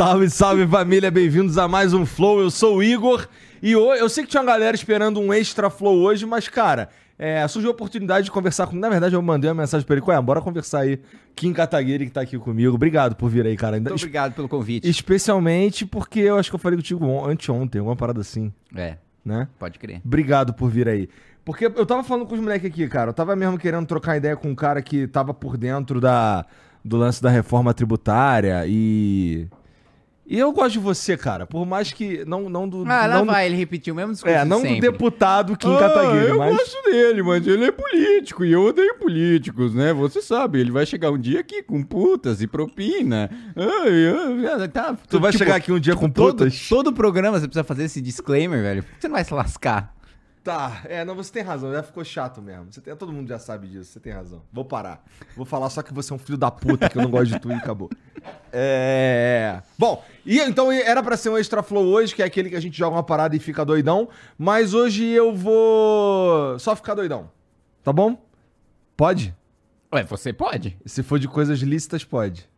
Salve, salve família, bem-vindos a mais um Flow. Eu sou o Igor e hoje, eu sei que tinha uma galera esperando um extra Flow hoje, mas cara, é, surgiu a oportunidade de conversar com. Na verdade, eu mandei uma mensagem pra ele: Qual é? Bora conversar aí. Kim Kataguiri, que tá aqui comigo. Obrigado por vir aí, cara. Muito obrigado pelo convite. Especialmente porque eu acho que eu falei contigo on- anteontem, alguma parada assim, É, né? pode crer. Obrigado por vir aí. Porque eu tava falando com os moleques aqui, cara. Eu tava mesmo querendo trocar ideia com um cara que tava por dentro da, do lance da reforma tributária e. E eu gosto de você, cara. Por mais que. Não, não do. Ah, lá não do- vai, ele repetiu o mesmo discurso É, não de do sempre. deputado Kim Ah, Kataguiri, eu mas. gosto dele, mas ele é político e eu odeio políticos, né? Você sabe, ele vai chegar um dia aqui com putas e propina. Ai, ai, tá, Tu vai chegar aqui um dia com Todo, putas? todo programa você precisa fazer esse disclaimer, velho. Por que Você não vai se lascar. Tá, é, não, você tem razão, já ficou chato mesmo. Você tem, todo mundo já sabe disso, você tem razão. Vou parar. Vou falar só que você é um filho da puta, que eu não gosto de tu e acabou. É. Bom, e então era pra ser um extra flow hoje, que é aquele que a gente joga uma parada e fica doidão, mas hoje eu vou só ficar doidão. Tá bom? Pode? Ué, você pode? Se for de coisas lícitas, pode.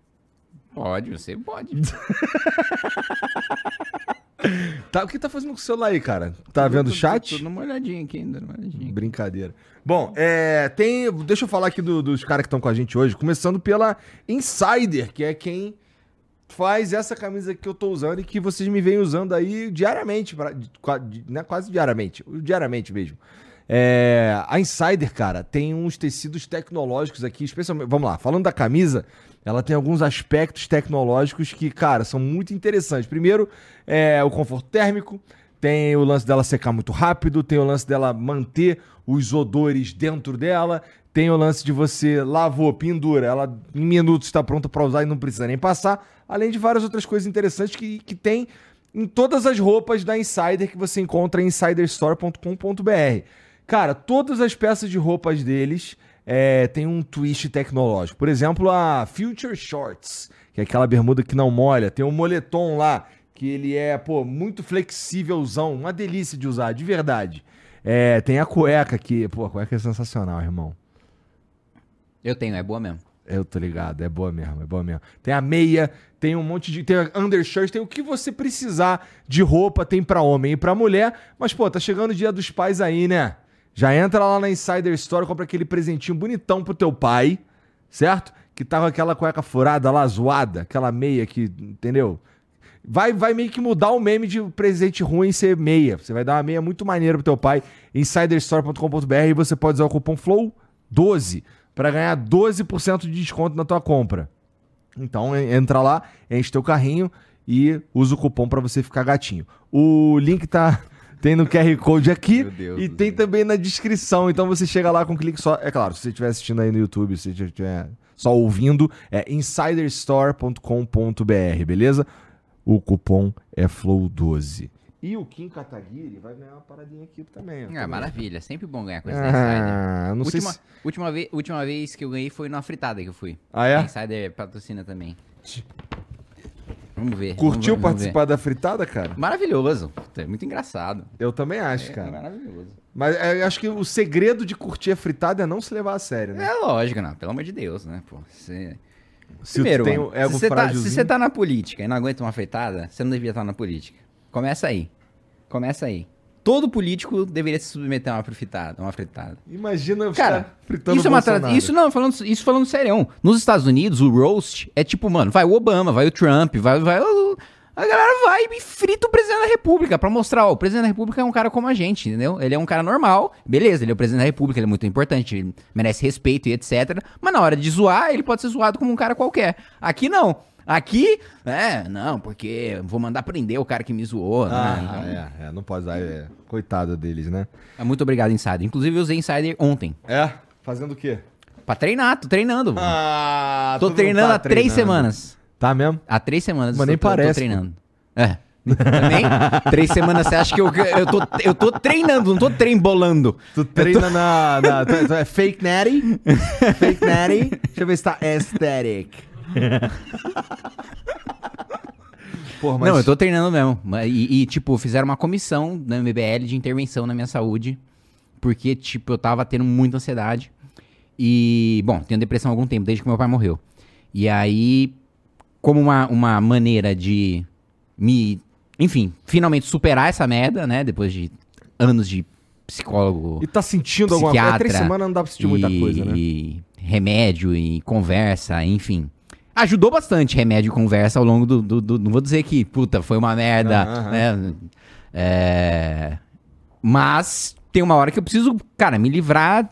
Pode, você pode. Tá, o que tá fazendo com o celular aí, cara? Tá vendo o chat? Tô, tô dando uma olhadinha aqui ainda, uma olhadinha. Brincadeira. Bom, é, tem. Deixa eu falar aqui do- dos caras que estão com a gente hoje, começando pela Insider, que é quem faz essa camisa que eu tô usando e que vocês me vêm usando aí diariamente, pra, né, quase diariamente, diariamente mesmo. É, a Insider, cara, tem uns tecidos tecnológicos aqui, especialmente. Vamos lá, falando da camisa, ela tem alguns aspectos tecnológicos que, cara, são muito interessantes. Primeiro, é o conforto térmico, tem o lance dela secar muito rápido, tem o lance dela manter os odores dentro dela, tem o lance de você lavou, pendura, ela em minutos está pronta para usar e não precisa nem passar, além de várias outras coisas interessantes que, que tem em todas as roupas da Insider que você encontra em insiderstore.com.br. Cara, todas as peças de roupas deles é, tem um twist tecnológico. Por exemplo, a Future Shorts, que é aquela bermuda que não molha. Tem o moletom lá, que ele é, pô, muito flexívelzão. Uma delícia de usar, de verdade. É, tem a cueca que, pô, a cueca é sensacional, irmão. Eu tenho, é boa mesmo. Eu tô ligado, é boa mesmo, é boa mesmo. Tem a meia, tem um monte de. Tem a undershirt, tem o que você precisar de roupa, tem pra homem e pra mulher. Mas, pô, tá chegando o dia dos pais aí, né? Já entra lá na Insider Store, compra aquele presentinho bonitão pro teu pai, certo? Que tá com aquela cueca furada lá, zoada, aquela meia que, entendeu? Vai, vai meio que mudar o meme de presente ruim ser meia. Você vai dar uma meia muito maneira pro teu pai. Insiderstore.com.br e você pode usar o cupom FLOW12 para ganhar 12% de desconto na tua compra. Então en- entra lá, enche teu carrinho e usa o cupom para você ficar gatinho. O link tá tem no QR Code aqui Deus e tem céu. também na descrição. Então você chega lá com um clique só. É claro, se você estiver assistindo aí no YouTube, se você estiver só ouvindo, é insiderstore.com.br, beleza? O cupom é FLOW12. E o Kim Kataguiri vai ganhar uma paradinha aqui também. Ah, maravilha. Sempre bom ganhar coisa da Insider. Ah, eu não sei última, se... última, vez, última vez que eu ganhei foi numa fritada que eu fui. Ah, é? A Insider patrocina também. Vamos ver. Curtiu vamos, vamos participar da fritada, cara? ver. Maravilhoso. É muito engraçado. Eu também acho, É, cara. maravilhoso. Mas é, eu acho que o segredo de curtir a fritada é não se levar a sério, né? É lógico, não. Pelo amor de Deus, né, pô. Você... Se Primeiro, tem mano, ego se você tá, se você tá na política e não aguenta uma fritada, você não devia estar na política. Começa aí. Começa aí. Todo político deveria se submeter a uma fritada. Uma fritada. Imagina os Cara, caras fritando isso é uma tra... Isso não, falando, isso falando sério. Nos Estados Unidos, o roast é tipo, mano, vai o Obama, vai o Trump, vai, vai o... A galera vai e frita o presidente da república pra mostrar, ó, o presidente da república é um cara como a gente, entendeu? Ele é um cara normal, beleza, ele é o presidente da república, ele é muito importante, ele merece respeito e etc. Mas na hora de zoar, ele pode ser zoado como um cara qualquer. Aqui não. Aqui, é, não, porque vou mandar prender o cara que me zoou. né? Ah, Então, é, é, não pode usar, é, coitado deles, né? é, Muito obrigado, Insider. Inclusive, eu usei Insider ontem. É? Fazendo o quê? Pra treinar, tô treinando. Ah, tô treinando tá há três treinando. semanas. Tá mesmo? Há três semanas Mas nem tô, parece, tô treinando. É. Também? três semanas você acha que eu, eu, tô, eu tô treinando, não tô trembolando. Tu treina na, na- tu- tu é fake natty? fake natty? Deixa eu ver se tá aesthetic. Porra, mas... Não, eu tô treinando mesmo. E, e, tipo, fizeram uma comissão na MBL de intervenção na minha saúde. Porque, tipo, eu tava tendo muita ansiedade. E, bom, tenho depressão há algum tempo, desde que meu pai morreu. E aí, como uma, uma maneira de me, enfim, finalmente superar essa merda, né? Depois de anos de psicólogo. E tá sentindo alguma coisa? É, Três semanas não dá pra sentir muita e- coisa, né? e remédio e conversa, enfim. Ajudou bastante remédio conversa ao longo do, do- do- Não vou dizer que, puta, foi uma merda, né? É, mas tem uma hora que eu preciso, cara, me livrar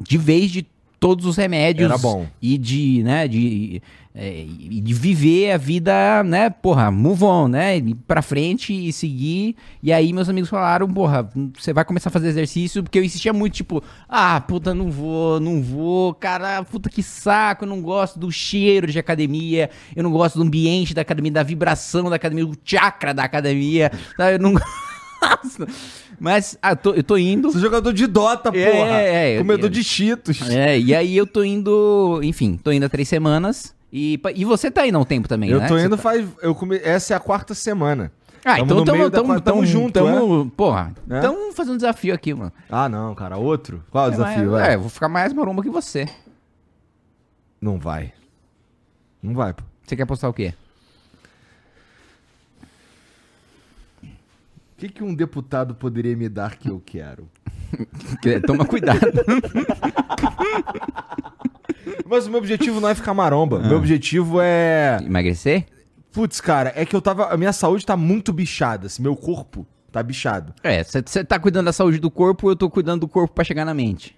de vez de todos os remédios. Era bom. E de, né, de, é, e de viver a vida, né, porra, move on, né, ir pra frente e seguir. E aí meus amigos falaram, porra, você vai começar a fazer exercício, porque eu insistia muito, tipo, ah, puta, não vou, não vou, cara, puta que saco, eu não gosto do cheiro de academia, eu não gosto do ambiente da academia, da vibração da academia, do chakra da academia, sabe, eu não. Mas ah, eu tô- eu tô indo. Você é jogador de Dota, porra. É, é, Comedor eu- de Cheetos. É, e aí eu tô indo, enfim, tô indo há três semanas. E, e você tá indo há um tempo também, eu né? tô Você indo tá- faz. Eu come... Essa é a quarta semana. Ah, Tamo então tamo, meio da tamo, quarta- tamo, tamo junto, tamo, Porra, É? tamo fazendo um desafio aqui, mano. Ah, não, cara. Outro? Qual é o desafio? Mas, vai? é, eu vou ficar mais maromba que você. Não vai. Não vai, pô. Você quer postar o quê? O que, que um deputado poderia me dar que eu quero? Que- Toma cuidado. Mas o meu objetivo não é ficar maromba. Ah. Meu objetivo é. Emagrecer? Putz, cara, é que eu tava. A minha saúde tá muito bichada. Assim, meu corpo tá bichado. É, você tá cuidando da saúde do corpo, eu tô cuidando do corpo pra chegar na mente.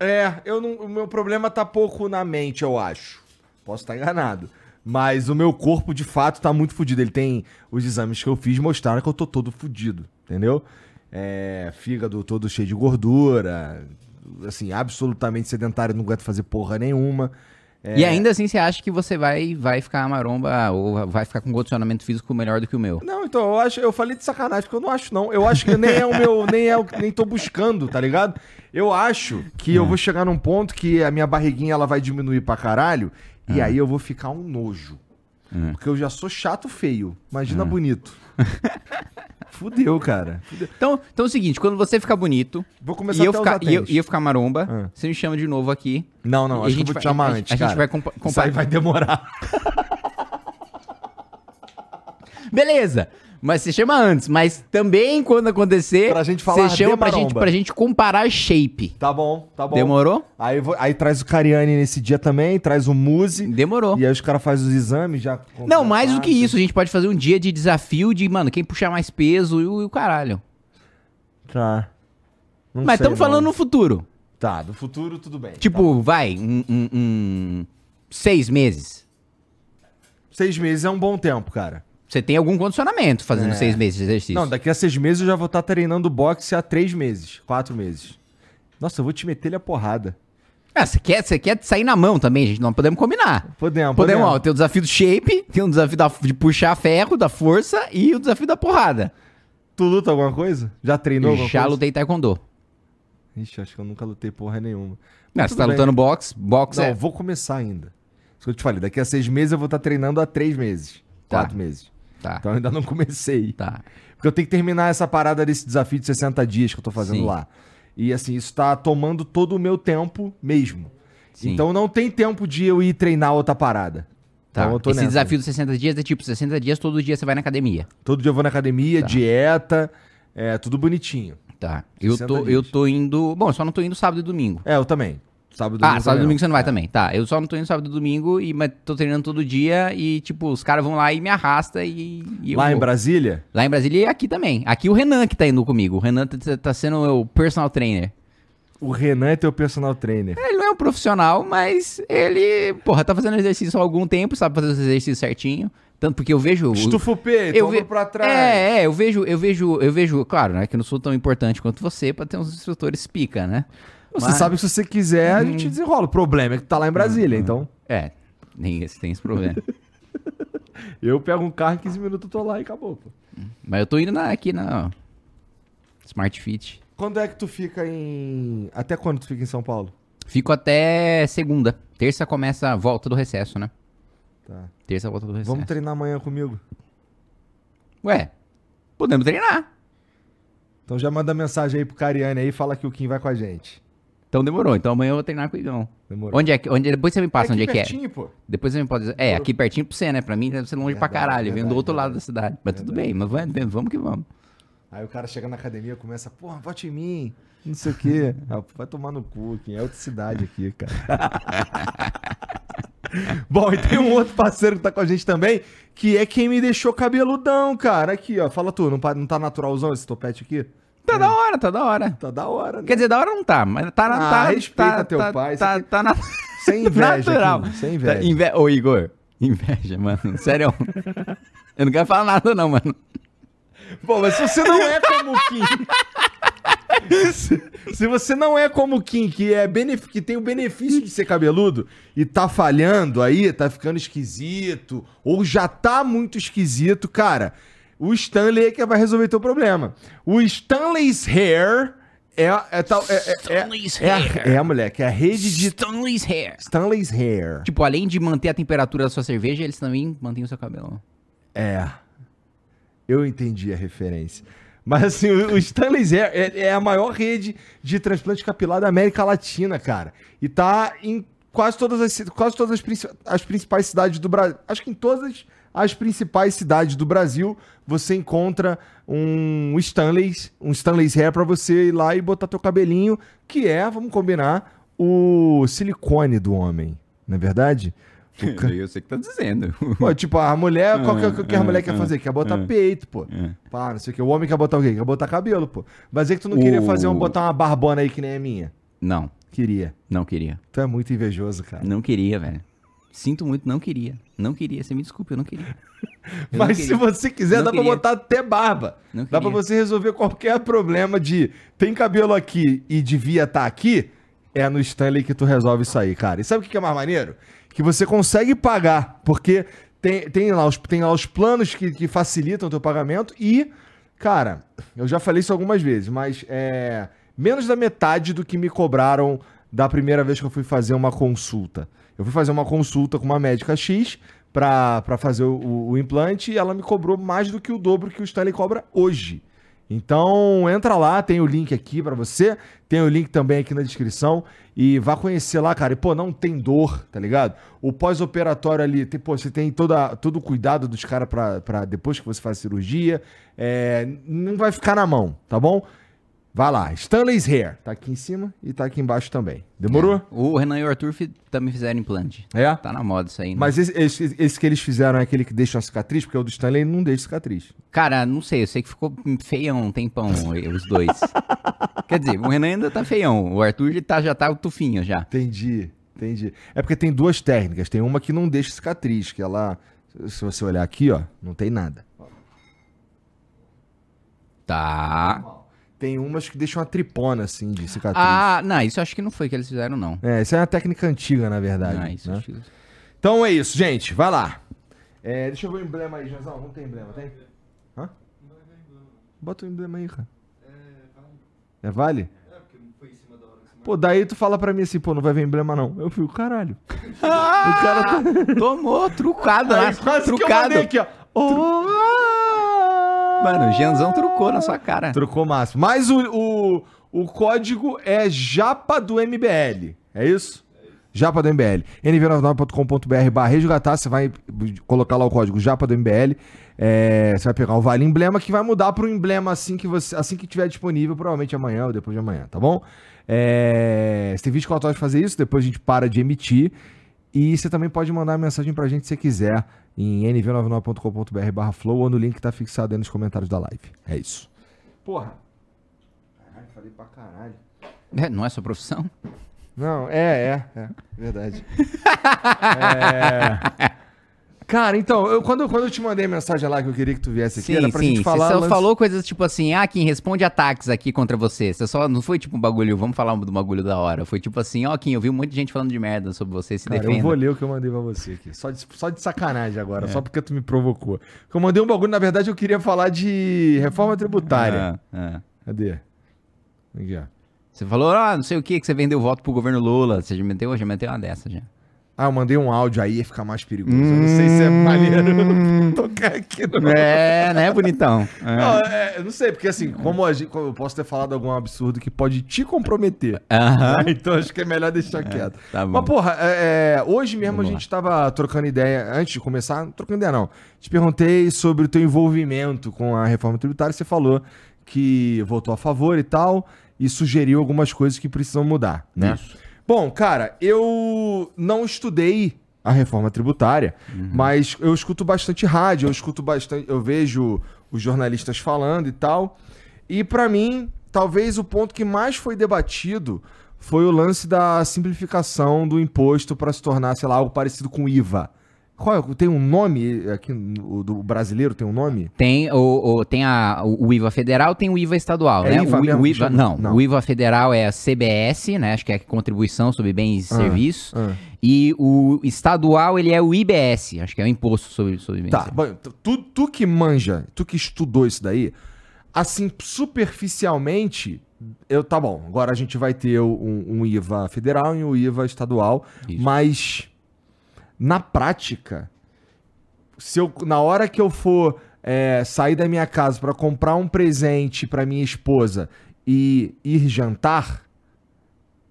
É, eu não, o meu problema tá pouco na mente, eu acho. Posso estar enganado. Mas o meu corpo, de fato, tá muito fudido. Ele tem. Os exames que eu fiz mostraram que eu tô todo fudido, entendeu? É, fígado todo cheio de gordura. Assim, absolutamente sedentário, não aguento fazer porra nenhuma. É, E ainda assim você acha que você vai, vai ficar maromba ou vai ficar com um condicionamento físico melhor do que o meu? Não, então, eu acho, eu falei de sacanagem, porque eu não acho, não. Eu acho que nem é o meu, nem é o nem tô buscando, tá ligado? Eu acho que eu vou chegar num ponto que a minha barriguinha ela vai diminuir pra caralho, e aí eu vou ficar um nojo. Porque eu já sou chato feio. Imagina bonito. Fudeu, cara. Fudeu. Então, então é o seguinte, quando você ficar bonito Vou começar e eu, a ficar, e, eu, e eu ficar maromba, Ah. você me chama de novo aqui. Não, não, acho a que eu gente vou te vai- chamar a- antes, a gente cara. vai compa- Isso aí vai demorar. Beleza! Mas você chama antes, mas também quando acontecer, Pra gente falar você chama pra gente, pra gente comparar shape. Tá bom, tá bom. Demorou? Aí, vou- aí traz o Cariani nesse dia também, traz o Muse. Demorou. E aí os caras fazem os exames já. Não, mais do que isso, a gente pode fazer um dia de desafio de, mano, quem puxar mais peso e o, e o caralho. Tá. Não mas sei, estamos falando no futuro. Tá, do futuro tudo bem. Tipo, vai, um, um- um- seis meses. Seis meses é um bom tempo, cara. Você tem algum condicionamento fazendo É. seis meses de exercício. Não, daqui a seis meses eu já vou estar treinando boxe há três meses, quatro meses. Nossa, eu vou te meter ele a porrada. Ah, você quer, você quer sair na mão também, gente. Não podemos combinar. Podemos, Podemos, ó, podemos. tem o desafio do shape, tem o desafio da- de puxar ferro, da força e o desafio da porrada. Tu luta alguma coisa? Já treinou alguma Já coisa? lutei taekwondo. Ixi, acho que eu nunca lutei porra nenhuma. Não, você tá bem. lutando boxe, boxe Não, é... eu vou começar ainda. Isso que eu te falei, daqui a seis meses eu vou estar treinando há três meses. Tá. Quatro meses. Tá, Então eu ainda não comecei. tá. Porque eu tenho que terminar essa parada desse desafio de 60 dias que eu tô fazendo Sim. lá. E assim, isso tá tomando todo o meu tempo mesmo. Sim. Então não tem tempo de eu ir treinar outra parada. Tá. Então Esse nessa. desafio dos 60 dias é tipo, 60 dias todo dia você vai na academia. Todo dia eu vou na academia, Tá. dieta, é tudo bonitinho. Tá. Eu 60 tô, dias. eu tô indo... Bom, só não tô indo sábado e domingo. É, eu também. Sábado Ah, sábado e domingo você não vai É. também. Tá, eu só não tô indo sábado e domingo, e, mas tô treinando todo dia e, tipo, os caras vão lá e me arrastam e, e Lá em. Brasília? Lá em Brasília e aqui também. Aqui o Renan que tá indo comigo. O Renan tá, tá sendo o meu personal trainer. O Renan é teu personal trainer. Ele não é um profissional, mas ele, porra, tá fazendo exercício há algum tempo, sabe fazer os exercícios certinho. Tanto porque eu vejo. Estufa o peito, eu ve- pra trás. É, é, eu vejo, eu vejo, eu vejo, claro, né, que eu não sou tão importante quanto você pra ter uns instrutores pica, né? Você Mas- sabe que se você quiser, a gente desenrola. O problema é que tu tá lá em Brasília, então. É, nem esse, tem esse problema. Eu pego um carro em 15 minutos, eu tô lá e acabou, pô. mas eu tô indo na- aqui na Smart Fit. Quando é que tu fica em. Até quando tu fica em São Paulo? Fico até segunda. Terça começa a volta do recesso, né? Tá. Terça volta do recesso. Vamos treinar amanhã comigo. Ué, podemos treinar. Então já manda mensagem aí pro Cariane aí e fala que o Kim vai com a gente. Então demorou. Então amanhã eu vou treinar com o Igão. Demorou. Onde é que. Onde, depois você me passa onde é aqui que é. pertinho, pô. Depois você me pode dizer. É, aqui pertinho pra você, né? Pra mim deve ser longe pra Verdade, caralho. Vem do verdade, outro lado verdade. da cidade. Mas tudo bem, mas vai- vamos que vamos. Aí o cara chega na academia e começa, porra, vote em mim, não sei o quê. Vai tomar no cu, quem é outra cidade aqui, cara. Bom, e tem um outro parceiro que tá com a gente também, que é quem me deixou cabeludão, cara. Aqui, ó, fala tu, não, não tá naturalzão esse topete aqui? Tá da hora, tá da hora. Tá da hora, né? Quer dizer, da hora não tá, mas tá na. Ah, tá, respeita tá, teu tá, pai, Tá, tá na. Sem inveja, natural. aqui, sem Tá, inveja. inve... Ô, Igor, inveja, mano. Sério. Eu não quero falar nada, não, mano. Bom, mas se você não é como o Kim. se, se você não é como o Kim, que, é benef- que tem o benefício de ser cabeludo e tá falhando aí, tá ficando esquisito, ou já tá muito esquisito, cara, o Stanley é que vai resolver teu problema. O Stanley's Hair é, é, tal- é, é, é, Stanley's é, a, Hair. é, moleque, é a rede de Stanley's Hair. Stanley's Hair. Tipo, além de manter a temperatura da sua cerveja, eles também mantêm o seu cabelo. É. Eu entendi a referência. Mas assim, o o Stanley's Hair é, é a maior rede de transplante capilar da América Latina, cara. E tá em quase todas as, quase todas as, princi- as principais cidades do Brasil. Acho que em todas as principais cidades do Brasil você encontra um Stanley's, um Stanley's Hair pra você ir lá e botar teu cabelinho, que é, vamos combinar, o silicone do homem. Não é verdade? Ca- Eu sei o que tá dizendo. Pô, tipo, a mulher, qual que, é o que a ah, mulher quer ah, fazer? Quer botar ah. peito, pô. É. Pá, não sei o que. O homem quer botar o quê? Quer botar cabelo, pô. Mas é que tu não queria O- fazer um, botar uma barbona aí que nem a minha. Não, Queria. não queria. Tu é muito invejoso, cara. Não queria, velho. Sinto muito, não queria. Não queria, você me desculpe, eu não queria. Eu não Mas se queria. você quiser, Não dá queria. pra botar até barba. Não Dá pra você resolver qualquer problema de tem cabelo aqui e devia estar aqui. É no Stanley que tu resolve isso aí, cara. E sabe o que que é mais maneiro? Que você consegue pagar, porque tem, tem, lá, os, tem lá os planos que, que facilitam o teu pagamento e, cara, eu já falei isso algumas vezes, mas é menos da metade do que me cobraram da primeira vez que eu fui fazer uma consulta. Eu fui fazer uma consulta com uma médica X pra fazer o, o- implante e ela me cobrou mais do que o dobro que o Stanley cobra hoje. Então, entra lá, tem o link aqui pra você, tem o link também aqui na descrição e vá conhecer lá, cara. E, pô, não tem dor, tá ligado? O pós-operatório ali, tem, pô, você tem toda, todo o cuidado dos caras pra depois que você faz a cirurgia. É, não vai ficar na mão, tá bom? Vai lá, Stanley's Hair. Tá aqui em cima e tá aqui embaixo também. Demorou? O Renan e o Arthur também fizeram implante. É? Tá na moda isso aí, né? Mas esse, esse- esse que eles fizeram é aquele que deixa uma cicatriz, porque o do Stanley não deixa cicatriz. Cara, não sei, eu sei que ficou feião um tempão os dois. Quer dizer, o Renan ainda tá feião, o Arthur ele tá, já tá tufinho já. Entendi, entendi. É porque tem duas técnicas. Tem uma que não deixa cicatriz, que ela. Se você olhar aqui, ó, não tem nada. Tá. Tem umas que deixam uma tripona, assim, de cicatriz. Ah, não, isso eu acho que não foi que eles fizeram, não. É, isso é uma técnica antiga, na verdade. Não, isso né? acho que... Então é isso, gente. Vai lá. É, deixa eu ver o emblema aí, Janzão. Não tem emblema, tem? Hã? Bota o emblema aí, cara. É vale? Pô, daí tu fala pra mim assim, pô, não vai ver emblema não. Eu fui, caralho. o cara tá... Tomou, trucado, né? quase que eu trucado. mandei aqui, ó. Oh! Mano, o Janzão trucou na sua cara. Trocou máximo. Mas o, o, o código é japa do MBL. É isso? Japa do MBL. nv99.com.br barra resgatar. Você vai colocar lá o código japa do MBL. É, você vai pegar o Vale Emblema que vai mudar para um emblema assim que você assim que tiver disponível, provavelmente amanhã ou depois de amanhã, tá bom? É, você tem 24 horas de fazer isso, depois a gente para de emitir. E você também pode mandar mensagem pra gente se quiser em nv99.com.br barra flow ou no link que tá fixado aí nos comentários da live. É isso. Porra. Caralho, falei pra caralho. É, não é sua profissão? Não, é, é, é. Verdade. É. Cara, então, eu, quando, quando eu te mandei a mensagem lá que eu queria que tu viesse aqui, era pra gente falar. Você só lance- falou coisas tipo assim, ah, quem responde ataques aqui contra você. Você só não foi tipo um bagulho, vamos falar do bagulho da hora. Foi tipo assim, ó, Kim, eu vi um monte de gente falando de merda sobre você, se Cara, defenda. eu vou ler o que eu mandei pra você aqui. Só de, só de sacanagem É. agora, só porque tu me provocou. Porque eu mandei um bagulho, na verdade, eu queria falar de reforma tributária. Ah, ah. Cadê? Aqui, ó. Você falou, ah, não sei o que, que você vendeu voto pro governo Lula. Você já meteu, já meteu uma dessa já. Ah, eu mandei um áudio aí, fica mais perigoso. Eu não sei se é maneiro tocar aqui no. É, né, bonitão? É. Não, é, eu não sei, porque assim, como, a gente- como eu posso ter falado algum absurdo que pode te comprometer. Aham. né? Então acho que é melhor deixar quieto. tá. Mas, porra, é, é, hoje mesmo Vamos a gente tava trocando ideia, antes de começar, não trocando ideia não. Te perguntei sobre o teu envolvimento com a reforma tributária, você falou que votou a favor e tal, e sugeriu algumas coisas que precisam mudar, né? Isso. Bom, cara, eu não estudei a reforma tributária, mas eu escuto bastante rádio, eu escuto bastante, eu vejo os jornalistas falando e tal. E pra mim, talvez o ponto que mais foi debatido foi o lance da simplificação do imposto para se tornar, sei lá, algo parecido com o IVA. Qual é? Tem um nome aqui no- do brasileiro tem um nome? Tem o, o- tem a, o o IVA federal, tem o IVA estadual, É né? IVA o, mesmo o IVA, não, Não. o IVA federal é a CBS, né? Acho que é a contribuição sobre bens e Ah, serviços. ah. E o estadual, ele é o IBS, acho que é o imposto sobre, sobre bens Tá, bom, tu, tu que manja, tu que estudou isso daí, assim, superficialmente, eu tá bom. Agora a gente vai ter um, um IVA federal e um IVA estadual, Isso. mas na prática, se eu, na hora que eu for é, sair da minha casa para comprar um presente para minha esposa e ir jantar,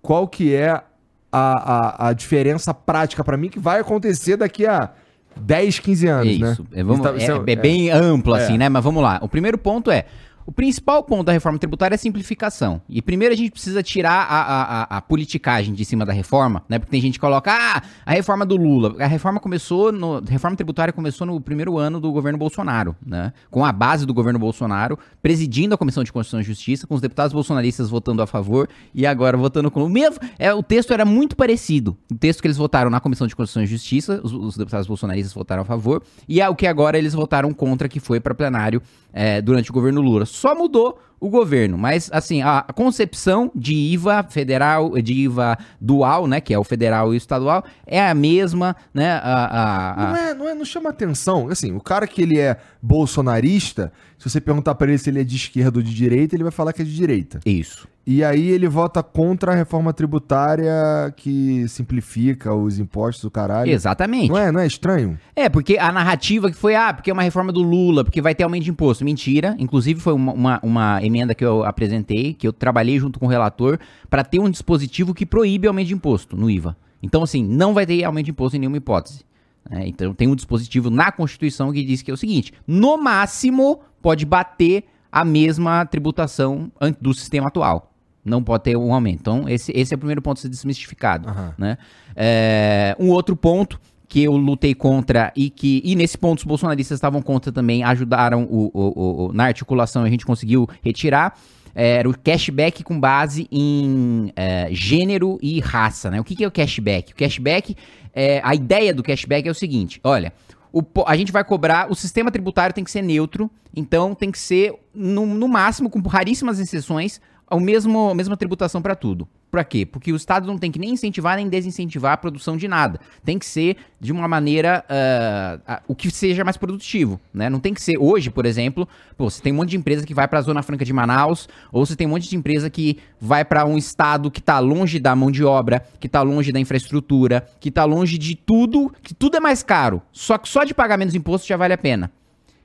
qual que é a, a, a diferença prática para mim que vai acontecer daqui a 10, 15 anos, né? Isso. É, vamos- tá- é- isso é bem amplo, É. assim, né? Mas vamos lá. O primeiro ponto é. O principal ponto da reforma tributária é a simplificação. E primeiro a gente precisa tirar a, a, a- a politicagem de cima da reforma, né? Porque tem gente que coloca, ah, a reforma do Lula. A reforma começou, no, a reforma tributária começou no primeiro ano do governo Bolsonaro, né? Com a base do governo Bolsonaro, presidindo a Comissão de Constituição e Justiça, com os deputados bolsonaristas votando a favor e agora votando com o mesmo. É, o texto era muito parecido. O texto que eles votaram na Comissão de Constituição e Justiça, os, os deputados bolsonaristas votaram a favor, e é o que agora eles votaram contra, que foi para plenário é, durante o governo Lula. Só mudou o governo, mas assim, a, concepção de IVA federal, de IVA dual, né, que é o federal e o estadual, é a mesma, né, a, a- a- Não é, não é, não chama atenção. Assim, o cara que ele é bolsonarista, se você perguntar pra ele se ele é de esquerda ou de direita, ele vai falar que é de direita. Isso. E aí ele vota contra a reforma tributária que simplifica os impostos do caralho. Exatamente. Não é, não é estranho? É, porque a narrativa que foi, ah, porque é uma reforma do Lula, porque vai ter aumento de imposto. Mentira. Inclusive, foi uma, uma, uma emenda que eu apresentei, que eu trabalhei junto com o relator, para ter um dispositivo que proíbe aumento de imposto no IVA. Então, assim, não vai ter aumento de imposto em nenhuma hipótese. Né? então, tem um dispositivo na Constituição que diz que é o seguinte: no máximo, pode bater a mesma tributação do sistema atual. Não pode ter um aumento. Então, esse, esse é o primeiro ponto a ser desmistificado Aham. né? É, um outro ponto que eu lutei contra e que e nesse ponto os bolsonaristas estavam contra também ajudaram o, o- o- na articulação a gente conseguiu retirar era o cashback com base em é, gênero e raça, né? O que, que é o cashback? O cashback, é, a ideia do cashback é o seguinte, olha, o a gente vai cobrar, o sistema tributário tem que ser neutro, então tem que ser, no, no máximo, com raríssimas exceções, a mesmo, a mesma tributação para tudo. Pra quê? Porque o Estado não tem que nem incentivar nem desincentivar a produção de nada. Tem que ser de uma maneira ah, o que seja mais produtivo, né? Não tem que ser hoje, por exemplo, pô, você tem um monte de empresa que vai para a Zona Franca de Manaus, ou você tem um monte de empresa que vai para um estado que tá longe da mão de obra, que tá longe da infraestrutura, que tá longe de tudo, que tudo é mais caro. Só que só de pagar menos imposto já vale a pena.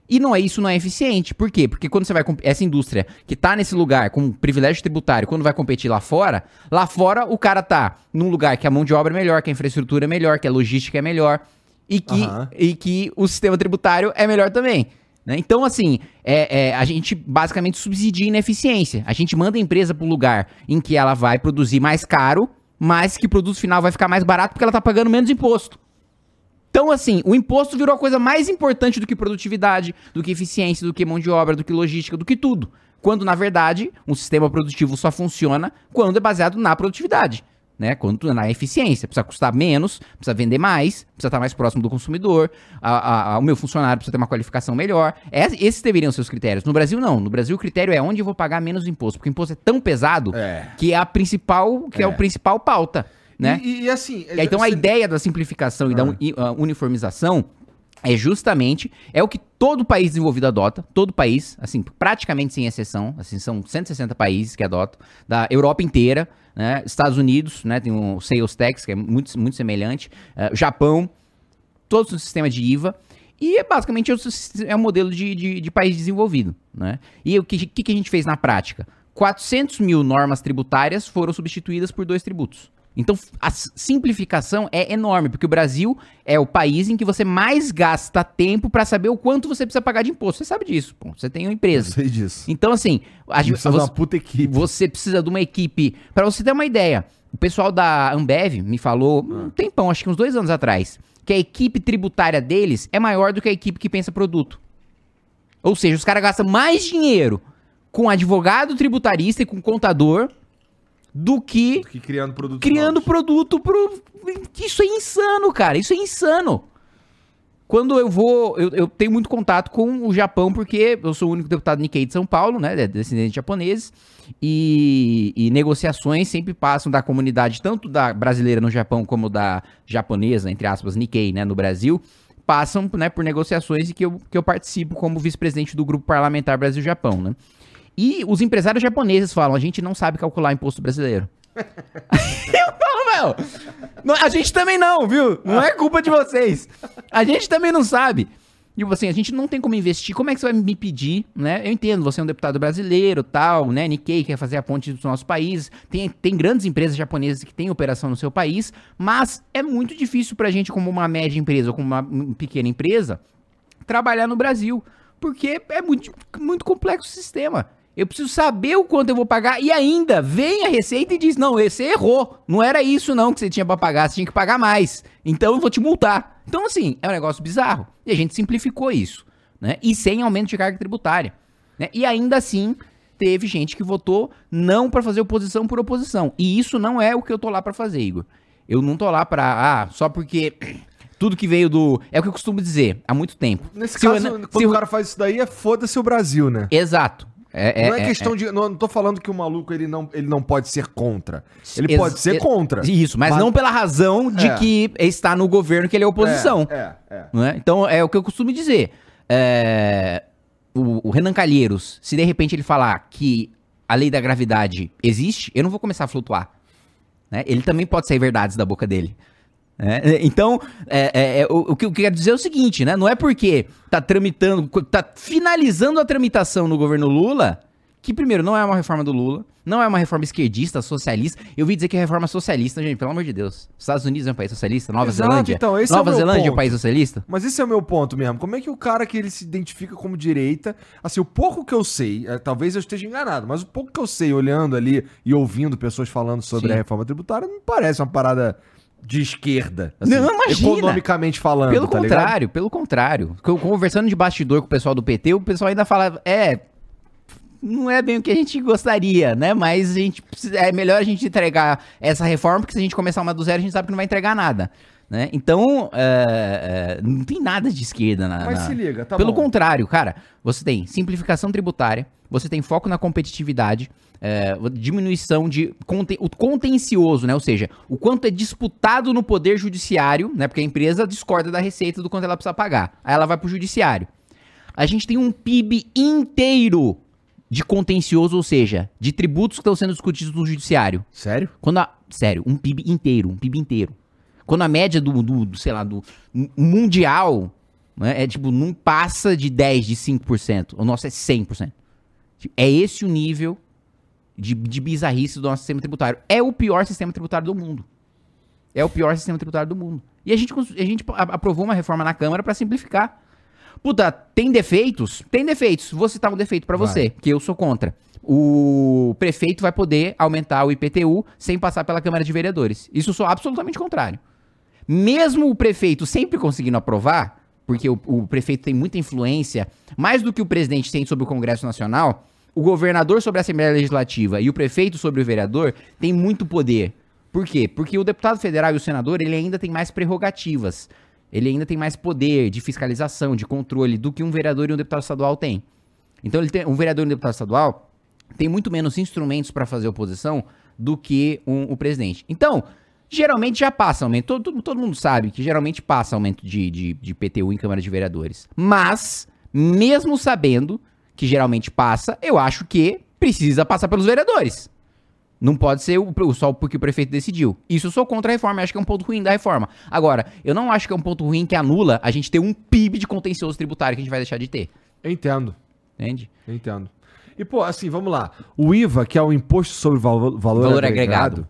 E não é isso não é eficiente. Por quê? Porque quando você vai essa indústria que tá nesse lugar com privilégio tributário, quando vai competir lá fora, lá fora o cara tá num lugar que a mão de obra é melhor, que a infraestrutura é melhor, que a logística é melhor e que, Aham. e que o sistema tributário é melhor também. né? Então, assim, é, é, a gente basicamente subsidia ineficiência. A gente manda a empresa pro lugar em que ela vai produzir mais caro, mas que o produto final vai ficar mais barato porque ela tá pagando menos imposto. Então, assim, o imposto virou a coisa mais importante do que produtividade, do que eficiência, do que mão de obra, do que logística, do que tudo. Quando, na verdade, um sistema produtivo só funciona quando é baseado na produtividade. Né? Quando na eficiência. Precisa custar menos, precisa vender mais, precisa estar mais próximo do consumidor, a- a- a- o meu funcionário precisa ter uma qualificação melhor. Es- esses deveriam ser os critérios. No Brasil, não. No Brasil, o critério é onde eu vou pagar menos imposto. Porque o imposto é tão pesado É. que é a principal, que é, É. o principal pauta. Né? E, e, assim. E então a ideia da simplificação e da Ah. uni- ah, uniformização é justamente, é o que todo país desenvolvido adota, todo país, assim, praticamente sem exceção, assim, são 160 países que adotam, da Europa inteira, né, Estados Unidos, né, tem o Sales Tax, que é muito, muito semelhante, uh, Japão, todos o sistema de IVA, e é basicamente é um modelo de, de, de país desenvolvido, né, e o que, que, que a gente fez na prática? 400 mil normas tributárias foram substituídas por dois tributos. Então, a simplificação é enorme, porque o Brasil é o país em que você mais gasta tempo para saber o quanto você precisa pagar de imposto. Você sabe disso, pô. Você tem uma empresa. Eu sei disso. Então, assim, a gente precisa você, de uma puta equipe. Você precisa de uma equipe. Para você ter uma ideia, o pessoal da Ambev me falou um tempão, acho que uns dois anos atrás, que a equipe tributária deles é maior do que a equipe que pensa produto. Ou seja, os caras gastam mais dinheiro com advogado tributarista e com contador do que, do que criando produto criando novos. produto pro isso é insano cara isso é insano quando eu vou eu, eu, tenho muito contato com o Japão porque eu sou o único deputado Nikkei de São Paulo né descendente de japoneses e, e, negociações sempre passam da comunidade tanto da brasileira no Japão como da japonesa entre aspas Nikkei né no Brasil passam né, por negociações e que eu, que eu participo como vice-presidente do grupo parlamentar Brasil-Japão né e os empresários japoneses falam: a gente não sabe calcular imposto brasileiro. eu falo, meu, a gente também não, viu? Não é culpa de vocês. A gente também não sabe. Tipo assim, a gente não tem como investir. Como é que você vai me pedir, né? Eu entendo, você é um deputado brasileiro, tal, né? Nikkei quer fazer a ponte dos nossos países. Tem, tem grandes empresas japonesas que têm operação no seu país, mas é muito difícil pra gente, como uma média empresa ou como uma pequena empresa, trabalhar no Brasil. Porque é muito, muito complexo o sistema. Eu preciso saber o quanto eu vou pagar e ainda vem a Receita e diz: não, você errou. Não era isso não que você tinha para pagar, você tinha que pagar mais. Então eu vou te multar. Então, assim, é um negócio bizarro. E a gente simplificou isso. Né? E sem aumento de carga tributária. Né? E ainda assim, teve gente que votou não para fazer oposição por oposição. E isso não é o que eu tô lá para fazer, Igor. Eu não tô lá pra. Ah, só porque. Tudo que veio do. É o que eu costumo dizer há muito tempo. Nesse se caso, eu, quando o cara faz isso daí, é foda-se o Brasil, né? Exato. É, não é, é questão é. de. Não, não tô falando que o maluco ele não, ele não pode ser contra. Ele Ex pode ser contra. Isso, mas, mas, não pela razão de é. que está no governo que ele é oposição. É, é. é. Então é o que eu costumo dizer. O, o, Renan Calheiros, se de repente ele falar que a lei da gravidade existe, eu não vou começar a flutuar. Né? Ele também pode sair verdades da boca dele. É, então, é, é, é, o, o, que eu quero dizer é o seguinte, né? Não é porque tá tramitando, tá finalizando a tramitação no governo Lula, que primeiro não é uma reforma do Lula, não é uma reforma esquerdista, socialista. Eu vi dizer que é reforma socialista, gente, pelo amor de Deus. Estados Unidos é um país socialista, Nova Exato, Zelândia. Então, esse Nova é Zelândia ponto. é um país socialista. Mas esse é o meu ponto mesmo. Como é que o cara que ele se identifica como direita, assim, o pouco que eu sei, é, talvez eu esteja enganado, mas o pouco que eu sei olhando ali e ouvindo pessoas falando sobre Sim. a reforma tributária, não parece uma parada de esquerda. Assim, não, imagina. Economicamente falando. Pelo tá contrário, ligado? pelo contrário. Conversando de bastidor com o pessoal do PT, o pessoal ainda fala, é. Não é bem o que a gente gostaria, né? Mas a gente precisa, é melhor a gente entregar essa reforma, porque se a gente começar uma do zero, a gente sabe que não vai entregar nada. Né? Então, é, é, não tem nada de esquerda na. Mas na... se liga, tá Pelo bom. contrário, cara, você tem simplificação tributária, você tem foco na competitividade, é, diminuição de conten o contencioso, né? Ou seja, o quanto é disputado no poder judiciário, né? Porque a empresa discorda da receita do quanto ela precisa pagar. Aí ela vai pro judiciário. A gente tem um PIB inteiro de contencioso, ou seja, de tributos que estão sendo discutidos no judiciário. Sério? Quando a, sério, um PIB inteiro, um PIB inteiro. Quando a média do, do, do sei lá, do mundial né, é tipo, não passa de 10, de 5%. O nosso é 100%. É esse o nível de, de bizarrice do nosso sistema tributário. É o pior sistema tributário do mundo. É o pior sistema tributário do mundo. E a gente, a gente aprovou uma reforma na Câmara para simplificar. Puta, tem defeitos? Tem defeitos. Vou citar um defeito para você, que eu sou contra. O prefeito vai poder aumentar o IPTU sem passar pela Câmara de Vereadores. Isso eu sou absolutamente contrário. Mesmo o prefeito sempre conseguindo aprovar, porque o, o prefeito tem muita influência, mais do que o presidente tem sobre o Congresso Nacional, o governador sobre a Assembleia Legislativa e o prefeito sobre o vereador têm muito poder. Por quê? Porque o deputado federal e o senador, ele ainda tem mais prerrogativas. Ele ainda tem mais poder de fiscalização, de controle do que um vereador e um deputado estadual tem. Então, ele tem, um vereador e um deputado estadual tem muito menos instrumentos para fazer oposição do que um, o presidente. Então, Geralmente já passa aumento. Todo, todo, todo mundo sabe que geralmente passa aumento de, de, de PTU em Câmara de Vereadores. Mas, mesmo sabendo que geralmente passa, eu acho que precisa passar pelos vereadores. Não pode ser o, o- só porque o prefeito decidiu. Isso eu sou contra a reforma, eu acho que é um ponto ruim da reforma. Agora, eu não acho que é um ponto ruim que anula a gente ter um PIB de contencioso tributário que a gente vai deixar de ter. Eu entendo. Entende? Eu entendo. E, pô, assim, vamos lá. O IVA, que é o Imposto sobre Valor, valor, Valor agregado, Agregado.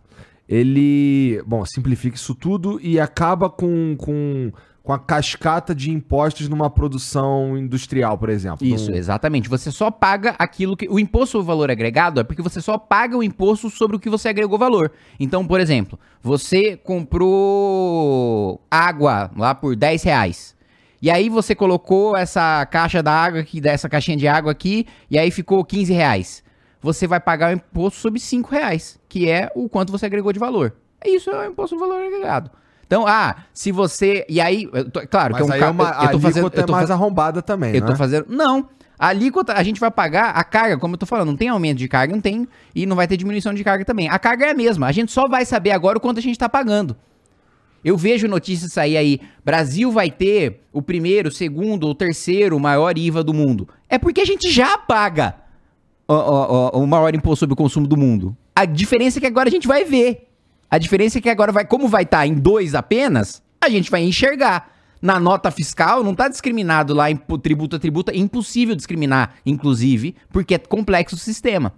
ele, bom, simplifica isso tudo e acaba com, com, com a cascata de impostos numa produção industrial, por exemplo. Isso, Num- exatamente. Você só paga aquilo que. O imposto sobre valor agregado é porque você só paga o imposto sobre o que você agregou valor. Então, por exemplo, você comprou água lá por 10 reais. E aí você colocou essa caixa da água aqui, dessa caixinha de água aqui, e aí ficou 15 reais. Você vai pagar o imposto sobre 5 reais, que é o quanto você agregou de valor. É Isso é o imposto sobre valor agregado. Então, ah, se você. E aí, tô- claro, Mas que é um aí é uma, eu- eu tô fazendo- eu tô é mais arrombada também, eu né? tô fazendo. Não. A alíquota, a gente vai pagar a carga, como eu tô falando, não tem aumento de carga, não tem. E não vai ter diminuição de carga também. A carga é a mesma. A gente só vai saber agora o quanto a gente tá pagando. Eu vejo notícias sair aí. Brasil vai ter o primeiro, o segundo ou terceiro maior IVA do mundo. É porque a gente já paga o, o- o- o maior imposto sobre o consumo do mundo. A diferença é que agora a gente vai ver. A diferença é que agora vai, como vai estar em dois apenas, a gente vai enxergar. Na nota fiscal não está discriminado lá em tributo a tributo, é impossível discriminar, inclusive, porque é complexo o sistema.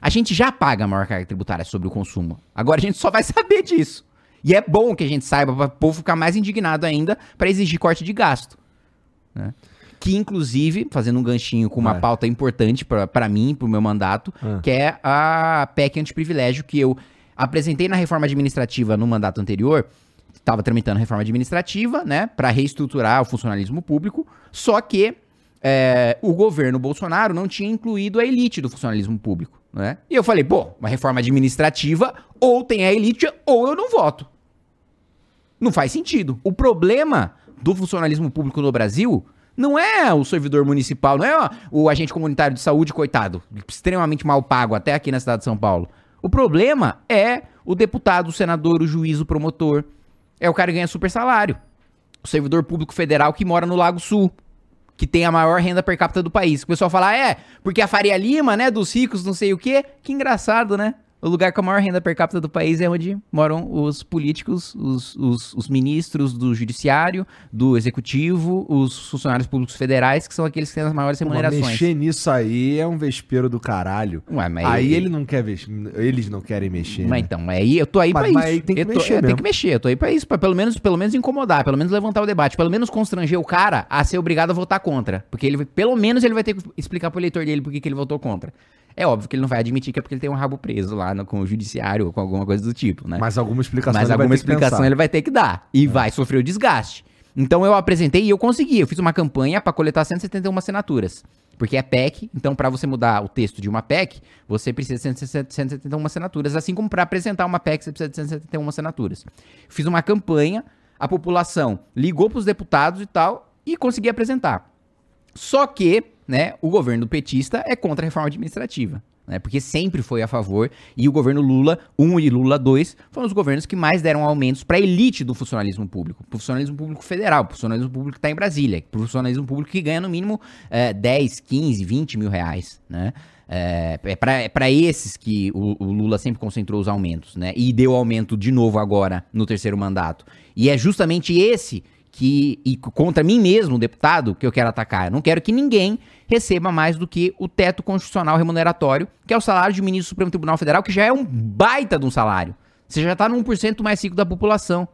A gente já paga a maior carga tributária sobre o consumo. Agora a gente só vai saber disso. E é bom que a gente saiba para o povo ficar mais indignado ainda para exigir corte de gasto. né? Que, inclusive, fazendo um ganchinho com uma Vai. pauta importante para mim, para o meu mandato, Ah. que é a PEC antiprivilégio, que eu apresentei na reforma administrativa no mandato anterior. Estava tramitando a reforma administrativa, né, para reestruturar o funcionalismo público, só que é, o governo Bolsonaro não tinha incluído a elite do funcionalismo público, né? E eu falei, pô, uma reforma administrativa, ou tem a elite, ou eu não voto. Não faz sentido. O problema do funcionalismo público no Brasil não é o servidor municipal, não é o agente comunitário de saúde, coitado, extremamente mal pago até aqui na cidade de São Paulo. O problema é o deputado, o senador, o juiz, o promotor. É o cara que ganha super salário. O servidor público federal que mora no Lago Sul, que tem a maior renda per capita do país. O pessoal fala, "Ah, é, porque a Faria Lima, né, dos ricos, não sei o quê. Que engraçado, né? O lugar com a maior renda per capita do país é onde moram os políticos, os, os, os ministros do judiciário, do executivo, os funcionários públicos federais, que são aqueles que têm as maiores Pô, remunerações. mexer nisso aí é um vespeiro do caralho. Ué, mas Aí ele não quer mexer, eles não querem mexer. Mas né? então, aí eu tô aí Mas- pra mas isso. tem que eu tô, mexer é, tem que mexer, eu tô aí pra isso, pra pelo menos, pelo menos incomodar, pelo menos levantar o debate, pelo menos constranger o cara a ser obrigado a votar contra. Porque ele, pelo menos ele vai ter que explicar pro eleitor dele por que ele votou contra. É óbvio que ele não vai admitir que é porque ele tem um rabo preso lá no- com o judiciário ou com alguma coisa do tipo, né? Mas alguma explicação Mas ele vai alguma que explicação. É. ele vai ter que dar. E vai sofrer o desgaste. Então eu apresentei e eu consegui. Eu fiz uma campanha pra coletar 171 assinaturas. Porque é PEC, então pra você mudar o texto de uma PEC, você precisa de 171 assinaturas. Assim como pra apresentar uma PEC, você precisa de 171 assinaturas. Fiz uma campanha, a população ligou pros deputados e tal, e consegui apresentar. Só que, né, o governo petista é contra a reforma administrativa. Né, porque sempre foi a favor, e o governo Lula 1 e Lula 2 foram os governos que mais deram aumentos para a elite do funcionalismo público, pro funcionalismo público federal, pro funcionalismo público que está em Brasília, pro funcionalismo público que ganha no mínimo é, 10, 15, 20 mil reais. Né? É, é para esses que o, o Lula sempre concentrou os aumentos, né? E deu aumento de novo agora no terceiro mandato. E é justamente esse que e contra mim mesmo, deputado, que eu quero atacar. Eu não quero que ninguém receba mais do que o teto constitucional remuneratório, que é o salário de ministro do Supremo Tribunal Federal, que já é um baita de um salário. Você já tá num 1% mais rico da população.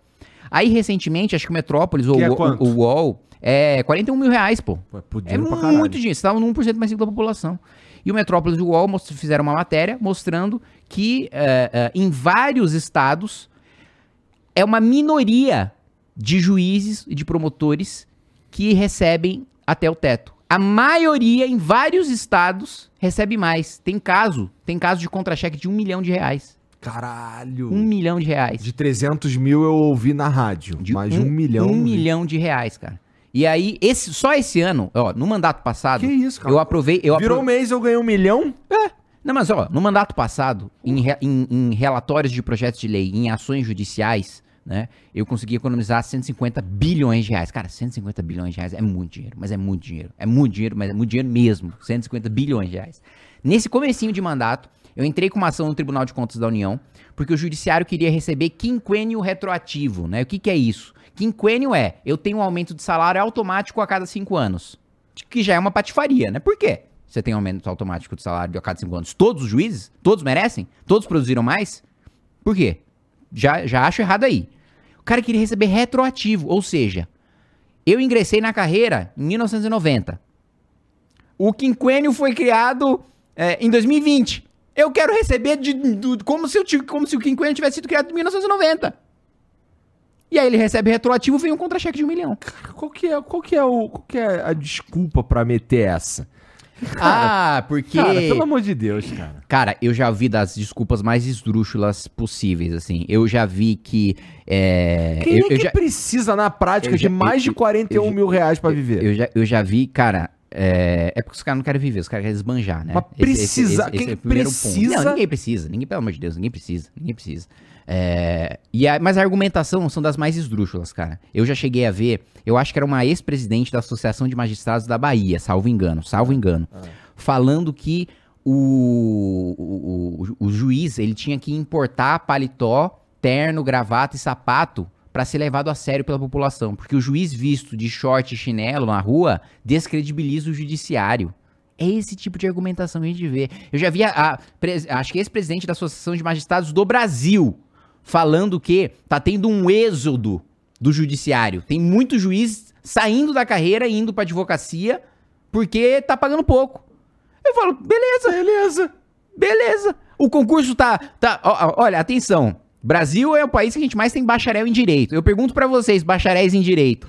Aí, recentemente, acho que o Metrópolis ou é o, o, o UOL é 41 mil reais, pô. Pô, É caralho. muito dinheiro. Você estava num 1% mais rico da população. E o Metrópolis e o UOL fizeram uma matéria mostrando que eh, eh, em vários estados é uma minoria de juízes e de promotores que recebem até o teto. A maioria, em vários estados, recebe mais. Tem caso, tem caso de contra-cheque de um milhão de reais. Caralho. Um milhão de reais. De 300 mil eu ouvi na rádio. De mas um, milhão. Um milhão de reais, cara. E aí, esse, só esse ano, ó, no mandato passado, Que isso, cara? eu aprovei. Eu Virou apro- mês eu ganhei um milhão? Não, mas ó, no mandato passado, em, em- em relatórios de projetos de lei, em ações judiciais, né, eu consegui economizar 150 bilhões de reais. Cara, 150 bilhões de reais é muito dinheiro, mas é muito dinheiro. É muito dinheiro, mas é muito dinheiro mesmo. 150 bilhões de reais. Nesse comecinho de mandato, eu entrei com uma ação no Tribunal de Contas da União, porque o judiciário queria receber quinquênio retroativo, né? O que, que é isso? Quinquênio é, eu tenho um aumento de salário automático a cada cinco anos. Que já é uma patifaria, né? Por quê? Você tem um aumento automático de salário a cada cinco anos. Todos os juízes? Todos merecem? Todos produziram mais? Por quê? Já, já acho errado aí. Cara queria receber retroativo, ou seja, eu ingressei na carreira em 1990. O quinquênio foi criado é, em 2020. Eu quero receber de, do- como, se eu como se o quinquênio tivesse sido criado em 1990. E aí ele recebe retroativo, vem um contra-cheque de um milhão. Qual que é, qual que é, o, qual que é a desculpa pra meter essa? ah, porque... Cara, pelo amor de Deus, cara. Cara, eu já vi das desculpas mais esdrúxulas possíveis, assim. Eu já vi que. É, Quem eu, é que já, precisa na prática eu já- de mais de eu- 41 eu- mil reais pra viver? eu, já, eu já vi, cara. É, é porque os caras não querem viver, os caras querem esbanjar, né? Mas precisa- quem o primeiro precisa- Não, ninguém precisa. Ninguém, pelo amor de Deus, ninguém precisa. Ninguém precisa. É, e a- mas a argumentação são das mais esdrúxulas, cara. Eu já cheguei a ver, eu acho que era uma ex-presidente da Associação de Magistrados da Bahia, salvo engano, salvo engano, falando que o, o, o- o juiz ele tinha que importar paletó, terno, gravata e sapato para ser levado a sério pela população, porque o juiz visto de short e chinelo na rua descredibiliza o judiciário. É esse tipo de argumentação que a gente vê. Eu já vi a, a acho que ex-presidente da Associação de Magistrados do Brasil falando que tá tendo um êxodo do judiciário. Tem muito juiz saindo da carreira e indo pra advocacia porque tá pagando pouco. Eu falo, beleza, beleza, beleza. O concurso tá. tá ó, olha, atenção. Brasil é o país que a gente mais tem bacharel em direito. Eu pergunto pra vocês, bacharéis em direito.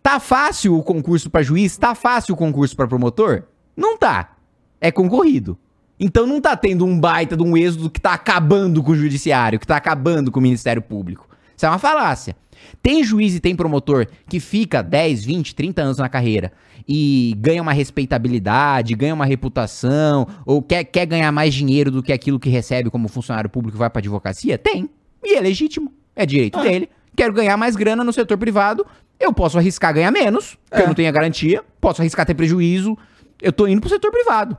Tá fácil o concurso pra juiz? Tá fácil o concurso pra promotor? Não tá. É concorrido. Então não tá tendo um baita de um êxodo que tá acabando com o judiciário, que tá acabando com o Ministério Público. Isso é uma falácia. Tem juiz e tem promotor que fica 10, 20, 30 anos na carreira e ganha uma respeitabilidade, ganha uma reputação, ou quer, quer ganhar mais dinheiro do que aquilo que recebe como funcionário público e vai pra advocacia? Tem. E é legítimo. É direito dele. Quero ganhar mais grana no setor privado. Eu posso arriscar ganhar menos, porque eu não tenho a garantia. Posso arriscar ter prejuízo. Eu tô indo pro setor privado.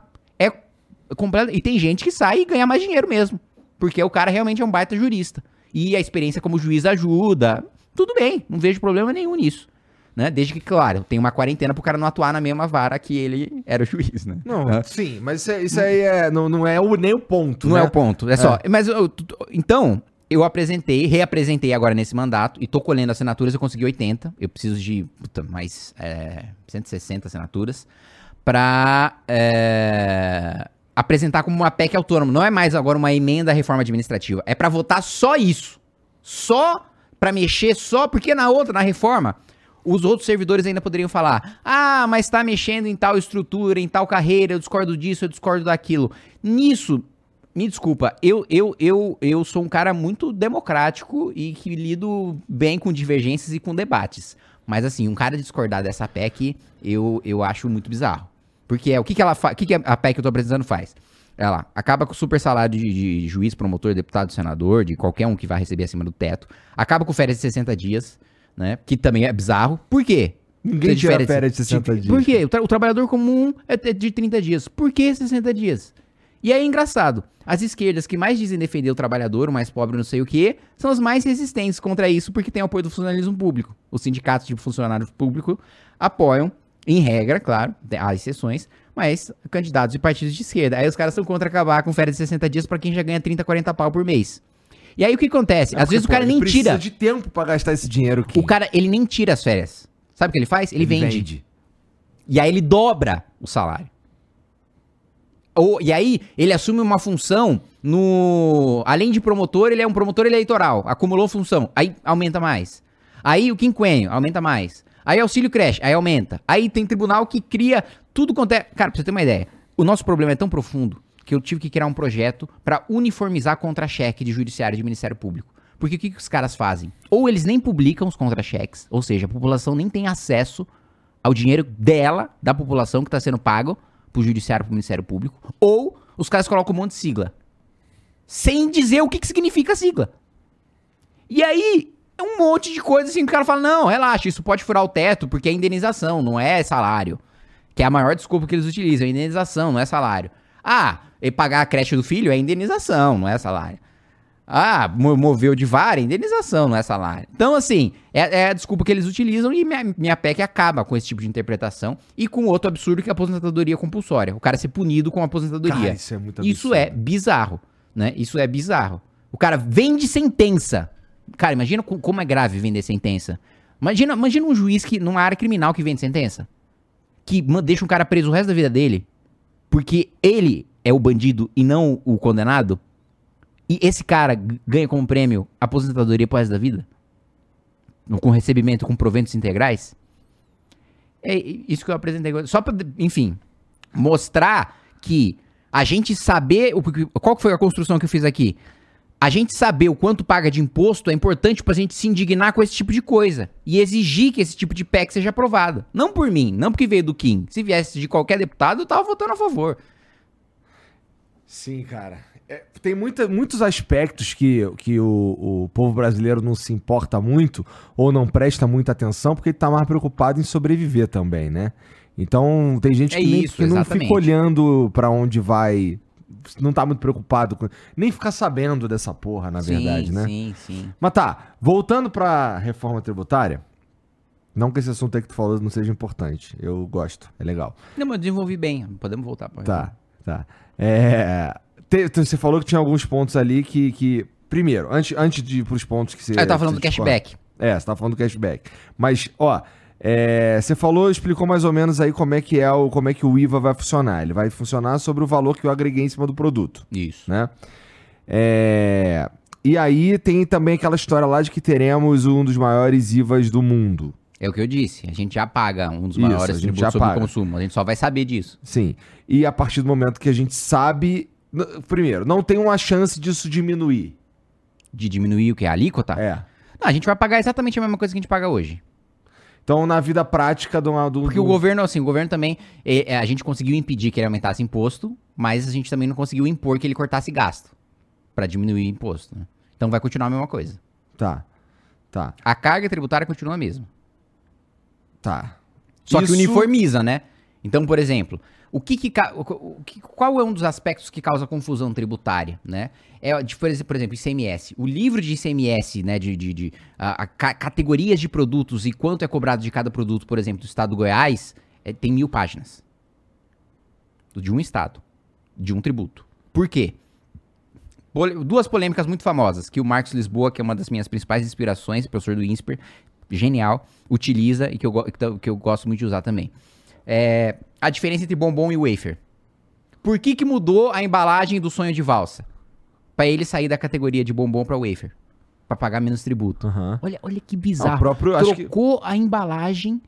É completo. E tem gente que sai e ganha mais dinheiro mesmo. Porque o cara realmente é um baita jurista. E a experiência como juiz ajuda. Tudo bem, não vejo problema nenhum nisso. Né? Desde que, claro, tem uma quarentena pro cara não atuar na mesma vara que ele era o juiz, né? Não, sim, mas isso, é- isso aí é, não, não é o, nem o ponto, Não né? é o ponto, é só. Mas eu- então, eu apresentei, reapresentei agora nesse mandato e tô colhendo assinaturas, eu consegui 80. Eu preciso de puta, mais é, 160 assinaturas pra é, apresentar como uma PEC autônoma. Não é mais agora uma emenda à reforma administrativa. É pra votar só isso. Só pra mexer, só porque na outra, na reforma, os outros servidores ainda poderiam falar: ah, mas tá mexendo em tal estrutura, em tal carreira, eu discordo disso, eu discordo daquilo. Nisso, me desculpa, eu, eu, eu, eu sou um cara muito democrático e que lido bem com divergências e com debates. Mas assim, um cara discordar dessa PEC, eu, eu acho muito bizarro. Porque é o que, que ela fa- o que, que a PEC que eu tô apresentando faz? Ela acaba com o super salário de, de juiz, promotor, deputado, senador, de qualquer um que vai receber acima do teto. Acaba com férias de 60 dias, né? Que também é bizarro. Por quê? Ninguém tira férias de 60 dias. Por quê? O, tra- o trabalhador comum é é de 30 dias. Por que 60 dias? E aí é engraçado. As esquerdas que mais dizem defender o trabalhador, o mais pobre, não sei o quê, são as mais resistentes contra isso porque tem apoio do funcionalismo público. Os sindicatos de funcionários públicos apoiam, em regra, claro, há exceções, mas candidatos e partidos de esquerda. Aí os caras são contra acabar com férias de 60 dias pra quem já ganha 30, 40 pau por mês. E aí o que acontece? É Às vezes o cara ele nem precisa tira. de tempo pra gastar esse dinheiro aqui. O cara, ele nem tira as férias. Sabe o que ele faz? Ele, vende. E aí ele dobra o salário. Ou, e aí ele assume uma função no. Além de promotor, ele é um promotor eleitoral. Acumulou função. Aí aumenta mais. Aí o quinquênio, aumenta mais. Aí auxílio creche, aí aumenta. Aí tem tribunal que cria tudo quanto é. Cara, pra você ter uma ideia, o nosso problema é tão profundo que eu tive que criar um projeto pra uniformizar contra-cheque de judiciário e de Ministério Público. Porque o que, que os caras fazem? Ou eles nem publicam os contra-cheques, ou seja, a população nem tem acesso ao dinheiro dela, da população que está sendo pago pro judiciário, pro Ministério Público, ou os caras colocam um monte de sigla. Sem dizer o que, que significa a sigla. E aí, é um monte de coisa assim que o cara fala: não, relaxa, isso pode furar o teto porque é indenização, não é salário. Que é a maior desculpa que eles utilizam, é indenização, não é salário. Ah, e pagar a creche do filho é indenização, não é salário. Ah, mo- moveu de vara, é indenização, não é salário. Então, assim, é, é a desculpa que eles utilizam e minha, minha PEC acaba com esse tipo de interpretação e com outro absurdo que é a aposentadoria compulsória. O cara ser punido com a aposentadoria. Cara, isso é muito Isso absurdo. é bizarro, né? Isso é bizarro. O cara vende sentença. Cara, imagina co- como é grave vender sentença. Imagina, imagina um juiz que numa área criminal que vende sentença. Que deixa um cara preso o resto da vida dele. Porque ele é o bandido e não o condenado. E esse cara ganha como prêmio aposentadoria pro resto da vida? Com recebimento com proventos integrais? É isso que eu apresentei. agora. Só pra, enfim, mostrar que a gente saber. o Qual foi a construção que eu fiz aqui? A gente saber o quanto paga de imposto é importante pra gente se indignar com esse tipo de coisa. E exigir que esse tipo de PEC seja aprovado. Não por mim, não porque veio do Kim. Se viesse de qualquer deputado, eu tava votando a favor. Sim, cara. É, tem muita, muitos aspectos que, que o, o povo brasileiro não se importa muito ou não presta muita atenção porque ele tá mais preocupado em sobreviver também, né? Então, tem gente É que, nem- isso, que não fica olhando pra onde vai, não tá muito preocupado, com, nem fica sabendo dessa porra, na verdade, né? Sim, sim. Mas tá, voltando pra reforma tributária, não que esse assunto aí que tu falou não seja importante, eu gosto, é legal. Não, mas eu desenvolvi bem. Podemos voltar pra Tá, tá. É, te- te- você falou que tinha alguns pontos ali que. que primeiro, antes, antes de ir pros pontos que você. Ah, eu tava falando do discorda. cashback. É, você tava falando do cashback. Mas, ó, é, você falou, explicou mais ou menos aí como é que é o, como é que o IVA vai funcionar. Ele vai funcionar sobre o valor que eu agreguei em cima do produto, Isso. né? É, e aí tem também aquela história lá de que teremos um dos maiores IVAs do mundo. É o que eu disse. A gente já paga um dos Isso, maiores tributos sobre paga. o consumo. A gente só vai saber disso. Sim. E a partir do momento que a gente sabe. Primeiro, não tem uma chance disso diminuir. De diminuir o que? A alíquota? É. Não, a gente vai pagar exatamente a mesma coisa que a gente paga hoje. Então, na vida prática do. do Porque do- o governo, assim, o governo também. é, é, a gente conseguiu impedir que ele aumentasse imposto, mas a gente também não conseguiu impor que ele cortasse gasto. Pra diminuir o imposto. né? Então vai continuar a mesma coisa. Tá. Tá. A carga tributária continua a mesma. Tá. Só Isso- que uniformiza, né? Então, por exemplo, o que que, o- que- qual é um dos aspectos que causa confusão tributária, né? É, de, por exemplo, ICMS. O livro de ICMS, né, de, de, de, a- a ca- categorias de produtos e quanto é cobrado de cada produto, por exemplo, do estado do Goiás, é, tem mil páginas. De um estado. De um tributo. Por quê? Pole- duas polêmicas muito famosas, que o Marcos Lisboa, que é uma das minhas principais inspirações, professor do INSPER, genial, utiliza e que eu- que eu gosto muito de usar também. É, a diferença entre bombom e wafer. Por que, que mudou a embalagem do sonho de valsa? Pra ele sair da categoria de bombom pra wafer. Pra pagar menos tributo. Aham. Olha, olha que bizarro. o próprio. Acho que. Trocou a embalagem.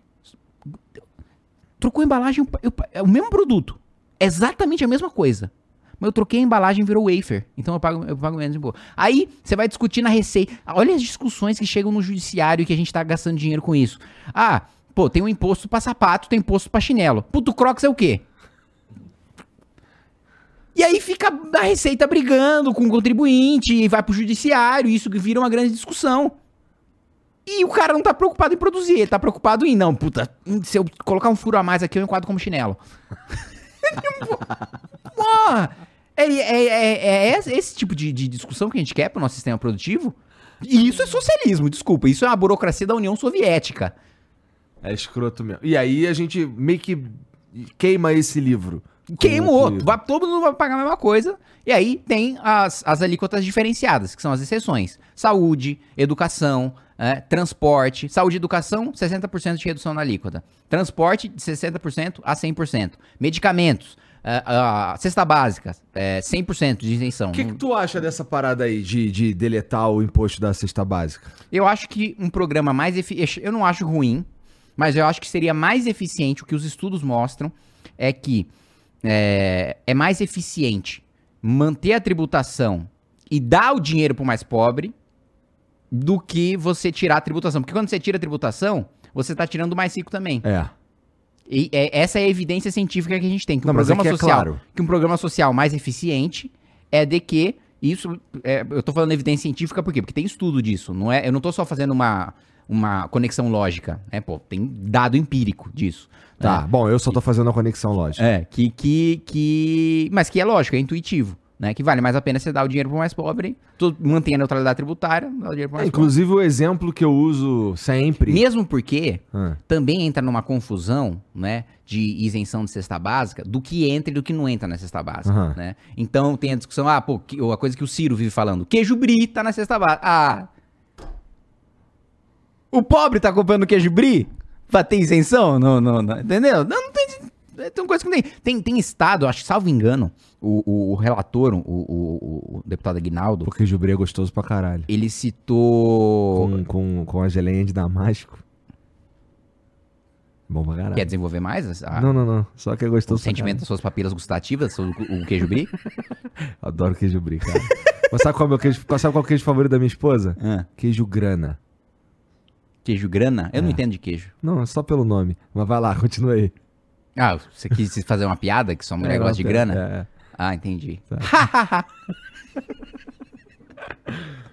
Trocou a embalagem. eu- é o mesmo produto. Exatamente a mesma coisa. Mas eu troquei a embalagem e virou wafer. Então eu pago, eu pago menos imposto. Aí você vai discutir na receita. Olha as discussões que chegam no judiciário e que a gente tá gastando dinheiro com isso. Ah, pô, tem um imposto pra sapato, tem imposto pra chinelo. Puto Crocs é o quê? E aí fica a receita brigando com o contribuinte e vai pro judiciário, isso vira uma grande discussão. E o cara não tá preocupado em produzir, ele tá preocupado em, não, puta, se eu colocar um furo a mais aqui, eu enquadro como chinelo. Porra! É, é, é- é esse, esse tipo de, de discussão que a gente quer pro nosso sistema produtivo? E isso é socialismo, desculpa. Isso é a burocracia da União Soviética. É escroto mesmo. E aí a gente meio que queima esse livro. Queimou. Vai- todo mundo vai pagar a mesma coisa. E aí tem as, as alíquotas diferenciadas, que são as exceções. Saúde, educação, é, transporte. Saúde e educação, 60% de redução na alíquota. Transporte, de 60% a 100%. Medicamentos, é, a cesta básica, é, 100% de isenção. O que, que tu acha dessa parada aí de, de deletar o imposto da cesta básica? Eu acho que um programa mais eficiente. Eu não acho ruim, mas eu acho que seria mais eficiente. O que os estudos mostram é que é, é mais eficiente manter a tributação e dar o dinheiro pro mais pobre do que você tirar a tributação. Porque quando você tira a tributação, você tá tirando do mais rico também. É. E, é- essa é a evidência científica que a gente tem. Que um Não, mas programa aqui é social, claro. que um programa social mais eficiente é de que isso. é, eu tô falando evidência científica por quê? Porque tem estudo disso. Não é, eu não tô só fazendo uma, uma conexão lógica. Né? Pô, tem dado empírico disso. Tá, né? bom, eu só tô fazendo a conexão lógica. É, que, que, que. Mas que é lógico, é intuitivo. Né? Que vale mais a pena você dar o dinheiro pro mais pobre, tu mantém a neutralidade tributária, dá o dinheiro pro É, mais pobre. inclusive o exemplo que eu uso sempre. Mesmo porque Ah, também entra numa confusão, né, de isenção de cesta básica, do que entra e do que não entra na cesta básica, Aham. né? Então tem a discussão, ah, pô, que- a coisa que o Ciro vive falando, queijo brie tá na cesta básica. Ah, o pobre tá comprando queijo brie pra ter isenção? Não, não, não, entendeu? Não, não tem... Tem coisa que não tem. Tem, tem estado, acho que salvo engano, o, o, o relator, o, o, o deputado Aguinaldo, porque Jubrei é gostoso pra caralho. ele citou... Com, com, com a geleia de damasco. Bom pra caralho. Quer desenvolver mais a- Não, não, não. Só que é o gostoso pra sentimento das suas papilas gustativas o, o queijo brie? Adoro queijo brie, cara. Mas sabe qual é o meu queijo? Sabe qual é o queijo favorito da minha esposa? Ah, Queijo grana. Queijo grana? Eu não É. entendo de queijo. Não, é só pelo nome. Mas vai lá, continua aí. Ah, você quis fazer uma piada que sua mulher É, gosta de é, grana? É, Ah, entendi. é.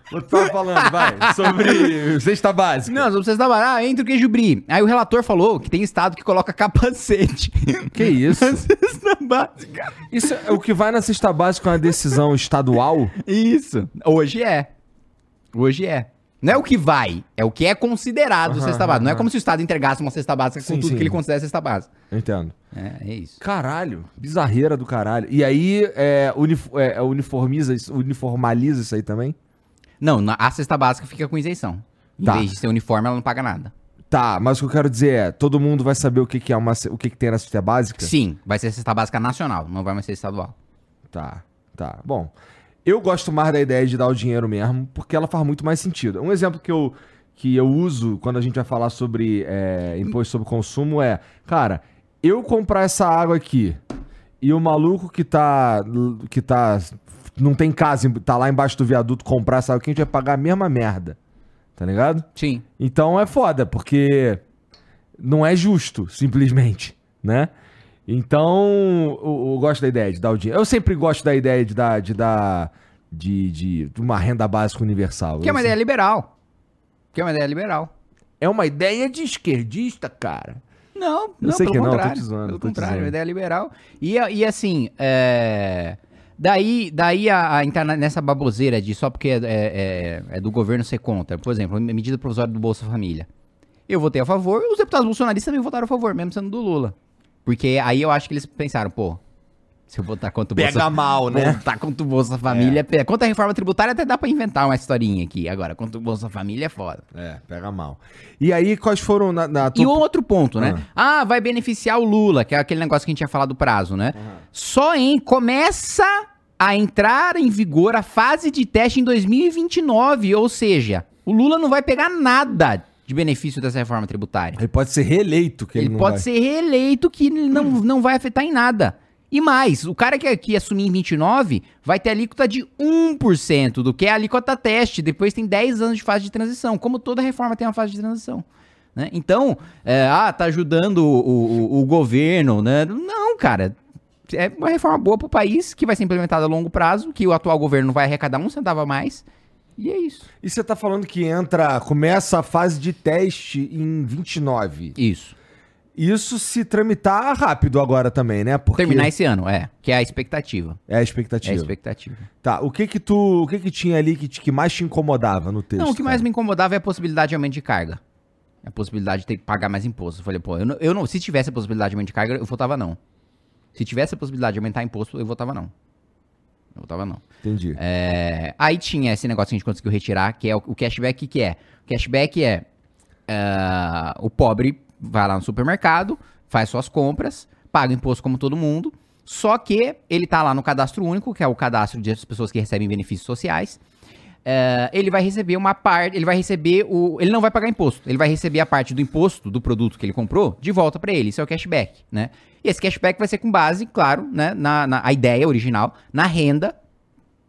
Eu tava falando, vai, sobre cesta básica. Não, não precisa dar Ah, entra o queijo brie. Aí o relator falou que tem estado que coloca capacete. Que isso? na cesta básica. Isso é o que vai na cesta básica é uma decisão estadual? Isso. Hoje é. Hoje é. Não é o que vai, é o que é considerado Aham, cesta básica. Não é como se o Estado entregasse uma cesta básica com Sim, tudo sim. que ele considera cesta básica. Entendo. É, é isso. Caralho, bizarreira do caralho. E aí, é, unif- é, uniformiza, isso- uniformaliza isso aí também? Não, a cesta básica fica com isenção. Em Tá. vez de ser uniforme, ela não paga nada. Tá, mas o que eu quero dizer é, todo mundo vai saber o que, que é uma, o que, que tem na cesta básica? Sim, vai ser cesta básica nacional, não vai mais ser estadual. Tá, tá. Bom, eu gosto mais da ideia de dar o dinheiro mesmo, porque ela faz muito mais sentido. Um exemplo que eu, que eu uso quando a gente vai falar sobre é, imposto sobre consumo é, cara, eu comprar essa água aqui e o maluco que tá, que tá, não tem casa, tá lá embaixo do viaduto comprar essa água aqui, a gente vai pagar a mesma merda, tá ligado? Sim. Então é foda, porque não é justo, simplesmente, né? Então, eu, eu gosto da ideia de dar o dinheiro. Eu sempre gosto da ideia de dar, de dar, de, de, de uma renda básica universal. Que é uma ideia liberal. Que é uma ideia liberal. É uma ideia de esquerdista, cara. Não, não, sei pelo que não, tô contrário. te zoando, pelo contrário, é zoando. uma ideia liberal. E, e assim, é, daí, daí a, a entrar nessa baboseira de só porque é, é- é do governo ser contra. Por exemplo, a medida provisória do Bolsa Família. Eu votei a favor, os deputados bolsonaristas também votaram a favor, mesmo sendo do Lula. Porque aí eu acho que eles pensaram, pô, se eu votar contra o Bolsa mal, Votar contra o Bolsa Família. É. Contra a reforma tributária até dá pra inventar uma historinha aqui. Agora, contra o Bolsa Família é foda. É, pega mal. E aí, quais foram na, na E um outro ponto, né? Ah. vai beneficiar o Lula, que é aquele negócio que a gente tinha falado do prazo, né? Só em começa a entrar em vigor a fase de teste em 2029, ou seja, o Lula não vai pegar nada de benefício dessa reforma tributária. Ele pode ser reeleito, que ele, Ele não pode vai. ser reeleito que ele não, não vai afetar em nada. E mais, o cara que, que assumir em 29 vai ter alíquota de 1%, do que é a alíquota teste. Depois tem 10 anos de fase de transição, como toda reforma tem uma fase de transição. né? Então, é, ah, tá ajudando o, o- o governo, né? Não, cara. É uma reforma boa pro país, que vai ser implementada a longo prazo, que o atual governo não vai arrecadar um centavo a mais. E é isso. E você tá falando que entra, começa a fase de teste em 29. Isso. Isso se tramitar rápido agora também, né? Porque Terminar esse ano, é. Que é a expectativa. é a É expectativa. a expectativa. Tá, o que que tu, o que que tinha ali que, te- que mais te incomodava no texto? Não, o que mais cara? me incomodava é a possibilidade de aumento de carga. A possibilidade de ter que pagar mais imposto. Eu falei, pô, eu não, eu não- se tivesse a possibilidade de aumento de carga, eu votava não. Se tivesse a possibilidade de aumentar imposto, eu votava não. Eu votava não. Entendi. É, aí tinha esse negócio que a gente conseguiu retirar, que é o, o cashback, que é? O cashback é ah, o pobre vai lá no supermercado, faz suas compras, paga imposto como todo mundo, só que ele tá lá no cadastro único, que é o cadastro de pessoas que recebem benefícios sociais. É, ele vai receber uma parte, ele vai receber o, ele não vai pagar imposto, ele vai receber a parte do imposto do produto que ele comprou de volta para ele, isso é o cashback, né? E esse cashback vai ser com base, claro, né, na, na a ideia original, na renda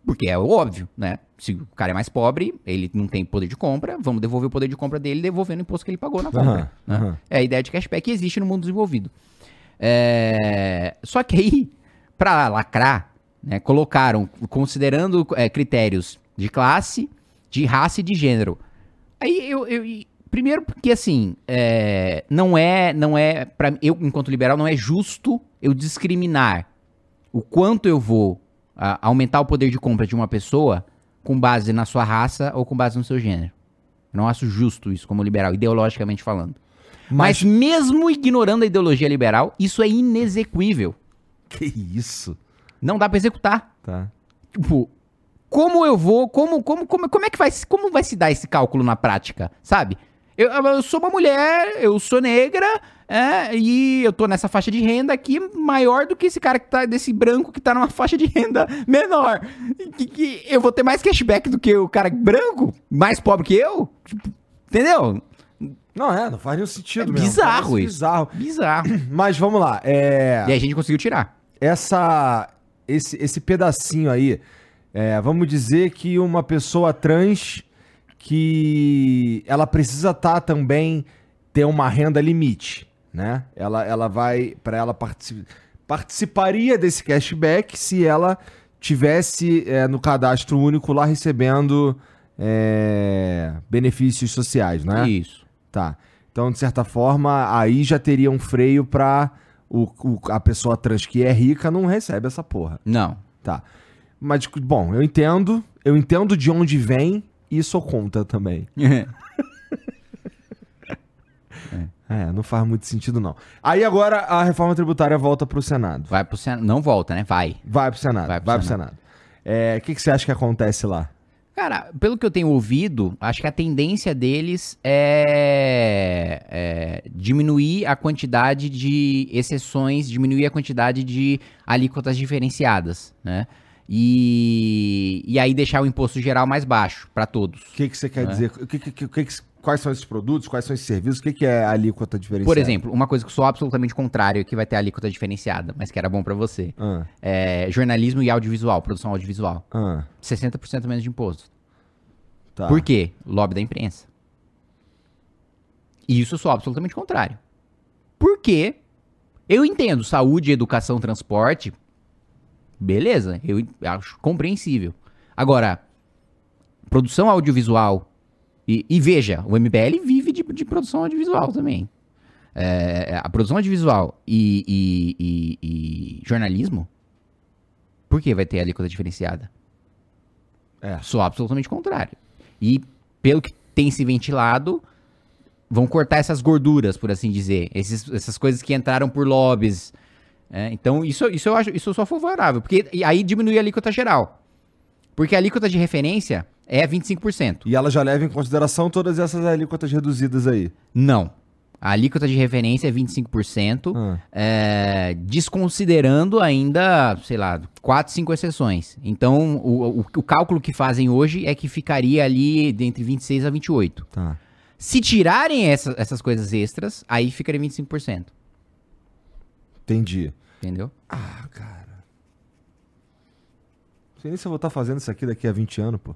porque é óbvio, né? Se o cara é mais pobre, ele não tem poder de compra, vamos devolver o poder de compra dele devolvendo o imposto que ele pagou na compra. Aham, né? aham. É a ideia de cashback que existe no mundo desenvolvido. É, Só que aí, pra lacrar, né, colocaram, considerando é, critérios de classe, de raça e de gênero. Aí eu. eu- primeiro porque assim, é, não é. Não é. Pra, eu, enquanto liberal, não é justo eu discriminar o quanto eu vou ah, aumentar o poder de compra de uma pessoa com base na sua raça ou com base no seu gênero. Eu não acho justo isso como liberal, ideologicamente falando. Mas, mesmo ignorando a ideologia liberal, isso é inexequível. Que isso? Não dá pra executar. Tá. Tipo, como eu vou, como, como, como, como é que vai, como vai se dar esse cálculo na prática, sabe? Eu, eu sou uma mulher, eu sou negra, é, e eu tô nessa faixa de renda aqui maior do que esse cara que tá, desse branco que tá numa faixa de renda menor. Que, que eu vou ter mais cashback do que o cara branco, mais pobre que eu? Tipo, entendeu? Não, é, não faz nenhum sentido É mesmo. bizarro Parece isso. Bizarro. Bizarro. Mas vamos lá. É... E a gente conseguiu tirar. essa esse, esse pedacinho aí, é, vamos dizer que uma pessoa trans que ela precisa estar também ter uma renda limite, né? Ela, ela vai para ela partici- participaria desse cashback se ela tivesse é, no cadastro único lá recebendo é, benefícios sociais, né? Isso. Tá. Então, de certa forma, aí já teria um freio pra o, o- a pessoa trans que é rica não recebe essa porra. Não. Tá. Mas, bom, eu entendo. Eu entendo de onde vem e sou contra também. É, não faz muito sentido, não. Aí agora a reforma tributária volta pro Senado. Vai pro Senado. Não volta, né? Vai. Vai pro Senado. Vai Vai pro, pro Senado. É, O que, que você acha que acontece lá? Cara, pelo que eu tenho ouvido, acho que a tendência deles é, é diminuir a quantidade de exceções, diminuir a quantidade de alíquotas diferenciadas, né? E, e aí deixar o imposto geral mais baixo para todos. O que, que você quer É. dizer? O que, que, que- que quais são esses produtos? Quais são esses serviços? O que, que é a alíquota diferenciada? Por exemplo, uma coisa que sou absolutamente contrário, que vai ter alíquota diferenciada, mas que era bom para você. Ah, É jornalismo e audiovisual, produção audiovisual. ah, 60% menos de imposto. tá. Por quê? Lobby da imprensa. E isso eu sou absolutamente contrário. Por quê? Eu entendo saúde, educação, transporte. Beleza, eu acho compreensível. Agora, produção audiovisual. E, e veja, o MBL vive de, de produção audiovisual também. É, a produção audiovisual e, e- e- e jornalismo. Por que vai ter alíquota diferenciada? É. Sou absolutamente contrário. E pelo que tem se ventilado, vão cortar essas gorduras, por assim dizer. Esses- essas coisas que entraram por lobbies. É, então, isso, isso eu acho, isso eu sou favorável. Porque aí diminui a alíquota geral. Porque a alíquota de referência é 25%. E ela já leva em consideração todas essas alíquotas reduzidas aí. Não. A alíquota de referência é 25%, Ah. é, desconsiderando ainda, sei lá, 4, 5 exceções. Então, o, o, o cálculo que fazem hoje é que ficaria ali entre 26 a 28. Tá. Se tirarem essa- essas coisas extras, aí ficaria 25%. Entendi. Entendeu? Ah, cara. Não sei nem se eu vou estar fazendo isso aqui daqui a 20 anos, pô.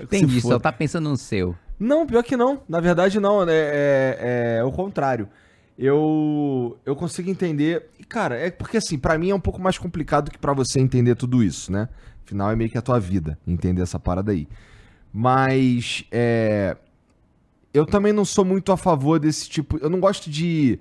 Entendi, só tá pensando no seu. Não, pior que não. Na verdade, não. É, é, é o contrário. Eu, eu consigo entender. E, cara, é porque assim, pra mim é um pouco mais complicado que pra você entender tudo isso, né? Afinal, é meio que a tua vida entender essa parada aí. Mas é, eu também não sou muito a favor desse tipo. Eu não gosto de.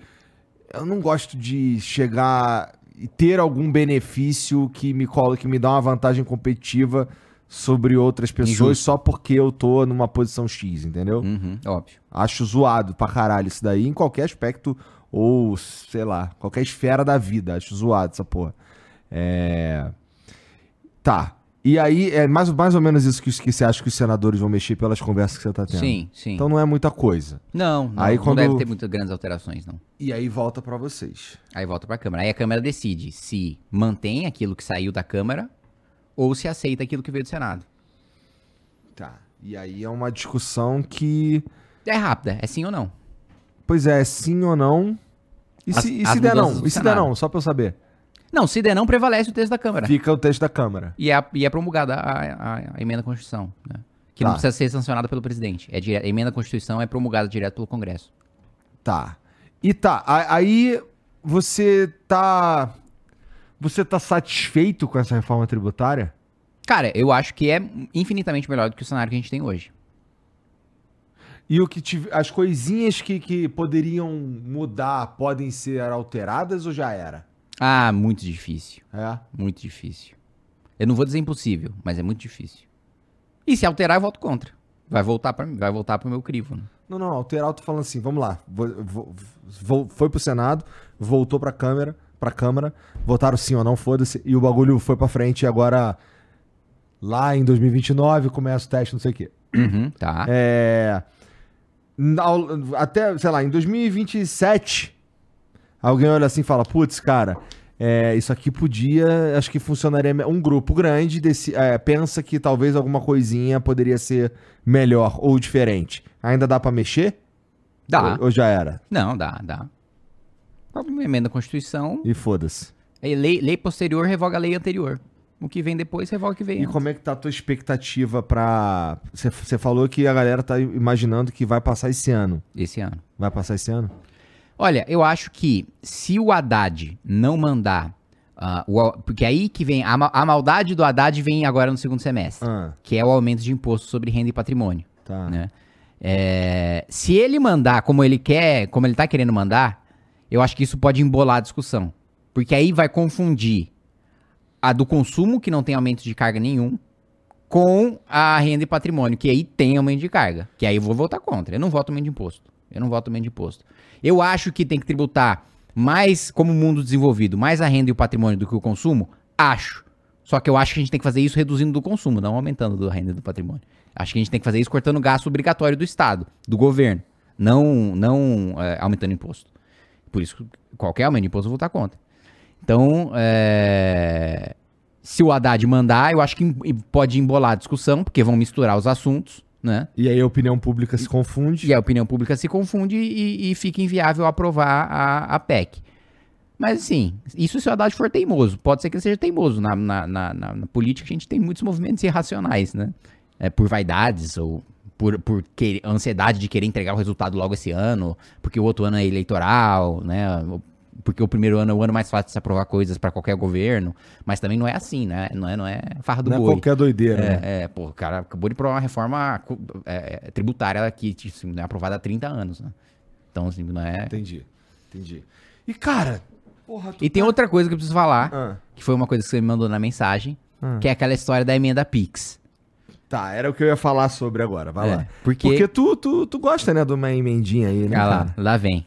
Eu não gosto de chegar e ter algum benefício que me colo, que me dá uma vantagem competitiva sobre outras pessoas só porque eu tô numa posição X, entendeu? Uhum, óbvio. Acho zoado pra caralho isso daí, em qualquer aspecto, ou sei lá, qualquer esfera da vida. Acho zoado essa porra. É. Tá. E aí, é mais, mais ou menos isso que, que você acha que os senadores vão mexer pelas conversas que você tá tendo. Sim, sim. Então não é muita coisa. não, não, aí não quando- deve ter muitas grandes alterações, não. E aí volta pra vocês. Aí volta pra Câmara. Aí a Câmara decide se mantém aquilo que saiu da Câmara ou se aceita aquilo que veio do Senado. Tá. E aí é uma discussão que. É rápida, é sim ou não. Pois é, sim ou não. E As- se, e se der não? E se der não? Só pra eu saber. Não, se der não, prevalece o texto da Câmara. Fica o texto da Câmara. E é, e é promulgada a, a- a emenda à Constituição. Né? Que não Tá. precisa ser sancionada pelo presidente. É dire... A emenda à Constituição é promulgada direto pelo Congresso. Tá. E tá, aí você tá. Você tá satisfeito com essa reforma tributária? Cara, eu acho que é infinitamente melhor do que o cenário que a gente tem hoje. E o que tive, as coisinhas que, que poderiam mudar podem ser alteradas ou já era? Ah, muito difícil. É. Muito difícil. Eu não vou dizer impossível, mas é muito difícil. E se alterar, eu voto contra. Vai voltar para vai voltar pro meu crivo. Né? Não, não, alterar, eu tô falando assim, vamos lá. Vo- vo- vo- foi pro Senado, voltou pra Câmara, pra Câmara, votaram sim ou não, foda-se, e o bagulho foi pra frente e agora, lá em 2029, começa o teste, não sei o quê. Uhum, tá. É. até, sei lá, em 2027, alguém olha assim e fala: putz, cara, é, isso aqui podia. Acho que funcionaria. Um grupo grande desse, é, pensa que talvez alguma coisinha poderia ser melhor ou diferente. Ainda dá pra mexer? Dá. Ou, ou já era? Não, dá, dá. Uma emenda à Constituição, E foda-se. aí lei, lei posterior revoga a lei anterior. O que vem depois revoga o que vem E antes. como é que tá a tua expectativa pra. Você falou que a galera tá imaginando que vai passar esse ano. esse ano. Vai passar esse ano? Olha, eu acho que se o Haddad não mandar. ah, o porque aí que vem. A, a maldade do Haddad vem agora no segundo semestre. Ah, Que é o aumento de imposto sobre renda e patrimônio. tá. né? É, se ele mandar como ele quer, como ele tá querendo mandar, eu acho que isso pode embolar a discussão. Porque aí vai confundir a do consumo, que não tem aumento de carga nenhum, com a renda e patrimônio, que aí tem aumento de carga. Que aí eu vou votar contra. Eu não voto aumento de imposto. Eu não voto aumento de imposto. Eu acho que tem que tributar mais, como mundo desenvolvido, mais a renda e o patrimônio do que o consumo? Acho. Só que eu acho que a gente tem que fazer isso reduzindo do consumo, não aumentando da renda e do patrimônio. Acho que a gente tem que fazer isso cortando o gasto obrigatório do Estado, do governo, não, não é, aumentando imposto. Por isso, qualquer aumento de imposto eu vou votar contra. Então, é, se o Haddad mandar, eu acho que pode embolar a discussão, porque vão misturar os assuntos, né? E aí a opinião pública se confunde. E a opinião pública se confunde e, e fica inviável aprovar a, a PEC. Mas assim, isso se o Haddad for teimoso. Pode ser que ele seja teimoso. Na, na, na, na- política a gente tem muitos movimentos irracionais, né? É, por vaidades ou por, por querer- ansiedade de querer entregar o resultado logo esse ano, porque o outro ano é eleitoral, né? Porque o primeiro ano é o ano mais fácil de se aprovar coisas para qualquer governo. Mas também não é assim, né? Não é, não é farra do Não é boi. qualquer doideira, né? É, é, pô, o cara acabou de aprovar uma reforma é, é, tributária que assim, não é aprovada há 30 anos, né? Então, assim, não é. Entendi. Entendi. E, cara, porra, E tem tá- outra coisa que eu preciso falar, Ah, que foi uma coisa que você me mandou na mensagem, Ah. que é aquela história da emenda Pix. Tá, era o que eu ia falar sobre agora. Vai É, lá. porque- Porque tu, tu, tu gosta, né, de uma emendinha aí, né? Ah lá, lá vem.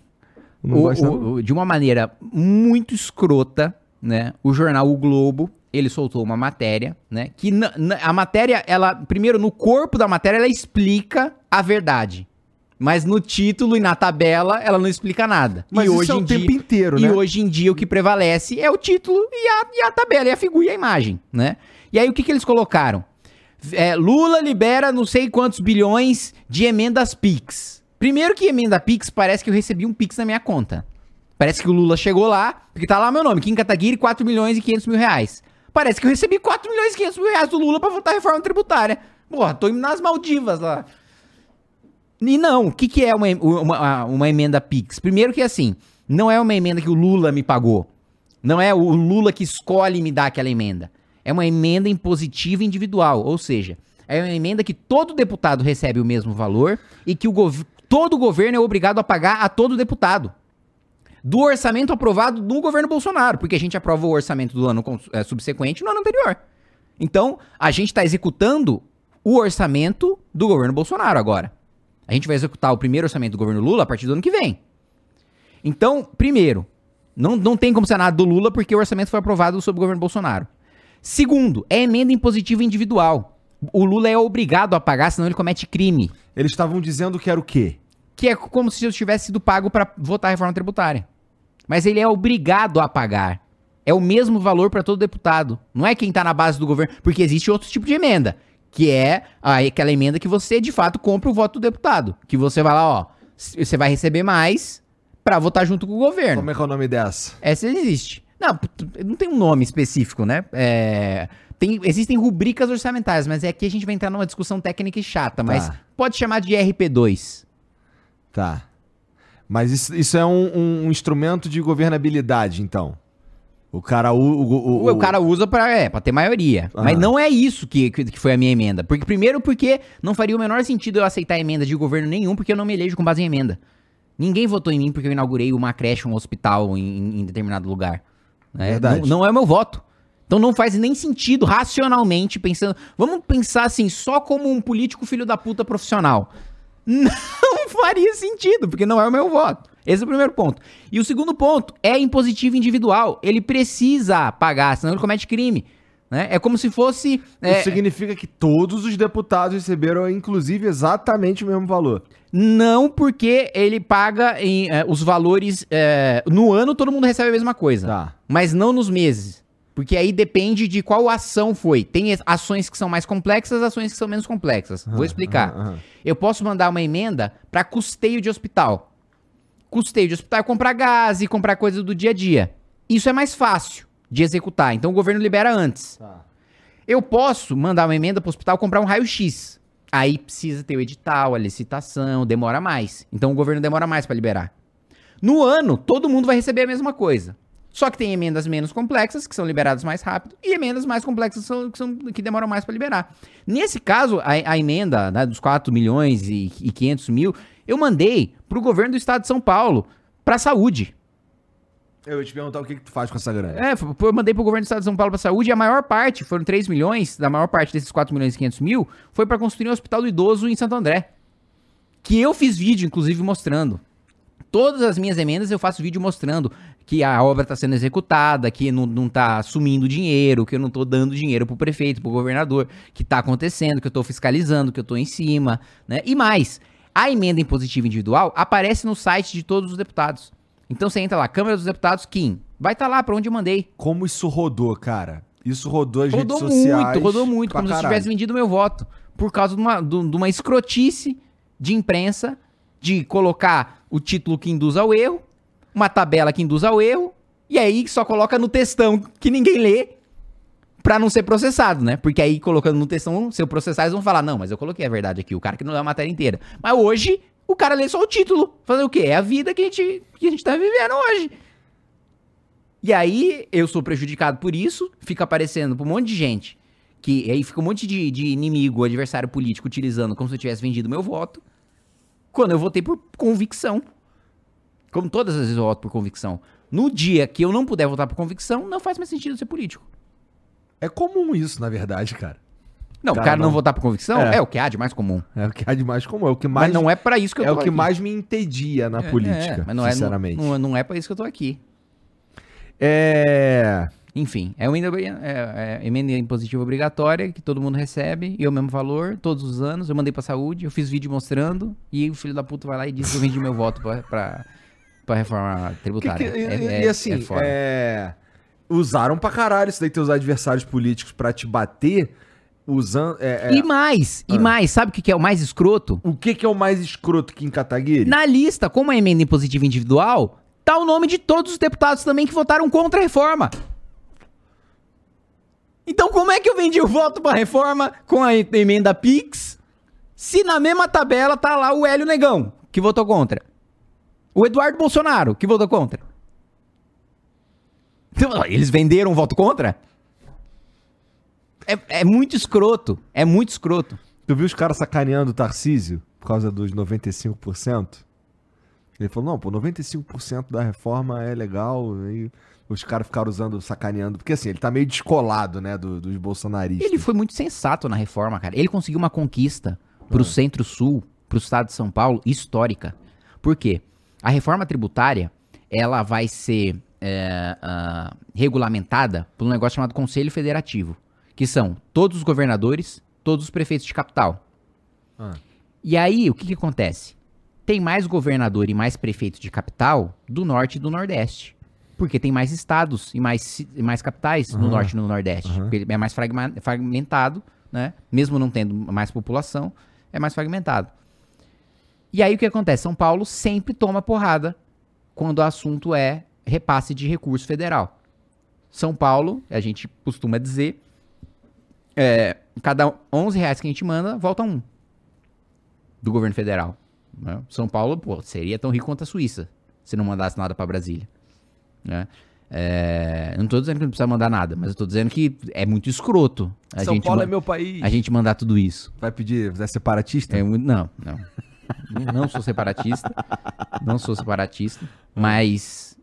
O- o- de uma maneira muito escrota, né? O jornal O Globo, ele soltou uma matéria, né? Que na- na- a matéria, ela, primeiro, no corpo da matéria, ela explica a verdade. Mas no título e na tabela, ela não explica nada. Mas e isso hoje é o em tempo dia, inteiro, E né? hoje em dia o que prevalece é o título e a, e a tabela, e a figura e a imagem, né? E aí o que, que eles colocaram? É, Lula libera não sei quantos bilhões de emendas PIX. Primeiro que emenda PIX, parece que eu recebi um PIX na minha conta. Parece que o Lula chegou lá, porque tá lá meu nome, Kim Kataguiri, 4 milhões e 500 mil reais. Parece que eu recebi 4 milhões e 500 mil reais do Lula pra votar a reforma tributária. Porra, tô indo nas Maldivas lá. E não, o que, que é uma, uma, uma emenda PIX? Primeiro que assim, não é uma emenda que o Lula me pagou. Não é o Lula que escolhe me dar aquela emenda. É uma emenda impositiva individual, ou seja, é uma emenda que todo deputado recebe o mesmo valor e que o todo governo é obrigado a pagar a todo deputado. Do orçamento aprovado no governo Bolsonaro, porque a gente aprova o orçamento do ano eh, subsequente no ano anterior. Então, a gente está executando o orçamento do governo Bolsonaro agora. A gente vai executar o primeiro orçamento do governo Lula a partir do ano que vem. Então, primeiro, não, não tem como ser nada do Lula porque o orçamento foi aprovado sob o governo Bolsonaro. Segundo, é emenda impositiva individual. O Lula é obrigado a pagar, senão ele comete crime. Eles estavam dizendo que era o quê? Que é como se eu tivesse sido pago para votar a reforma tributária. Mas ele é obrigado a pagar. É o mesmo valor para todo deputado. Não é quem tá na base do governo. Porque existe outro tipo de emenda. Que é aquela emenda que você, de fato, compra o voto do deputado. Que você vai lá, ó. Você vai receber mais para votar junto com o governo. Como é que é o nome dessa? Essa existe. Não, não tem um nome específico, né? É, tem, existem rubricas orçamentárias, mas é aqui a gente vai entrar numa discussão técnica e chata, mas Tá. pode chamar de RP2. Tá. Mas isso, isso é um, um instrumento de governabilidade, então. O cara. O, o, O, o cara usa pra, é, pra ter maioria. Aham. Mas não é isso que, que, foi a minha emenda. Porque, primeiro, porque não faria o menor sentido eu aceitar emenda de governo nenhum, porque eu não me elejo com base em emenda. Ninguém votou em mim porque eu inaugurei uma creche, um hospital em, em determinado lugar. Verdade. Não, não é o meu voto. Então não faz nem sentido, racionalmente, pensando. Vamos pensar assim, só como um político filho da puta profissional. Não faria sentido, porque não é o meu voto. Esse é o primeiro ponto. E o segundo ponto é impositivo individual. Ele precisa pagar, senão ele comete crime. Né? É como se fosse. é, Isso significa que todos os deputados receberam, inclusive, exatamente o mesmo valor. Não porque ele paga em, é, os valores. é, no ano todo mundo recebe a mesma coisa. Tá. Mas não nos meses. Porque aí depende de qual ação foi. Tem es- ações que são mais complexas, ações que são menos complexas. Vou explicar. aham, aham. Eu posso mandar uma emenda para custeio de hospital. Custeio de hospital é comprar gás e comprar coisas do dia a dia. Isso é mais fácil de executar. Então o governo libera antes. Tá. Eu posso mandar uma emenda para o hospital comprar um raio-x. Aí precisa ter o edital, a licitação, demora mais. Então o governo demora mais para liberar. No ano, todo mundo vai receber a mesma coisa. Só que tem emendas menos complexas, que são liberadas mais rápido, e emendas mais complexas são- que, são, que demoram mais para liberar. Nesse caso, a, a emenda né, dos 4 milhões e, e 500 mil, eu mandei para o governo do estado de São Paulo, para saúde. Eu ia te perguntar o que, que tu faz com essa grana. É, eu mandei pro governo do estado de São Paulo pra saúde e a maior parte, foram 3 milhões, da maior parte desses 4 milhões e 500 mil, foi pra construir um hospital do idoso em Santo André. Que eu fiz vídeo, inclusive, mostrando. Todas as minhas emendas eu faço vídeo mostrando que a obra tá sendo executada, que não, não tá sumindo dinheiro, que eu não tô dando dinheiro pro prefeito, pro governador, que tá acontecendo, que eu tô fiscalizando, que eu tô em cima, né? E mais, a emenda impositiva individual aparece no site de todos os deputados. Então você entra lá, Câmara dos Deputados, Kim, vai estar lá pra onde eu mandei. Como isso rodou, cara? Isso rodou as Rodou redes sociais. muito, rodou muito, como se eu caralho. tivesse vendido meu voto. Por causa de uma, de de uma escrotice de imprensa, de colocar o título que induz ao erro, uma tabela que induz ao erro, e aí só coloca no textão que ninguém lê, pra não ser processado, né? Porque aí colocando no textão, se eu processar, eles vão falar, não, mas eu coloquei a verdade aqui, o cara que não lê a matéria inteira. Mas hoje, o cara lê só o título. Fazer o quê? É a vida que a gente, que a gente tá vivendo hoje. E aí, eu sou prejudicado por isso, fica aparecendo pra um monte de gente. Que aí fica um monte de, de inimigo, adversário político, utilizando como se eu tivesse vendido meu voto. Quando eu votei por convicção. Como todas as vezes eu voto por convicção. No dia que eu não puder votar por convicção, não faz mais sentido ser político. É comum isso, na verdade, cara. Não, Cara, o cara não, não. votar por convicção É. é. o que há de mais comum. É o que há de mais comum. É o que mais, mas não é pra isso que eu é tô o que aqui. mais me entedia na É, política, é, mas não sinceramente. É, não, não é pra isso que eu tô aqui. É... Enfim, é uma emenda, é, é emenda impositiva obrigatória que todo mundo recebe e é o mesmo valor todos os anos. Eu mandei pra saúde, eu fiz vídeo mostrando e o filho da puta vai lá e diz que eu vendi meu voto pra, pra, pra reforma Que- tributária. que- e, É- e é- assim, é é, usaram pra caralho isso daí, teus adversários políticos pra te bater, usando... é, é, E mais, e Ah. mais, sabe o que que é o mais escroto? O que, que é o mais escroto que em Kataguiri? Na lista, como é emenda impositiva individual, tá o nome de todos os deputados também que votaram contra a reforma. Então como é que eu vendi o voto pra reforma com a emenda PIX, se na mesma tabela tá lá o Hélio Negão, que votou contra? O Eduardo Bolsonaro, que votou contra? Então, eles venderam o voto contra? É, é muito escroto, é muito escroto. Tu viu os caras sacaneando o Tarcísio por causa dos 95%? Ele falou, não, pô, 95% da reforma é legal. Aí os caras ficaram usando, sacaneando. Porque assim, ele tá meio descolado, né, do- dos bolsonaristas. Ele foi muito sensato na reforma, cara. Ele conseguiu uma conquista pro centro-sul, pro estado de São Paulo, histórica. Por quê? A reforma tributária, ela vai ser é, ah, regulamentada por um negócio chamado Conselho Federativo, que são todos os governadores, todos os prefeitos de capital. Ah. E aí, o que, que acontece? Tem mais governador e mais prefeito de capital do norte e do nordeste. Porque tem mais estados e mais, e mais capitais no Aham. norte e no nordeste. Ele é mais fragmentado, né? Mesmo não tendo mais população, é mais fragmentado. E aí o que acontece? São Paulo sempre toma porrada quando o assunto é repasse de recurso federal. São Paulo, a gente costuma dizer, é, cada 11 reais que a gente manda, volta um do governo federal. né? São Paulo, pô, seria tão rico quanto a Suíça se não mandasse nada pra Brasília. Né? É, não tô dizendo que não precisa mandar nada, mas eu tô dizendo que é muito escroto a São gente Paulo é meu país. a gente mandar tudo isso. Vai pedir, é separatista? É não, não. Não sou separatista. Não sou separatista. Mas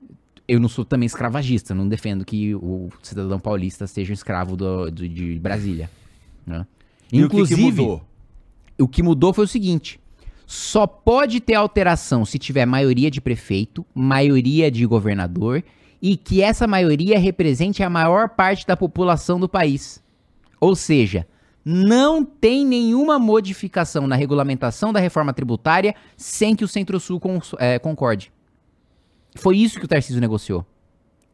eu não sou também escravagista. Não defendo que o cidadão paulista seja um escravo do, do- de Brasília. né? E o que que Inclusive, mudou? o que mudou foi o seguinte: só pode ter alteração se tiver maioria de prefeito, maioria de governador e que essa maioria represente a maior parte da população do país. Ou seja, não tem nenhuma modificação na regulamentação da reforma tributária sem que o Centro-Sul eh, concorde. Foi isso que o Tarcísio negociou.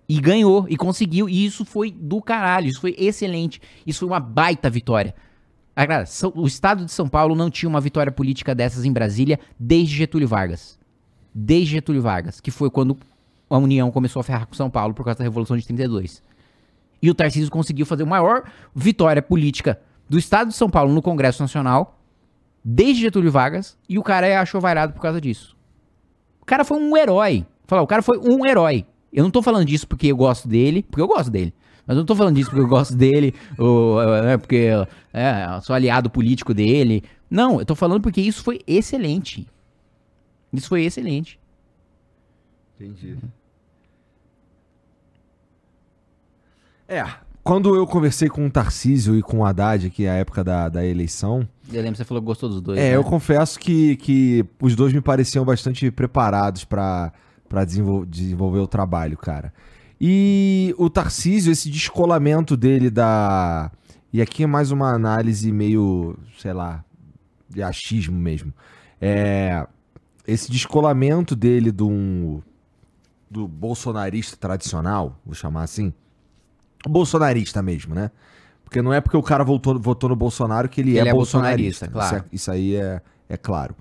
E ganhou, e conseguiu, e isso foi do caralho, isso foi excelente. Isso foi uma baita vitória. Ah, o estado de São Paulo não tinha uma vitória política dessas em Brasília desde Getúlio Vargas. Desde Getúlio Vargas, que foi quando a União começou a ferrar com São Paulo por causa da Revolução de 32. E o Tarcísio conseguiu fazer a maior vitória política do estado de São Paulo no Congresso Nacional desde Getúlio Vargas, e o cara é achovarado por causa disso. O cara foi um herói. Falar, o cara foi um herói. Eu não tô falando disso porque eu gosto dele, porque eu gosto dele. Mas eu não tô falando disso porque eu gosto dele, ou é, porque é, sou aliado político dele. Não, eu tô falando porque isso foi excelente. Isso foi excelente. Entendi. É, quando eu conversei com o Tarcísio e com o Haddad, que é a época da, da eleição, Eu lembro que você falou que gostou dos dois. é, né? eu confesso que, que os dois me pareciam bastante preparados pra pra desenvol- desenvolver o trabalho, cara. E o Tarcísio, esse descolamento dele da. E aqui é mais uma análise meio, sei lá, de achismo mesmo. É, esse descolamento dele do, do bolsonarista tradicional, vou chamar assim. Bolsonarista mesmo, né? Porque não é porque o cara votou, votou no Bolsonaro que ele, Ele é, é bolsonarista. bolsonarista, claro. Isso, é- isso aí é, é claro.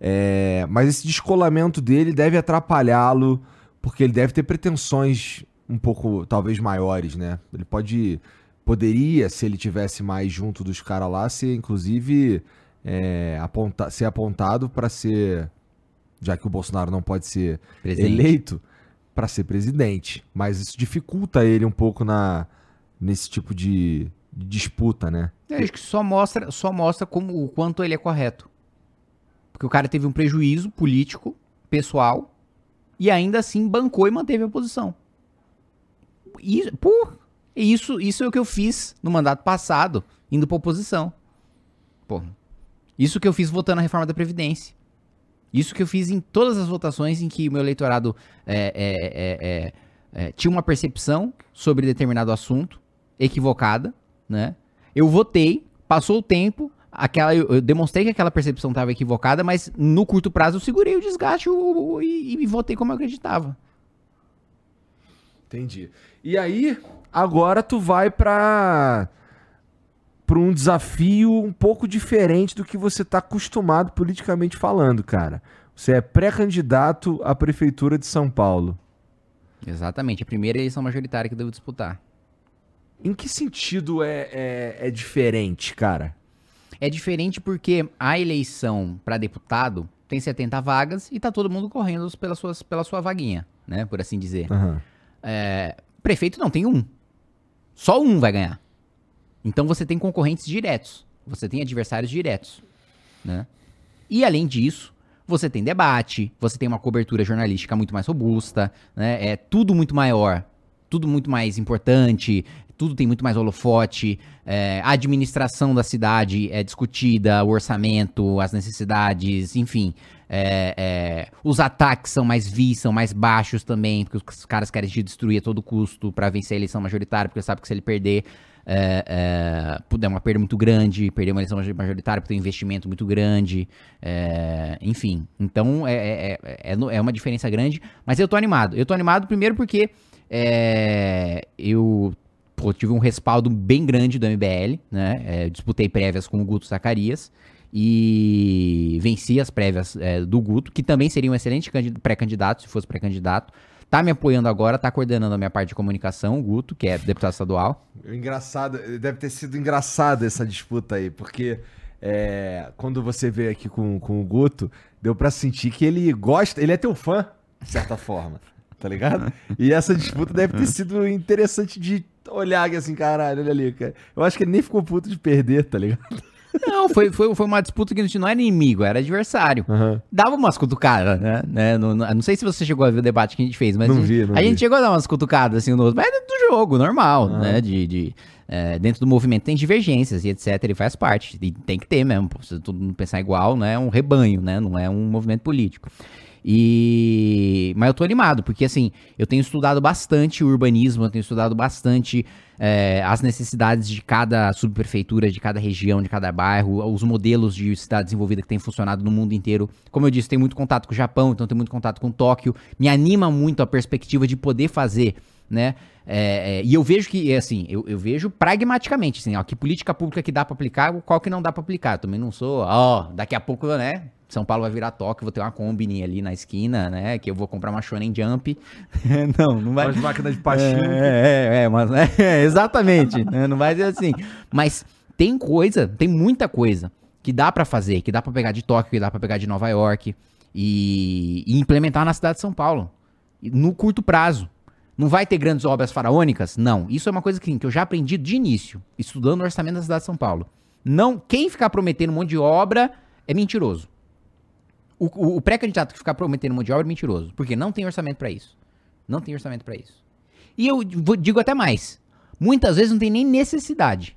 É, mas esse descolamento dele deve atrapalhá-lo, porque ele deve ter pretensões um pouco, talvez, maiores, né? Ele pode. Poderia, se ele tivesse mais junto dos caras lá, ser, inclusive, é, aponta, ser apontado para ser. Já que o Bolsonaro não pode ser Presidente. eleito, para ser presidente. Mas isso dificulta ele um pouco na, nesse tipo de, disputa, né? Eu acho que só mostra, só mostra como, o quanto ele é correto. Porque o cara teve um prejuízo político, pessoal, e ainda assim bancou e manteve a posição. Pô, isso, isso é o que eu fiz no mandato passado, indo pra oposição. Pô, isso que eu fiz votando a reforma da Previdência. Isso que eu fiz em todas as votações em que o meu eleitorado é, é, é, é, é, tinha uma percepção sobre determinado assunto equivocada, né? Eu votei, passou o tempo, aquela, eu, demonstrei que aquela percepção estava equivocada, mas no curto prazo eu segurei o desgaste o- e, e votei como eu acreditava. Entendi. E aí, agora tu vai pra para um desafio um pouco diferente do que você tá acostumado politicamente falando, cara. Você é pré-candidato à prefeitura de São Paulo. Exatamente, a primeira eleição majoritária que eu devo disputar. Em que sentido é, é, é diferente, cara? É diferente porque a eleição para deputado tem 70 vagas e tá todo mundo correndo pela, suas, pela sua vaguinha, né? Por assim dizer. Aham. É, prefeito não, tem um. Só um vai ganhar. Então você tem concorrentes diretos. Você tem adversários diretos. Né? E além disso, você tem debate, você tem uma cobertura jornalística muito mais robusta, né? É tudo muito maior, tudo muito mais importante, tudo tem muito mais holofote, é, a administração da cidade é discutida, o orçamento, as necessidades, enfim. é, é, os ataques são mais vis, são mais baixos também, porque os caras querem te destruir a todo custo pra vencer a eleição majoritária, porque sabe que se ele perder, é, é, é uma perda muito grande, perder uma eleição majoritária porque tem um investimento muito grande, é, enfim. Então é, é, é, é é uma diferença grande, mas eu tô animado. Eu tô animado primeiro porque é, eu pô, tive um respaldo bem grande do MBL, né? É, disputei prévias com o Guto Zacarias e venci as prévias é, do Guto, que também seria um excelente candi- pré-candidato, se fosse pré-candidato. Tá me apoiando agora, tá coordenando a minha parte de comunicação, o Guto, que é deputado estadual. Engraçado, deve ter sido engraçado essa disputa aí, porque é, quando você veio aqui com, com o Guto, deu pra sentir que ele gosta, ele é teu fã, de certa forma, tá ligado? E essa disputa deve ter sido interessante de olhar assim, caralho, olha ali, cara. Eu acho que ele nem ficou puto de perder, tá ligado? Não, foi, foi, foi uma disputa que a gente não era inimigo, era adversário. Uhum. Dava umas cutucadas, né? né? Não, não, não sei se você chegou a ver o debate que a gente fez, mas Não a, gente, vi, não a vi. gente chegou a dar umas cutucadas assim no outro. Mas é dentro do jogo, normal, né? De, de, é, dentro do movimento tem divergências e etc. Ele faz parte. E tem que ter mesmo. Se todo mundo pensar igual, né? É um rebanho, né? Não é um movimento político. E. Mas eu tô animado, porque assim, eu tenho estudado bastante o urbanismo, eu tenho estudado bastante é, as necessidades de cada subprefeitura, de cada região, de cada bairro, os modelos de cidade desenvolvida que tem funcionado no mundo inteiro. Como eu disse, tem muito contato com o Japão, então tem muito contato com Tóquio. Me anima muito a perspectiva de poder fazer, né? É, é, e eu vejo que, assim, eu, eu vejo pragmaticamente, assim, ó, que política pública que dá pra aplicar, qual que não dá pra aplicar. Eu também não sou, ó, daqui a pouco, né? São Paulo vai virar Tóquio, vou ter uma combine ali na esquina, né? Que eu vou comprar uma Shonen Jump. não, não vai. Umas máquinas de pachinko. É, é, é, mas, é, exatamente. né, Não vai ser assim. Mas tem coisa, tem muita coisa que dá pra fazer, que dá pra pegar de Tóquio, que dá pra pegar de Nova York e, e implementar na cidade de São Paulo. No curto prazo. Não vai ter grandes obras faraônicas? Não. Isso é uma coisa que, que eu já aprendi de início, estudando o orçamento da cidade de São Paulo. Não, quem ficar prometendo um monte de obra é mentiroso. O, o- o pré-candidato que ficar prometendo obra é mentiroso, porque não tem orçamento pra isso. Não tem orçamento pra isso. E eu vou- digo até mais. Muitas vezes não tem nem necessidade.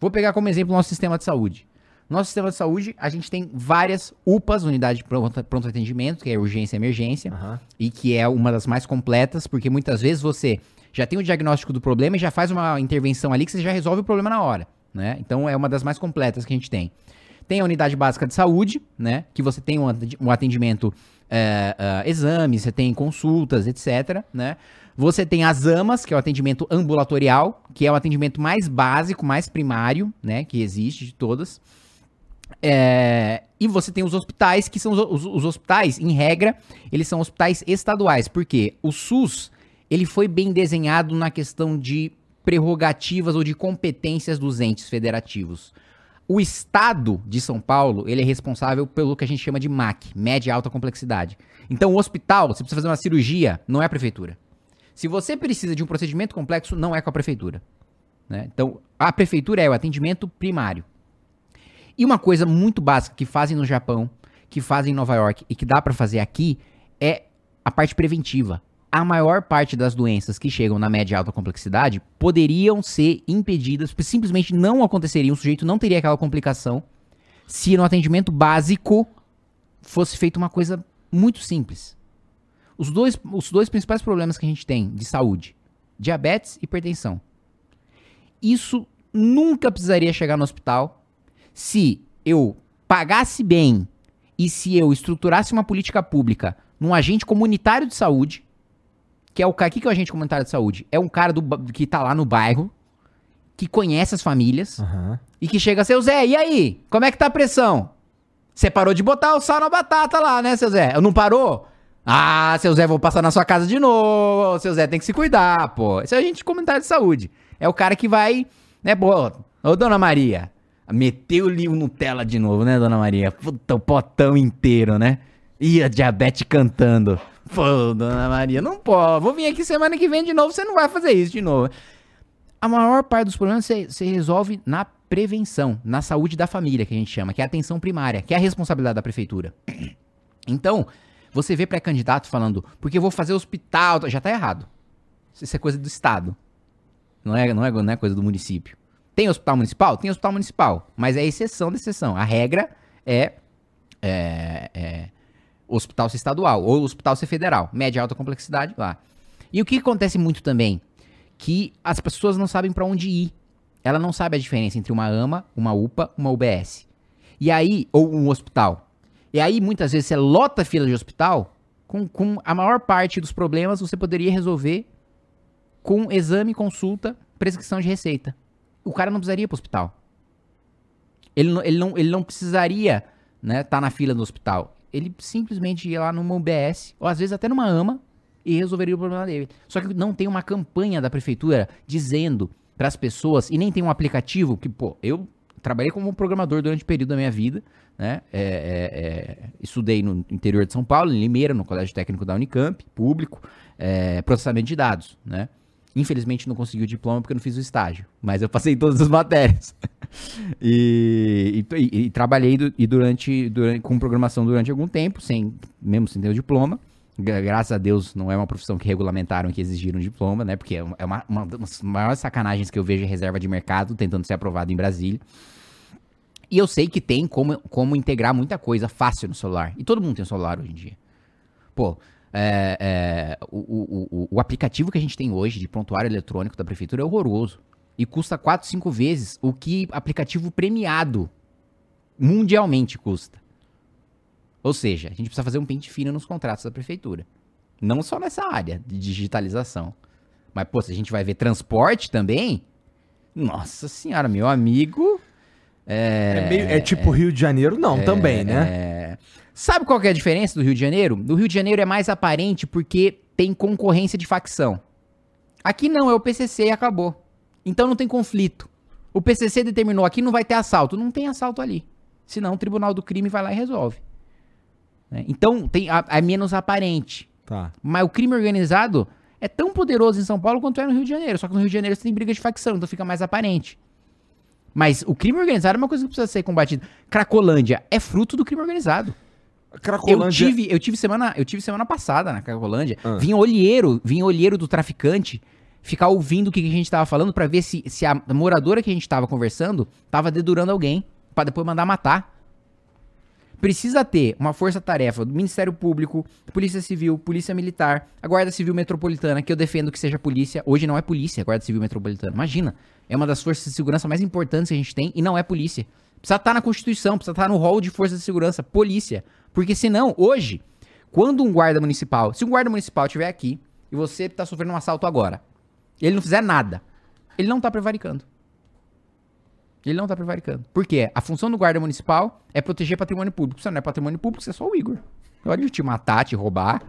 Vou pegar como exemplo o nosso sistema de saúde. Nosso sistema de saúde, a gente tem várias UPAs, unidade de pronto, pronto atendimento, que é urgência e emergência, Aham. e que é uma das mais completas, porque muitas vezes você já tem o diagnóstico do problema e já faz uma intervenção ali que você já resolve o problema na hora, né? Então é uma das mais completas que a gente tem. Tem a unidade básica de saúde, né? Que você tem um atendi- atendimento, é, é, exames, você tem consultas, etc, né? Você tem as AMAs, que é o atendimento ambulatorial, que é o atendimento mais básico, mais primário, né? Que existe de todas. É, e você tem os hospitais, que são os, os- os hospitais, em regra, eles são hospitais estaduais, porque o SUS, ele foi bem desenhado na questão de prerrogativas ou de competências dos entes federativos. O estado de São Paulo, ele é responsável pelo que a gente chama de MAC, média e alta complexidade. Então, o hospital, você precisa fazer uma cirurgia, não é a prefeitura. Se você precisa de um procedimento complexo, não é com a prefeitura. né? Então, a prefeitura é o atendimento primário. E uma coisa muito básica que fazem no Japão, que fazem em Nova York e que dá pra fazer aqui é a parte preventiva. A maior parte das doenças que chegam na média e alta complexidade poderiam ser impedidas, porque simplesmente não aconteceriam, o sujeito não teria aquela complicação se no atendimento básico fosse feita uma coisa muito simples. Os dois, os dois principais problemas que a gente tem de saúde, diabetes e hipertensão. Isso nunca precisaria chegar no hospital se eu pagasse bem e se eu estruturasse uma política pública num agente comunitário de saúde, que é o cara, o que que é o agente comunitário de saúde? É um cara do, que tá lá no bairro, que conhece as famílias Aham. e que chega, seu Zé, e aí? Como é que tá a pressão? Você parou de botar o sal na batata lá, né, seu Zé? Não parou? Ah, seu Zé, vou passar na sua casa de novo. Seu Zé tem que se cuidar, pô. Esse é agente comunitário de saúde. É o cara que vai, né, pô, ô dona Maria, meteu-lhe o Nutella de novo, né, dona Maria? Puta, o potão inteiro, né? Ih, a diabetes cantando. Pô, dona Maria, não pode. Vou vir aqui semana que vem de novo, você não vai fazer isso de novo. A maior parte dos problemas você, resolve na prevenção, na saúde da família, que a gente chama, que é a atenção primária, que é a responsabilidade da prefeitura. Então, você vê pré-candidato falando, porque eu vou fazer hospital, já tá errado. Isso é coisa do Estado. Não é, não é, não é coisa do município. Tem hospital municipal? Tem hospital municipal. Mas é exceção da exceção. A regra é, é, é hospital ser estadual ou hospital ser federal. Média alta complexidade lá. E o que acontece muito também? Que as pessoas não sabem pra onde ir. Ela não sabe a diferença entre uma AMA, uma UPA, uma UBS. E aí, ou um hospital. E aí, muitas vezes, você lota a fila de hospital, com, com a maior parte dos problemas você poderia resolver com exame, consulta, prescrição de receita. O cara não precisaria ir pro hospital. Ele não, ele não, ele não precisaria né, tá na fila do hospital. Ele simplesmente ia lá numa UBS, ou às vezes até numa AMA, e resolveria o problema dele. Só que não tem uma campanha da prefeitura dizendo para as pessoas, e nem tem um aplicativo que, pô, eu trabalhei como programador durante o período da minha vida, né? É, é, é, estudei no interior de São Paulo, em Limeira, no Colégio Técnico da Unicamp, público, é, processamento de dados, né? Infelizmente não consegui o diploma porque eu não fiz o estágio, mas eu passei todas as matérias. e, e, e, trabalhei do, e durante, durante, com programação durante algum tempo, sem, mesmo sem ter o diploma. Graças a Deus não é uma profissão que regulamentaram que exigiram diploma, né? Porque é uma, uma das maiores sacanagens que eu vejo em reserva de mercado tentando ser aprovado em Brasília. E eu sei que tem como, como integrar muita coisa fácil no celular. E todo mundo tem um celular hoje em dia. Pô, é, é, o, o, o, o, aplicativo que a gente tem hoje de prontuário eletrônico da prefeitura é horroroso. E custa 4, 5 vezes o que aplicativo premiado mundialmente custa. Ou seja, a gente precisa fazer um pente fino nos contratos da prefeitura. Não só nessa área de digitalização. Mas, pô, se a gente vai ver transporte também, nossa senhora, meu amigo. É, é, meio, é tipo Rio de Janeiro, não, é, também, né? É... Sabe qual é a diferença do Rio de Janeiro? Do Rio de Janeiro é mais aparente porque tem concorrência de facção. Aqui não, é o PCC e acabou. Então não tem conflito. O PCC determinou aqui não vai ter assalto. Não tem assalto ali. Senão o Tribunal do Crime vai lá e resolve. Né? Então tem, é menos aparente. Tá. Mas o crime organizado é tão poderoso em São Paulo quanto é no Rio de Janeiro. Só que no Rio de Janeiro você tem briga de facção, então fica mais aparente. Mas o crime organizado é uma coisa que precisa ser combatida. Cracolândia é fruto do crime organizado. Cracolândia... Eu tive, eu tive semana, eu tive semana passada na Cracolândia. Ah. Vinha olheiro, vinha olheiro do traficante ficar ouvindo o que a gente tava falando para ver se, se a moradora que a gente tava conversando tava dedurando alguém, para depois mandar matar. Precisa ter uma força-tarefa do Ministério Público, Polícia Civil, Polícia Militar, a Guarda Civil Metropolitana, que eu defendo que seja polícia. Hoje não é polícia, a Guarda Civil Metropolitana. Imagina, é uma das forças de segurança mais importantes que a gente tem e não é polícia. Precisa estar tá na Constituição, precisa estar tá no rol de forças de segurança, polícia. Porque senão, hoje, quando um guarda municipal, se um guarda municipal estiver aqui e você está sofrendo um assalto agora, ele não fizer nada, ele não está prevaricando. Ele não tá prevaricando. Por quê? A função do guarda municipal é proteger patrimônio público. Você não é patrimônio público, você é só o Igor. Pode te matar, te roubar.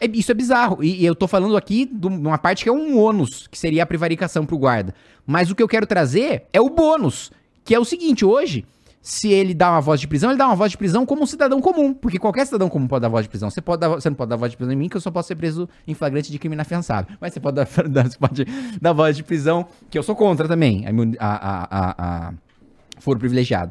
É, isso é bizarro. E, e, eu tô falando aqui de uma parte que é um ônus, que seria a prevaricação pro guarda. Mas o que eu quero trazer é o bônus, que é o seguinte, hoje, se ele dá uma voz de prisão, ele dá uma voz de prisão como um cidadão comum. Porque qualquer cidadão comum pode dar voz de prisão. Você, pode dar, você não pode dar voz de prisão em mim, que eu só posso ser preso em flagrante de crime inafiançável. Mas você pode dar, você pode dar voz de prisão, que eu sou contra também, a, a, a, a foro privilegiado.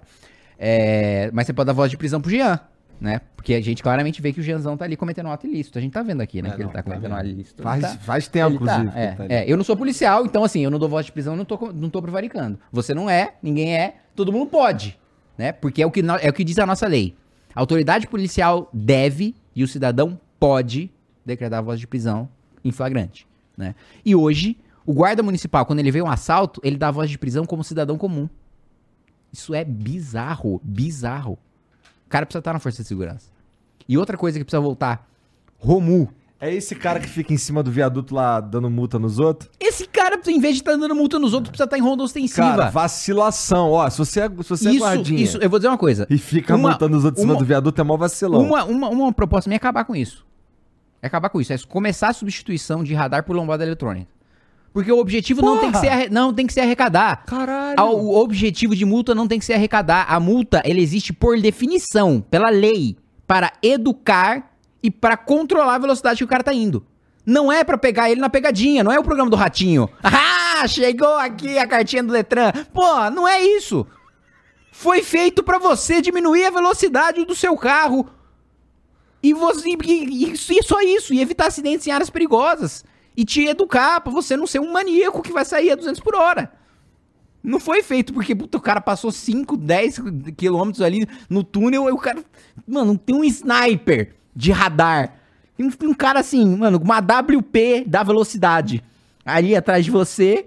É, mas você pode dar voz de prisão pro Jean, né? Porque a gente claramente vê que o Jeanzão tá ali cometendo um ato ilícito. A gente tá vendo aqui, né? É, que não, ele tá, tá cometendo um ato ilícito. Faz, tá, faz tempo, tá, inclusive. É, tá é, eu não sou policial, então assim, eu não dou voz de prisão, eu não tô, não tô prevaricando. Você não é, ninguém é, todo mundo pode né? Porque é o que, é o que diz a nossa lei. A autoridade policial deve e o cidadão pode decretar a voz de prisão em flagrante, né? E hoje, o guarda municipal, quando ele vê um assalto, ele dá a voz de prisão como cidadão comum. Isso é bizarro, bizarro. O cara precisa estar na força de segurança. E outra coisa que precisa voltar, Romu, é esse cara que fica em cima do viaduto lá dando multa nos outros? Esse cara, em vez de estar tá dando multa nos outros, precisa estar tá em ronda ostensiva. Cara, vacilação. Ó, se você é, se você é isso, é guardinha... Isso, eu vou dizer uma coisa. E fica uma, multando os outros em cima do viaduto, é mó vacilão. Uma, uma, uma proposta minha é acabar com isso. É acabar com isso. É começar a substituição de radar por lombada eletrônica. Porque o objetivo não tem, que ser, não tem que ser arrecadar. Caralho. O objetivo de multa não tem que ser arrecadar. A multa, ela existe por definição, pela lei, para educar e para controlar a velocidade que o cara tá indo. Não é para pegar ele na pegadinha, não é o programa do ratinho. Ah, chegou aqui a cartinha do Letran. Pô, não é isso. Foi feito para você diminuir a velocidade do seu carro. E você e, e só isso, e evitar acidentes em áreas perigosas e te educar para você não ser um maníaco que vai sair a 200 por hora. Não foi feito porque puta, o cara passou 5, 10 quilômetros ali no túnel e o cara. Mano, tem um sniper de radar tem um, cara assim, mano, uma WP da velocidade ali atrás de você.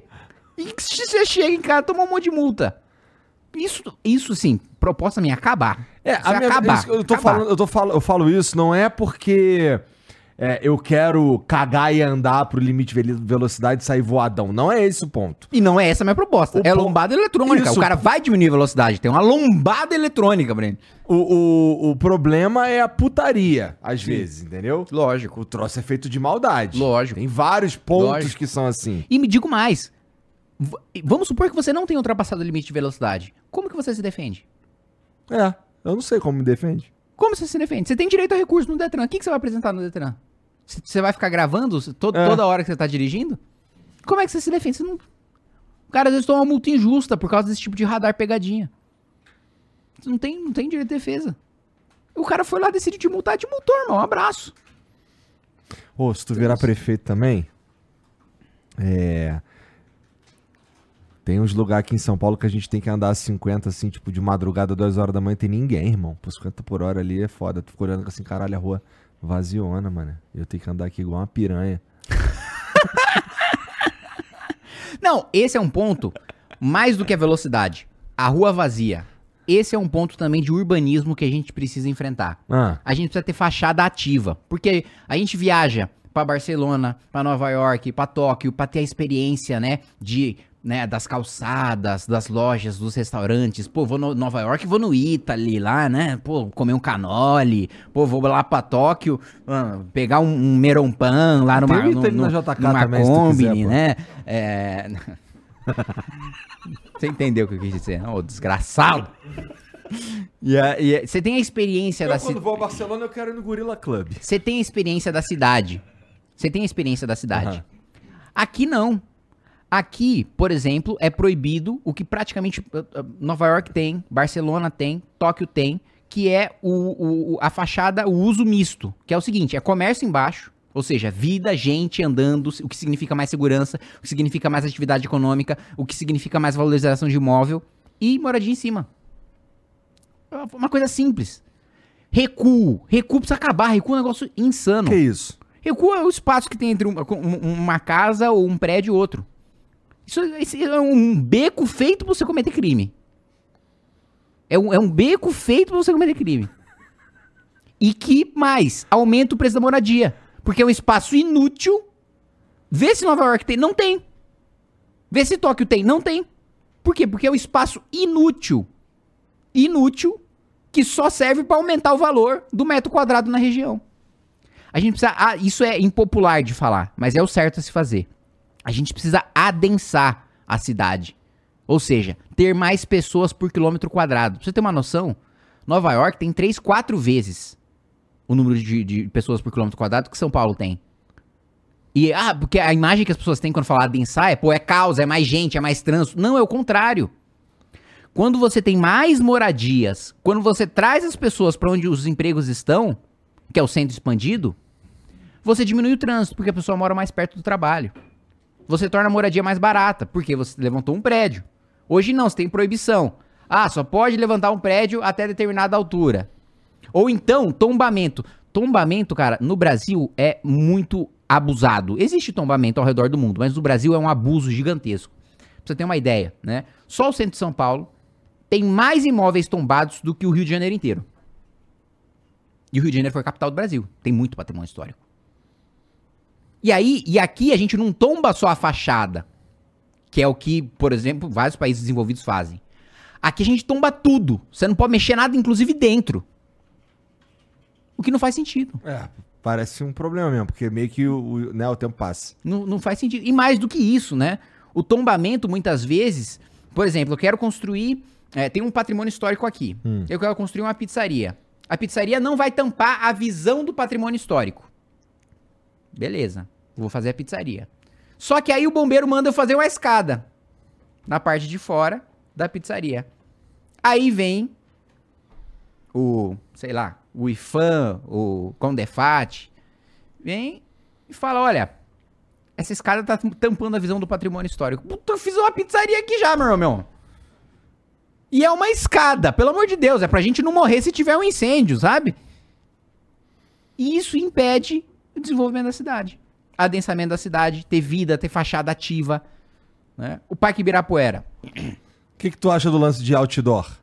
E você chega em casa toma um monte de multa. Isso, isso sim, proposta minha, acabar. É, a minha, acabar. eu tô acabar. falando, eu tô falando, eu falo isso não é porque é, eu quero cagar e andar pro limite de ve- velocidade e sair voadão. Não é esse o ponto. E não é essa a minha proposta. O é lombada eletrônica. Isso. O cara vai diminuir a velocidade. Tem uma lombada eletrônica, Breno. O, o, o problema é a putaria, às vezes, entendeu? Lógico. O troço é feito de maldade. Lógico. Tem vários pontos Lógico. que são assim. E me digo mais. Vamos supor que você não tenha ultrapassado o limite de velocidade. Como que você se defende? É, eu não sei como me defende. Como você se defende? Você tem direito a recurso no Detran. O que, que você vai apresentar no Detran? Você vai ficar gravando É. toda hora que você tá dirigindo? Como é que você se defende? Você não... O cara às vezes toma uma multa injusta por causa desse tipo de radar pegadinha. Você não tem, não tem direito de defesa. O cara foi lá, decidiu te multar, te multou, irmão. Um abraço. Ô, se tu virar prefeito também, é. Tem uns lugares aqui em São Paulo que a gente tem que andar a 50, assim, tipo, de madrugada, 2 horas da manhã, tem ninguém, irmão. Por 50 por hora ali é foda. Tu fica olhando assim, caralho, a rua vaziona, mano. Eu tenho que andar aqui igual uma piranha. Não, esse é um ponto mais do que a velocidade. A rua vazia. Esse é um ponto também de urbanismo que a gente precisa enfrentar. Ah, A gente precisa ter fachada ativa, porque a gente viaja pra Barcelona, pra Nova York, pra Tóquio, pra ter a experiência, né, de né, das calçadas, das lojas, dos restaurantes. Pô, vou no Nova York, vou no Italy lá, né? Pô, comer um canole. Pô, vou lá pra Tóquio, ah, pegar um, um merompan lá numa, Tem no, no, na JK numa também, Combine, quiser, né? É... Você entendeu o que eu quis dizer? Ô, desgraçado. E, e a- você tem a experiência da cidade. vou a Barcelona, eu quero ir no Gorilla Club. Você tem a experiência da cidade. Você tem a experiência da cidade. Aham. Aqui não. Aqui, por exemplo, é proibido o que praticamente uh, uh, Nova York tem, Barcelona tem, Tóquio tem, que é o, o- a fachada, o uso misto. Que é o seguinte: é comércio embaixo, ou seja, vida, gente andando, o que significa mais segurança, o que significa mais atividade econômica, o que significa mais valorização de imóvel, e moradia em cima. É uma- coisa simples. Recuo. Recuo precisa acabar. Recuo é um negócio insano. Que isso? Recuo é o espaço que tem entre uma, um- uma casa ou um prédio e outro. Isso, isso é um beco feito pra você cometer crime. É um, é um beco feito pra você cometer crime. E que mais? Aumenta o preço da moradia. Porque é um espaço inútil. Vê se Nova York tem. Não tem. Vê se Tóquio tem. Não tem. Por quê? Porque é um espaço inútil. Inútil que só serve pra aumentar o valor do metro quadrado na região. A gente precisa. ah, isso é impopular de falar, mas é o certo a se fazer. A gente precisa adensar a cidade. Ou seja, ter mais pessoas por quilômetro quadrado. Pra você ter uma noção, Nova York tem 3, 4 vezes o número de, de pessoas por quilômetro quadrado que São Paulo tem. E, ah, porque a imagem que as pessoas têm quando falam adensar é, pô, é caos, é mais gente, é mais trânsito. Não, é o contrário. Quando você tem mais moradias, quando você traz as pessoas para onde os empregos estão, que é o centro expandido, você diminui o trânsito, porque a pessoa mora mais perto do trabalho. Você torna a moradia mais barata, porque você levantou um prédio. Hoje não, você tem proibição. Ah, só pode levantar um prédio até determinada altura. Ou então, tombamento. Tombamento, cara, no Brasil é muito abusado. Existe tombamento ao redor do mundo, mas no Brasil é um abuso gigantesco. Pra você ter uma ideia, né? Só o centro de São Paulo tem mais imóveis tombados do que o Rio de Janeiro inteiro. E o Rio de Janeiro foi a capital do Brasil. Tem muito patrimônio histórico. E aí, e aqui a gente não tomba só a fachada, que é o que, por exemplo, vários países desenvolvidos fazem. Aqui a gente tomba tudo. Você não pode mexer nada, inclusive dentro. O que não faz sentido. É, parece um problema mesmo, porque meio que o, o, né, o tempo passa. Não, não faz sentido. E mais do que isso, né? O tombamento, muitas vezes, por exemplo, eu quero construir. é, tem um patrimônio histórico aqui. Eu quero construir uma pizzaria. A pizzaria não vai tampar a visão do patrimônio histórico. Beleza. Vou fazer a pizzaria. Só que aí o bombeiro manda eu fazer uma escada na parte de fora da pizzaria. Aí vem o, sei lá, o IFAM, o Condefat, vem e fala, olha, essa escada tá tampando a visão do patrimônio histórico. Puta, eu fiz uma pizzaria aqui já, meu irmão. E é uma escada, pelo amor de Deus, é pra gente não morrer se tiver um incêndio, sabe? E isso impede o desenvolvimento da cidade. Adensamento da cidade, ter vida, ter fachada ativa. Né? O Parque Ibirapuera. O que, que tu acha do lance de outdoor?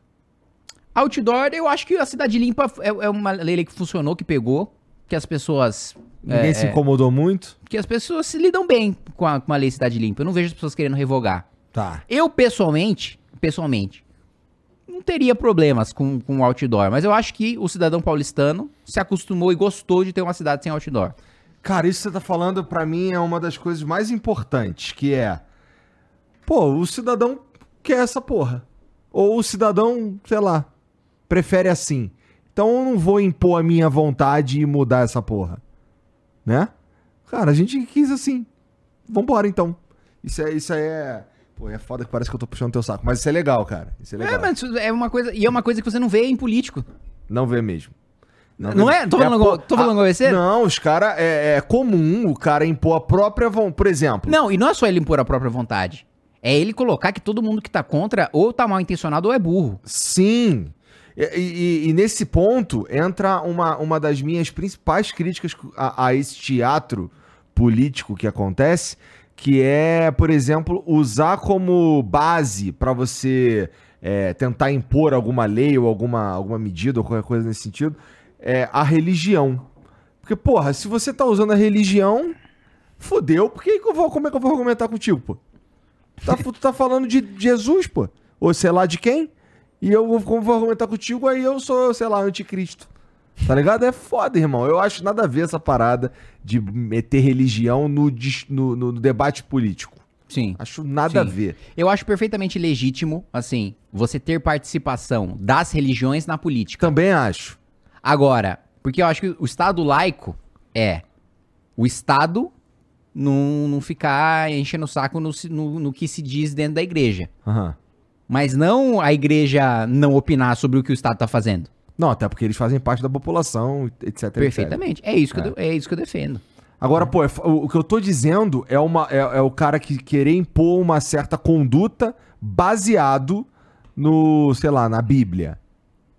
Outdoor, eu acho que a Cidade Limpa é, é uma lei que funcionou, que pegou, que as pessoas Ninguém É, se é. incomodou muito? Porque as pessoas se lidam bem com a, com a lei Cidade Limpa. Eu não vejo as pessoas querendo revogar. Tá. Eu, pessoalmente, pessoalmente, não teria problemas com, com o outdoor. Mas eu acho que o cidadão paulistano se acostumou e gostou de ter uma cidade sem outdoor. Cara, isso que você tá falando, pra mim, é uma das coisas mais importantes, que é... Pô, o cidadão quer essa porra. Ou o cidadão, sei lá, prefere assim. Então eu não vou impor a minha vontade e mudar essa porra. Né? Cara, a gente quis assim. Vambora, então. Isso é... Isso é... Pô, é foda que parece que eu tô puxando teu saco. Mas isso é legal, cara. Isso é legal. É, mas é uma coisa. E é uma coisa que você não vê em político. Não vê mesmo. Não é? Tô falando igual- tô falando igual você? Não, os caras... É, é comum o cara impor a própria vontade. Por exemplo... Não, e não é só ele impor a própria vontade. É ele colocar que todo mundo que tá contra ou tá mal intencionado ou é burro. Sim. E, e- e nesse ponto entra uma, uma das minhas principais críticas a, a esse teatro político que acontece, que é, por exemplo, usar como base para você é, tentar impor alguma lei ou alguma, alguma medida ou qualquer coisa nesse sentido, é a religião. Porque, porra, se você tá usando a religião, fodeu, por que que eu vou, como é que eu vou argumentar contigo, pô? Tá, tu tá falando de Jesus, pô. Ou sei lá de quem. E eu vou, como vou argumentar contigo, aí eu sou, sei lá, anticristo. Tá ligado? É foda, irmão. Eu acho nada a ver essa parada de meter religião no, no, no- debate político. Sim. Acho nada a Sim. ver. Eu acho perfeitamente legítimo, assim, você ter participação das religiões na política. Também acho. Agora, porque eu acho que o Estado laico é o Estado não, não ficar enchendo o saco no, no, no que se diz dentro da igreja. Aham. Mas não a igreja não opinar sobre o que o Estado tá fazendo. Não, até porque eles fazem parte da população, etc. etc. Perfeitamente. É isso que, Eu, de- é isso que eu defendo. Agora, pô, é o, o que eu tô dizendo é, uma, é, é o cara que querer impor uma certa conduta baseado no, sei lá, na Bíblia.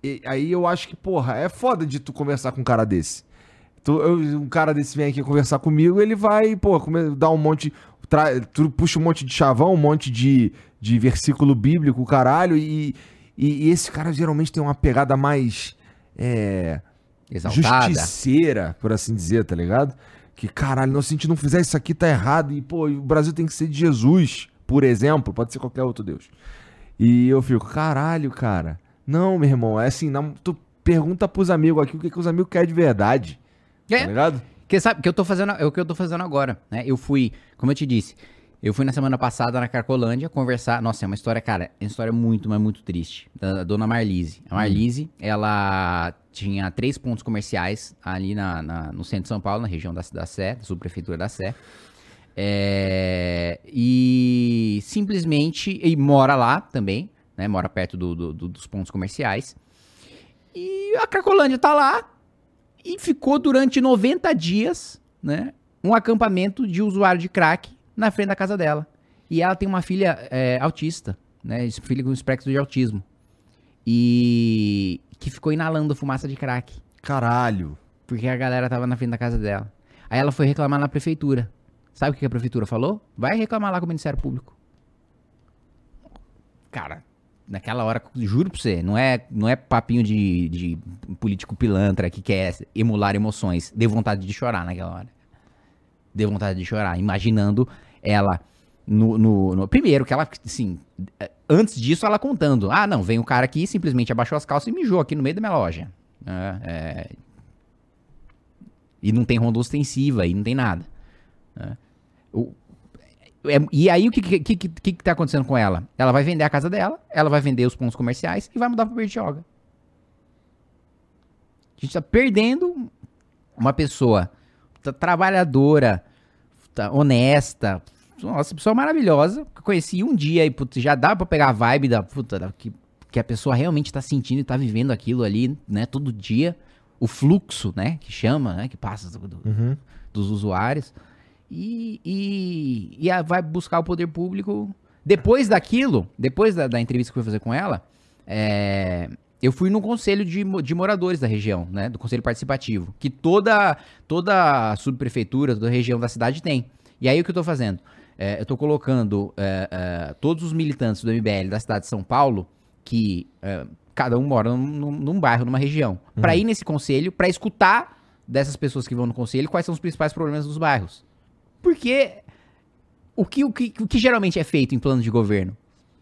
E aí eu acho que, porra, é foda de tu conversar com um cara desse. Tu, eu- um cara desse vem aqui conversar comigo, ele vai, pô, dar um monte. Tra, tu puxa um monte de chavão, um monte de, de versículo bíblico, caralho, e, e, e esse cara geralmente tem uma pegada mais. É, Exaltada. justiceira, por assim dizer, tá ligado? Que caralho, não, se a gente não fizer isso aqui tá errado. E, pô, o Brasil tem que ser de Jesus, por exemplo, pode ser qualquer outro Deus. E eu fico, caralho, cara. Não, meu irmão, é assim, não, tu pergunta pros amigos aqui o que, que os amigos querem de verdade. Tá É. ligado? Porque sabe, o que eu tô fazendo, é o que eu tô fazendo agora, né? Eu fui, como eu te disse, eu fui na semana passada na Carcolândia conversar. Nossa, é uma história, cara, é uma história muito, mas muito triste. Da dona Marlise. A Marlise, ela tinha três pontos comerciais ali na, na- no centro de São Paulo, na região da, da Sé, da subprefeitura da Sé. É, e simplesmente, e mora lá também, né? Mora perto do- do- do- dos pontos comerciais. E a Carcolândia tá lá, e ficou durante 90 dias, né? Um acampamento de usuário de crack na frente da casa dela. E ela tem uma filha é, autista, né? Filha com espectro de autismo. E que ficou inalando fumaça de crack. Caralho. Porque a galera tava na frente da casa dela. Aí ela foi reclamar na prefeitura. Sabe o que a prefeitura falou? Vai reclamar lá com o Ministério Público. Cara, naquela hora, juro pra você, não é, não é papinho de, de político pilantra que quer emular emoções. Deu vontade de chorar naquela hora. Deu vontade de chorar, imaginando ela no, no- no- Primeiro, que ela, assim, antes disso, ela contando. Ah, não, vem um cara aqui, simplesmente abaixou as calças e mijou aqui no meio da minha loja. É, é, e não tem ronda ostensiva, e não tem nada. né? O- é- e aí, o que, que, que, que, que tá acontecendo com ela? Ela vai vender a casa dela, ela vai vender os pontos comerciais e vai mudar pra Bertioga. A gente tá perdendo uma pessoa tá- trabalhadora, tá honesta, nossa, pessoa maravilhosa, que eu conheci um dia e putz, já dá pra pegar a vibe da, puta, da- que, que a pessoa realmente tá sentindo e tá vivendo aquilo ali, né, todo dia. O fluxo, né, que chama, né, que passa do- do- Uhum. dos usuários. E, e, e a- vai buscar o poder público. Depois daquilo, depois da, da entrevista que eu fui fazer com ela, é, eu fui no conselho de, de moradores da região, né? Do conselho participativo. Que toda, toda a subprefeitura, toda região da cidade tem. E aí o que eu tô fazendo? É, eu tô colocando é, todos os militantes do MBL da cidade de São Paulo, que cada um mora num, num- num bairro, numa região, pra ir nesse conselho, pra escutar dessas pessoas que vão no conselho quais são os principais problemas dos bairros. Porque o que, o que, o que geralmente é feito em plano de governo?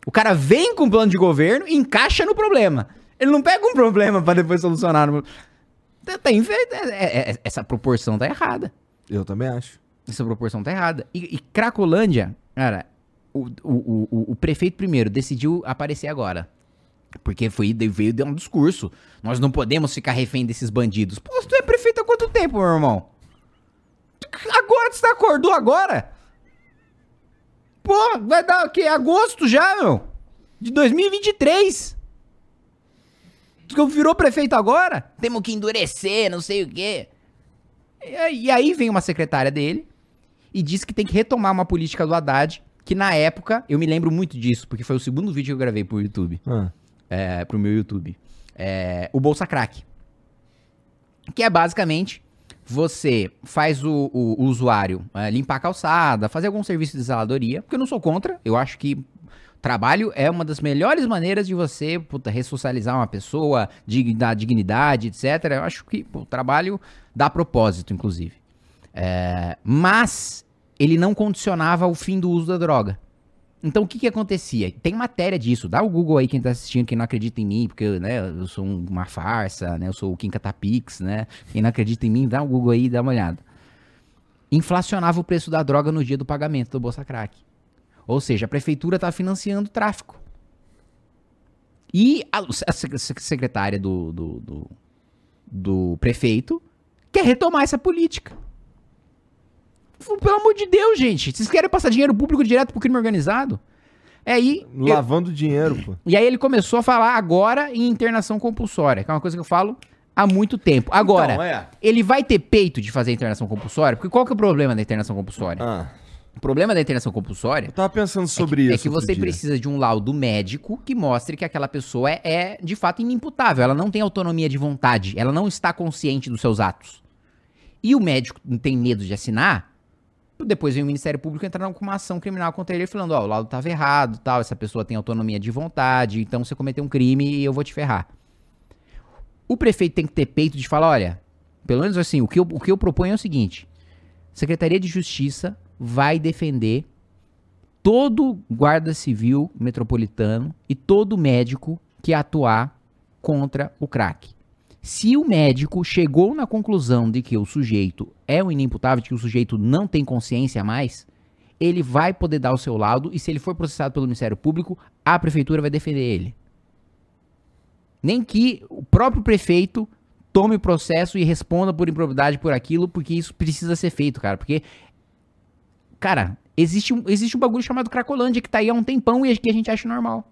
O cara vem com o plano de governo e encaixa no problema. Ele não pega um problema pra depois solucionar. Tá- tá infe- é- é- é- essa proporção tá errada. Eu também acho. Essa proporção tá errada. E, e Cracolândia, cara, o, o, o, o- prefeito primeiro decidiu aparecer agora. Porque foi, veio dar um discurso. Nós não podemos ficar refém desses bandidos. Pô, tu é prefeito há quanto tempo, meu irmão? Agora você acordou agora? Pô, vai dar o quê? Agosto já, meu? De 2023. Tu virou prefeito agora? Temos que endurecer, não sei o quê. E aí, vem uma secretária dele e diz que tem que retomar uma política do Haddad, que na época, eu me lembro muito disso, porque foi o segundo vídeo que eu gravei pro YouTube, Ah. é, pro meu YouTube. É, o Bolsa Crack. Que é basicamente, você faz o, o- o usuário é, limpar a calçada, fazer algum serviço de zeladoria, porque eu não sou contra, eu acho que trabalho é uma das melhores maneiras de você puta, ressocializar uma pessoa, dig- dar dignidade, etc. Eu acho que o trabalho dá propósito, inclusive. É, mas ele não condicionava o fim do uso da droga. Então o que que acontecia? Tem matéria disso. Dá o Google aí quem tá assistindo, quem não acredita em mim, porque né, eu sou um- uma farsa, né? Eu sou o Kim Catapix, né? Quem não acredita em mim, dá o Google aí e dá uma olhada. Inflacionava o preço da droga no dia do pagamento do Bolsa Crack. Ou seja, a prefeitura tá financiando o tráfico. E a, a sec- sec- secretária do, do, do, do prefeito quer retomar essa política. Pelo amor de Deus, gente. Vocês querem passar dinheiro público direto pro crime organizado? É aí. eu- Lavando dinheiro, pô. e aí ele começou a falar agora em internação compulsória, que é uma coisa que eu falo há muito tempo. Agora, Então, é. ele vai ter peito de fazer internação compulsória? Porque qual que é o problema da internação compulsória? Ah. O problema da internação compulsória Eu tava pensando sobre é que, isso. É que você dia. precisa de um laudo médico que mostre que aquela pessoa é, é, de fato inimputável. Ela não tem autonomia de vontade. Ela não está consciente dos seus atos. E o médico não tem medo de assinar. Depois vem o Ministério Público entrar com uma ação criminal contra ele falando: Ó, o laudo estava errado, tal. Essa pessoa tem autonomia de vontade. Então você cometeu um crime e eu vou te ferrar. O prefeito tem que ter peito de falar: olha, pelo menos assim, o que eu, o que eu proponho é o seguinte: Secretaria de Justiça vai defender todo guarda civil metropolitano e todo médico que atuar contra o crack. Se o médico chegou na conclusão de que o sujeito é um inimputável, de que o sujeito não tem consciência mais, ele vai poder dar o seu laudo e se ele for processado pelo Ministério Público, a prefeitura vai defender ele. Nem que o próprio prefeito tome o processo e responda por improbidade por aquilo, porque isso precisa ser feito, cara. Porque, cara, existe um, existe um bagulho chamado Cracolândia que tá aí há um tempão e que a gente acha normal.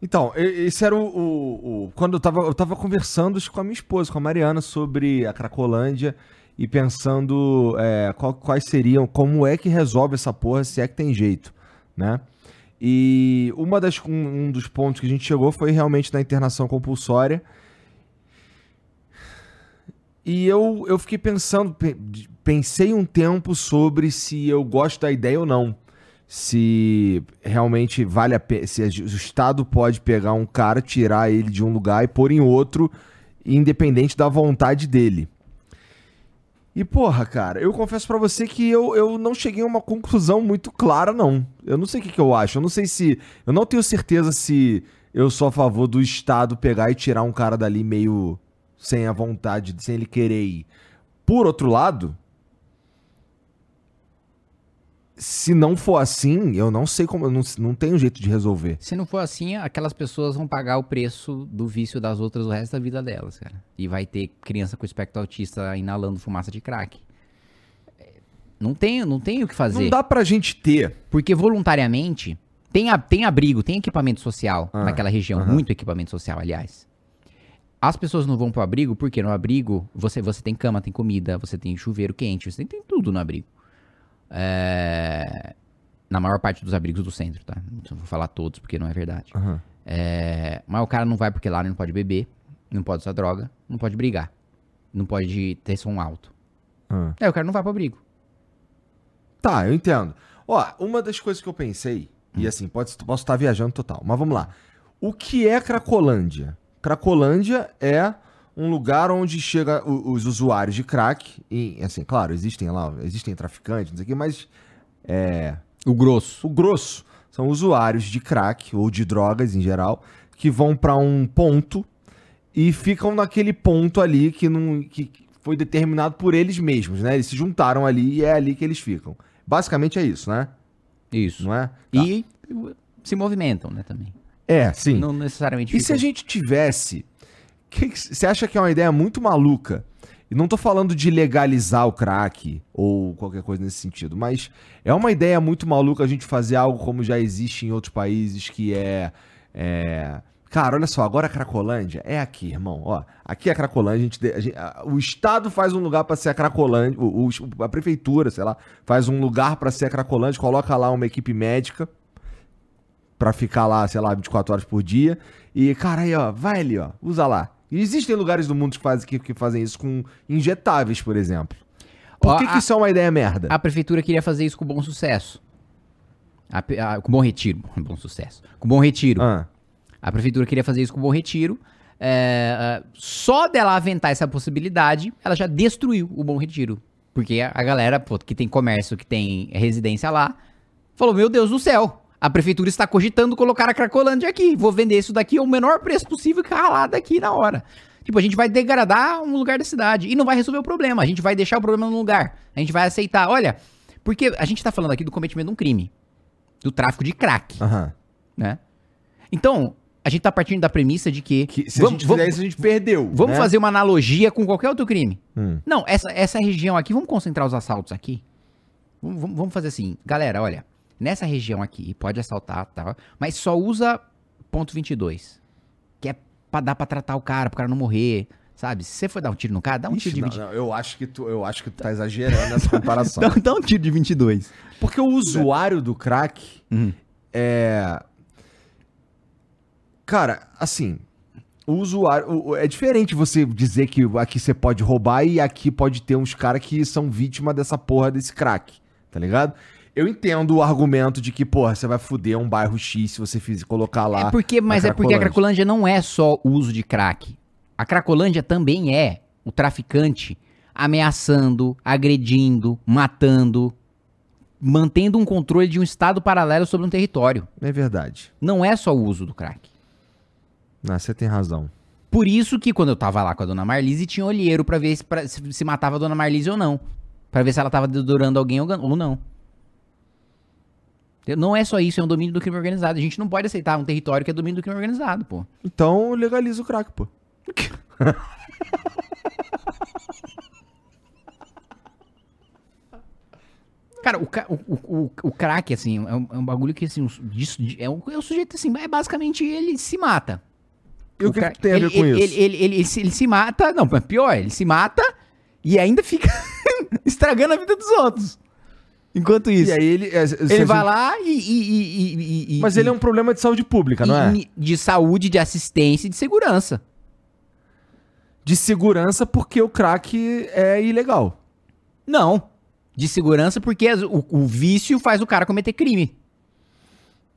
Então, esse era o. o- o- quando eu tava, eu tava conversando com a minha esposa, com a Mariana, sobre a Cracolândia e pensando é, qual- quais seriam, como é que resolve essa porra, se é que tem jeito, né? E uma das, um, um dos pontos que a gente chegou foi realmente na internação compulsória. E eu, eu fiquei pensando, pe- pensei um tempo sobre se eu gosto da ideia ou não se realmente vale a pena, se o Estado pode pegar um cara, tirar ele de um lugar e pôr em outro, independente da vontade dele. E porra, cara, eu confesso pra você que eu, eu não cheguei a uma conclusão muito clara, não. Eu não sei o que, que eu acho. Eu não sei se. Eu não tenho certeza se eu sou a favor do Estado pegar e tirar um cara dali meio sem a vontade, sem ele querer ir. Por outro lado, se não for assim, eu não sei como. Não, não tenho jeito de resolver. Se não for assim, aquelas pessoas vão pagar o preço do vício das outras o resto da vida delas, cara. E vai ter criança com espectro autista inalando fumaça de crack. É, Não tem, não tem o que fazer. Não dá pra gente ter. Porque voluntariamente tem, a- tem abrigo, tem equipamento social Ah, naquela região, aham. muito equipamento social, aliás. As pessoas não vão pro abrigo porque no abrigo você, você tem cama, tem comida, você tem chuveiro quente, você tem, tem tudo no abrigo. É, Na maior parte dos abrigos do centro, tá? Não vou falar todos porque não é verdade. Aham. É, Mas o cara não vai porque lá ele não pode beber, não pode usar droga, não pode brigar, não pode ter som alto. aham. É, o cara não vai pro abrigo. Tá, eu entendo. Ó, uma das coisas que eu pensei, e assim, pode, posso estar viajando total, mas vamos lá. O que é Cracolândia? Cracolândia é um lugar onde chega o- os usuários de crack. E, assim, claro, existem lá, existem traficantes, não sei o quê, mas é, O grosso. o grosso são usuários de crack ou de drogas em geral que vão pra um ponto e ficam naquele ponto ali que não que foi determinado por eles mesmos, né? Eles se juntaram ali e é ali que eles ficam. Basicamente é isso, né? Isso. Não é? Tá. E se movimentam, né, também. É, sim. Não necessariamente E se a gente tivesse. Você acha que é uma ideia muito maluca? E não tô falando de legalizar o crack ou qualquer coisa nesse sentido, mas é uma ideia muito maluca a gente fazer algo como já existe em outros países, que é. é... Cara, olha só, agora a Cracolândia é aqui, irmão. Ó, aqui é a Cracolândia, a gente, a gente- a- o Estado faz um lugar pra ser a Cracolândia, o, o- a prefeitura, sei lá, faz um lugar pra ser a Cracolândia, coloca lá uma equipe médica pra ficar lá, sei lá, 24 horas por dia. E, cara, aí, ó, vai ali, ó, usa lá. E existem lugares do mundo que fazem, que, que fazem isso com injetáveis, por exemplo. Por Ó, que, que a- isso é uma ideia merda? A prefeitura queria fazer isso com bom sucesso. A a- com bom retiro. Bom sucesso. Com bom retiro. Ah, A prefeitura queria fazer isso com bom retiro. É, é, só dela aventar essa possibilidade, ela já destruiu o bom retiro. Porque a, a galera pô, que tem comércio, que tem residência lá, falou: Meu Deus do céu, a prefeitura está cogitando colocar a Cracolândia aqui. Vou vender isso daqui ao menor preço possível e ralar daqui na hora. Tipo, a gente vai degradar um lugar da cidade e não vai resolver o problema. A gente vai deixar o problema no lugar. A gente vai aceitar. Olha, porque a gente tá falando aqui do cometimento de um crime. Do tráfico de crack aham. né? Então, a gente tá partindo da premissa de que, Que se a vamos, gente vamos- fizer isso, a gente perdeu. vamos né? fazer uma analogia com qualquer outro crime. Hum. Não, essa, essa região aqui, vamos concentrar os assaltos aqui. Vamos- vamos fazer assim, galera, olha, nessa região aqui pode assaltar, tá? Mas só usa ponto 22, que é pra dar pra tratar o cara, pro cara não morrer, sabe? Se você for dar um tiro no cara, dá um Ixi, tiro de não, 20. não, eu acho que tu, eu acho que tu tá exagerando nessa comparação. Dá, dá um tiro de 22. Porque o usuário do crack Uhum. é. Cara, assim. O usuário. É diferente você dizer que aqui você pode roubar e aqui pode ter uns caras que são vítima dessa porra desse crack. Tá ligado? Eu entendo o argumento de que, porra, você vai foder um bairro X se você fizer, colocar lá. É porque, mas é porque a Cracolândia. Não é só o uso de crack. A Cracolândia também é o traficante ameaçando, agredindo, matando, mantendo um controle de um estado paralelo sobre um território. É verdade. Não é só o uso do crack. Não, você tem razão. Por isso que quando eu tava lá com a dona Marlise, tinha olheiro pra ver se, pra- se- se matava a dona Marlise ou não. Pra ver se ela tava dedurando alguém ou não. Não é só isso, é um domínio do crime organizado. A gente não pode aceitar um território que é domínio do crime organizado, pô. Então legaliza o crack, pô. Cara, o, o, o, o, o crack, assim, é um, é um bagulho que, assim, disso- é, um, é um sujeito, assim, é basicamente ele se mata. E o que, cra- que tem a ver ele, com ele, isso? Ele, ele, se, ele se mata, não, mas pior, ele se mata e ainda fica estragando a vida dos outros. Enquanto isso. E aí ele. é, ele vai lá e... e- e- e- Mas ele é um problema de saúde pública, não é? De saúde, de assistência e de segurança. De segurança porque o crack é ilegal. Não. De segurança porque o, o vício faz o cara cometer crime.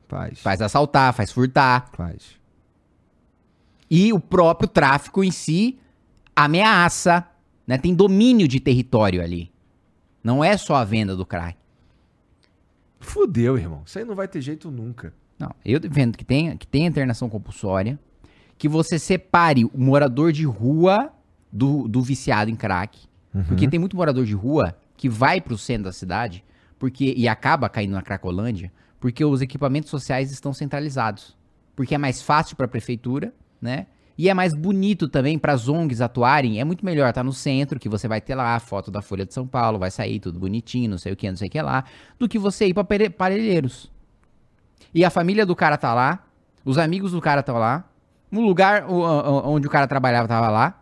Faz. Faz assaltar, faz furtar. Faz. E o próprio tráfico em si ameaça, né? Tem domínio de território ali. Não é só a venda do crack. Fudeu, irmão. Isso aí não vai ter jeito nunca. Não, eu defendo que tenha, que tenha internação compulsória, que você separe o morador de rua do, do viciado em crack. Porque tem muito morador de rua que vai pro centro da cidade porque e acaba caindo na Cracolândia porque os equipamentos sociais estão centralizados. Porque é mais fácil para a prefeitura, né? E é mais bonito também para as ONGs atuarem. É muito melhor estar no centro, que você vai ter lá a foto da Folha de São Paulo, vai sair tudo bonitinho, não sei o que, não sei o que lá, do que você ir para Parelheiros. E a família do cara tá lá, os amigos do cara estão lá, o lugar onde o cara trabalhava tava lá,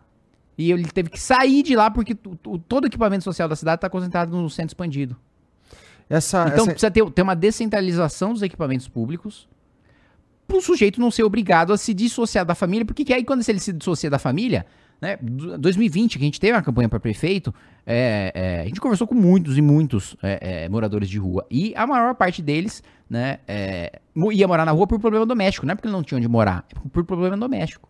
e ele teve que sair de lá porque todo o equipamento social da cidade tá concentrado no centro expandido. Essa, Então essa- precisa ter, ter uma descentralização dos equipamentos públicos o sujeito não ser obrigado a se dissociar da família, porque que aí quando ele se dissocia da família, né, do- 2020, que a gente teve uma campanha para prefeito, é, é, a gente conversou com muitos e muitos é, é, moradores de rua, e a maior parte deles, né, é, ia morar na rua por problema doméstico, não é porque ele não tinha onde morar, é por problema doméstico.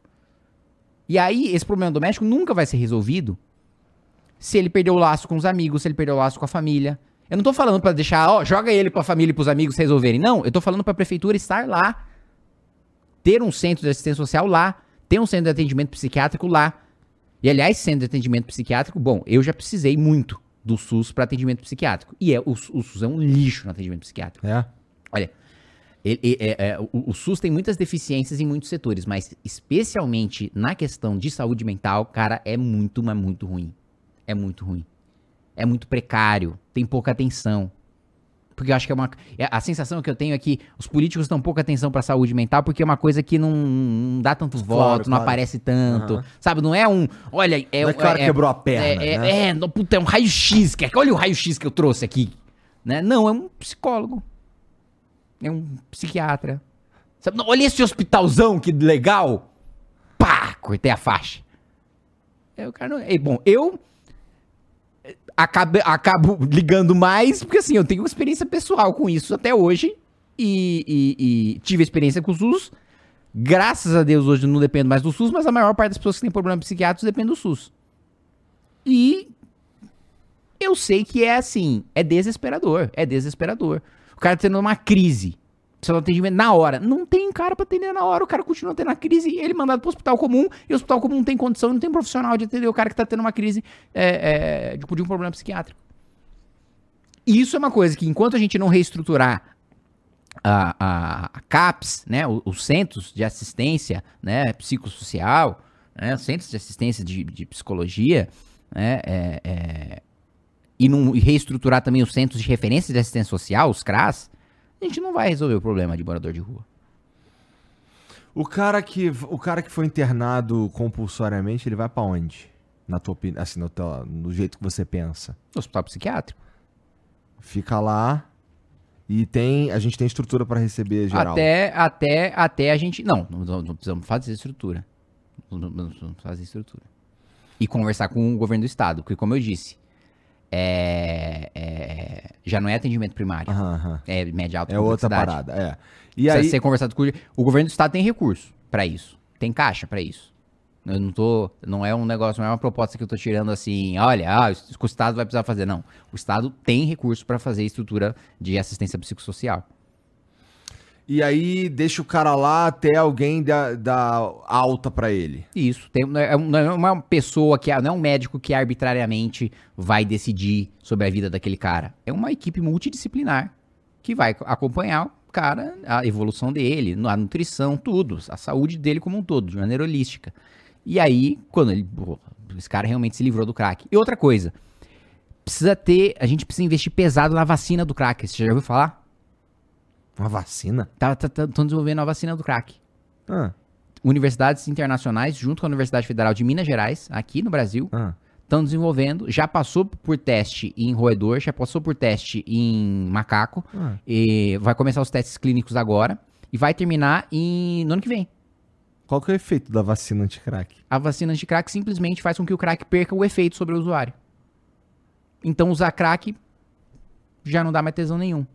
E aí, esse problema doméstico nunca vai ser resolvido se ele perder o laço com os amigos, se ele perder o laço com a família. Eu não tô falando pra deixar, ó, joga ele pra família e pros amigos resolverem. Não, eu tô falando pra prefeitura estar lá. Ter um centro de assistência social lá. Ter um centro de atendimento psiquiátrico lá. E aliás, centro de atendimento psiquiátrico, bom, eu já precisei muito do SUS para atendimento psiquiátrico. E é, o, o SUS é um lixo no atendimento psiquiátrico. É. Olha, ele- ele- é- é, o, o SUS tem muitas deficiências em muitos setores, mas especialmente na questão de saúde mental, cara, é muito, mas muito ruim. É muito ruim. É muito precário, tem pouca atenção. Porque eu acho que é uma. é- A sensação que eu tenho é que os políticos dão pouca atenção pra saúde mental porque é uma coisa que não, não dá tanto voto, não claro. aparece tanto. Aham. Sabe? Não é um. Olha, é. Não é o cara é- quebrou a perna, É, é, né? é, não, puta, é um raio-x. Olha o raio-x que eu trouxe aqui. Né? Não, é um psicólogo. É um psiquiatra. Sabe? Não, olha esse hospitalzão, que legal. Pá! Cortei a faixa. É, o cara não... é, bom, eu acabo, acabo ligando mais, porque assim, eu tenho experiência pessoal com isso até hoje. E, e- e tive experiência com o SUS. Graças a Deus, hoje não dependo mais do SUS, mas a maior parte das pessoas que têm problemas psiquiátricos depende do SUS. E eu sei que é assim, é desesperador, é desesperador. O cara tá tendo uma crise, de atendimento na hora. Não tem cara pra atender na hora, o cara continua tendo a crise, ele é mandado pro hospital comum, e o hospital comum não tem condição, não tem profissional de atender o cara que tá tendo uma crise é, é, de, de um problema psiquiátrico. E isso é uma coisa que enquanto a gente não reestruturar a, a, a CAPS, né, os centros de assistência né, psicossocial, né, os centros de assistência de, de psicologia, né, é, é, e, não, e reestruturar também os centros de referência de assistência social, os CRAS, a gente não vai resolver o problema de morador de rua. O cara que o cara que foi internado compulsoriamente, ele vai pra onde? Na tua opinião, assim, no, teu- no jeito que você pensa. Hospital psiquiátrico. Fica lá e tem, a gente tem estrutura pra receber geral. Até, até, até a gente. Não, não, não- precisamos fazer estrutura. Não- não precisamos fazer estrutura. E conversar com o governo do estado, porque, como eu disse, é, é- já não é atendimento primário. Aham. É média alta É outra parada, é. E Precisa aí ser conversado com o o governo do estado tem recurso pra isso. Tem caixa pra isso. Eu não tô, não é um negócio, não é uma proposta que eu tô tirando assim, olha, ah, o estado vai precisar fazer, não. O estado tem recurso pra fazer estrutura de assistência psicossocial. E aí deixa o cara lá até alguém dar, alta pra ele. Isso, tem, não é não é uma pessoa que, não é um médico que arbitrariamente vai decidir sobre a vida daquele cara. É uma equipe multidisciplinar que vai acompanhar o cara, a evolução dele, a nutrição, tudo, a saúde dele como um todo, de maneira holística. E aí, quando ele, esse cara realmente se livrou do crack. E outra coisa, precisa ter, a gente precisa investir pesado na vacina do crack. Você já ouviu falar? Uma vacina? Tá, tá, tá, tão desenvolvendo a vacina do crack. Ah, Universidades internacionais, junto com a Universidade Federal de Minas Gerais, aqui no Brasil, ah. estão desenvolvendo, já passou por teste em roedor, já passou por teste em macaco, Ah. e vai começar os testes clínicos agora, e vai terminar em, no ano que vem. Qual que é o efeito da vacina anti-crack? A vacina anti-crack simplesmente faz com que o crack perca o efeito sobre o usuário. Então usar crack já não dá mais tesão nenhum.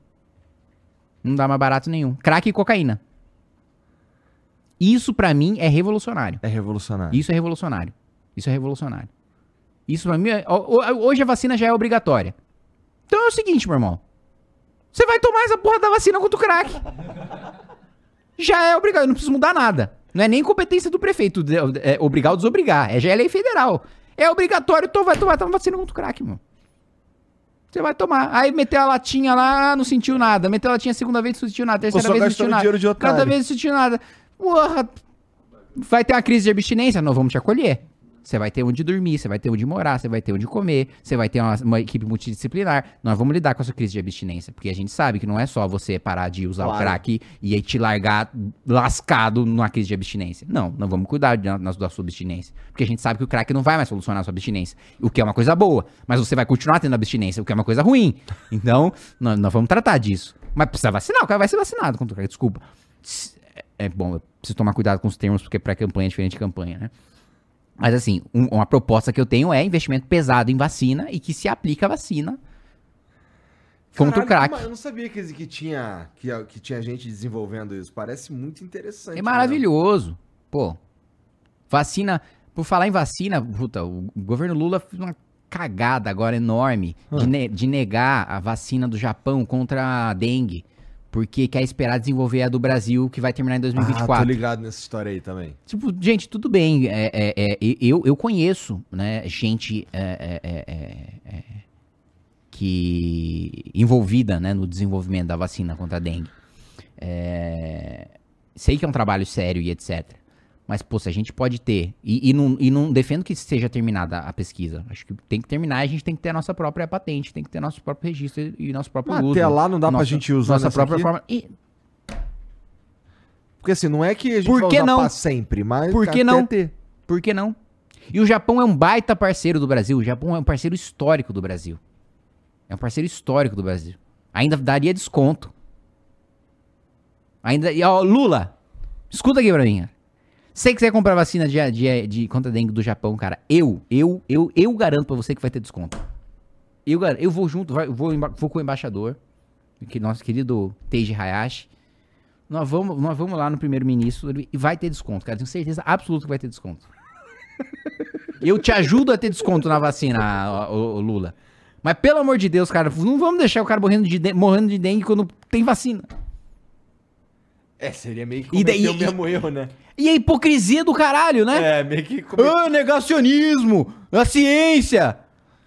Não dá mais barato nenhum. Crack e cocaína. Isso pra mim é revolucionário. É revolucionário. Isso é revolucionário. Isso é revolucionário. Isso pra mim, é- ho- ho- hoje a vacina já é obrigatória. Então é o seguinte, meu irmão. Você vai tomar essa porra da vacina contra o crack. Já é obrigado, não precisa mudar nada. Não é nem competência do prefeito de- é, obrigar ou desobrigar. É já é lei federal. É obrigatório, então vai tomar, tomar vacina contra o crack, mano. Você vai tomar. Aí meteu a latinha lá, não sentiu nada. Meteu a latinha a segunda vez, não sentiu nada. Terceira vez, não sentiu nada. dinheiro de otário. Cada vez não sentiu nada. Porra, vai ter uma crise de abstinência? Nós vamos te acolher. Você vai ter onde dormir, você vai ter onde morar, você vai ter onde comer, você vai ter uma, uma equipe multidisciplinar. Nós vamos lidar com a sua crise de abstinência. Porque a gente sabe que não é só você parar de usar o Claro. crack e aí te largar lascado numa crise de abstinência. Não, nós vamos cuidar de- na- da sua abstinência. Porque a gente sabe que o crack não vai mais solucionar a sua abstinência. O que é uma coisa boa. Mas você vai continuar tendo abstinência, o que é uma coisa ruim. Então, nós, nós vamos tratar disso. Mas precisa vacinar, o cara vai ser vacinado contra o crack, desculpa. S- É bom, eu preciso tomar cuidado com os termos, porque pré-campanha é diferente de campanha, né? Mas assim, um- uma proposta que eu tenho é investimento pesado em vacina e que se aplica a vacina contra o Caralho, crack. Eu não sabia que, que, tinha, que, que tinha gente desenvolvendo isso. Parece muito interessante. É né? maravilhoso. Pô, vacina Por falar em vacina, puta, o governo Lula fez uma cagada agora enorme Ah. de, ne- de negar a vacina do Japão contra a dengue. Porque quer esperar desenvolver a do Brasil, que vai terminar em Ah, 2024. tô ligado nessa história aí também. Tipo, gente, tudo bem. é, é, é, eu, eu conheço, né, gente é, é, é, que envolvida, né, no desenvolvimento da vacina contra a dengue. Sei que é um trabalho sério e etc. Mas, pô, se a gente pode ter. E, e, não, e não defendo que seja terminada a pesquisa. Acho que tem que terminar e a gente tem que ter a nossa própria patente, tem que ter nosso próprio registro e nosso próprio Mas uso. até lá não dá pra nossa, gente usar Nossa própria aqui? forma. E, Porque assim, não é que a gente Por que não? pra sempre, mas Por que não? ter. Por que não? E o Japão é um baita parceiro do Brasil. O Japão é um parceiro histórico do Brasil. É um parceiro histórico do Brasil. Ainda daria desconto. Ainda. E, ó, Lula, escuta aqui pra mim. Você quiser comprar vacina de, de, de contra dengue do Japão, cara, eu, eu, eu, eu garanto pra você que vai ter desconto. Eu, eu vou junto, vou, vou com o embaixador, que nosso querido Teiji Hayashi. Nós vamos, nós vamos lá no primeiro-ministro e vai ter desconto, cara. Tenho certeza absoluta que vai ter desconto. Eu te ajudo a ter desconto na vacina, ô, ô, Lula. Mas pelo amor de Deus, cara, não vamos deixar o cara morrendo de- morrendo de dengue quando tem vacina. É, seria meio que E daí- o mesmo erro, né? E a hipocrisia do caralho, né? É, meio que. Ah, negacionismo! A ciência!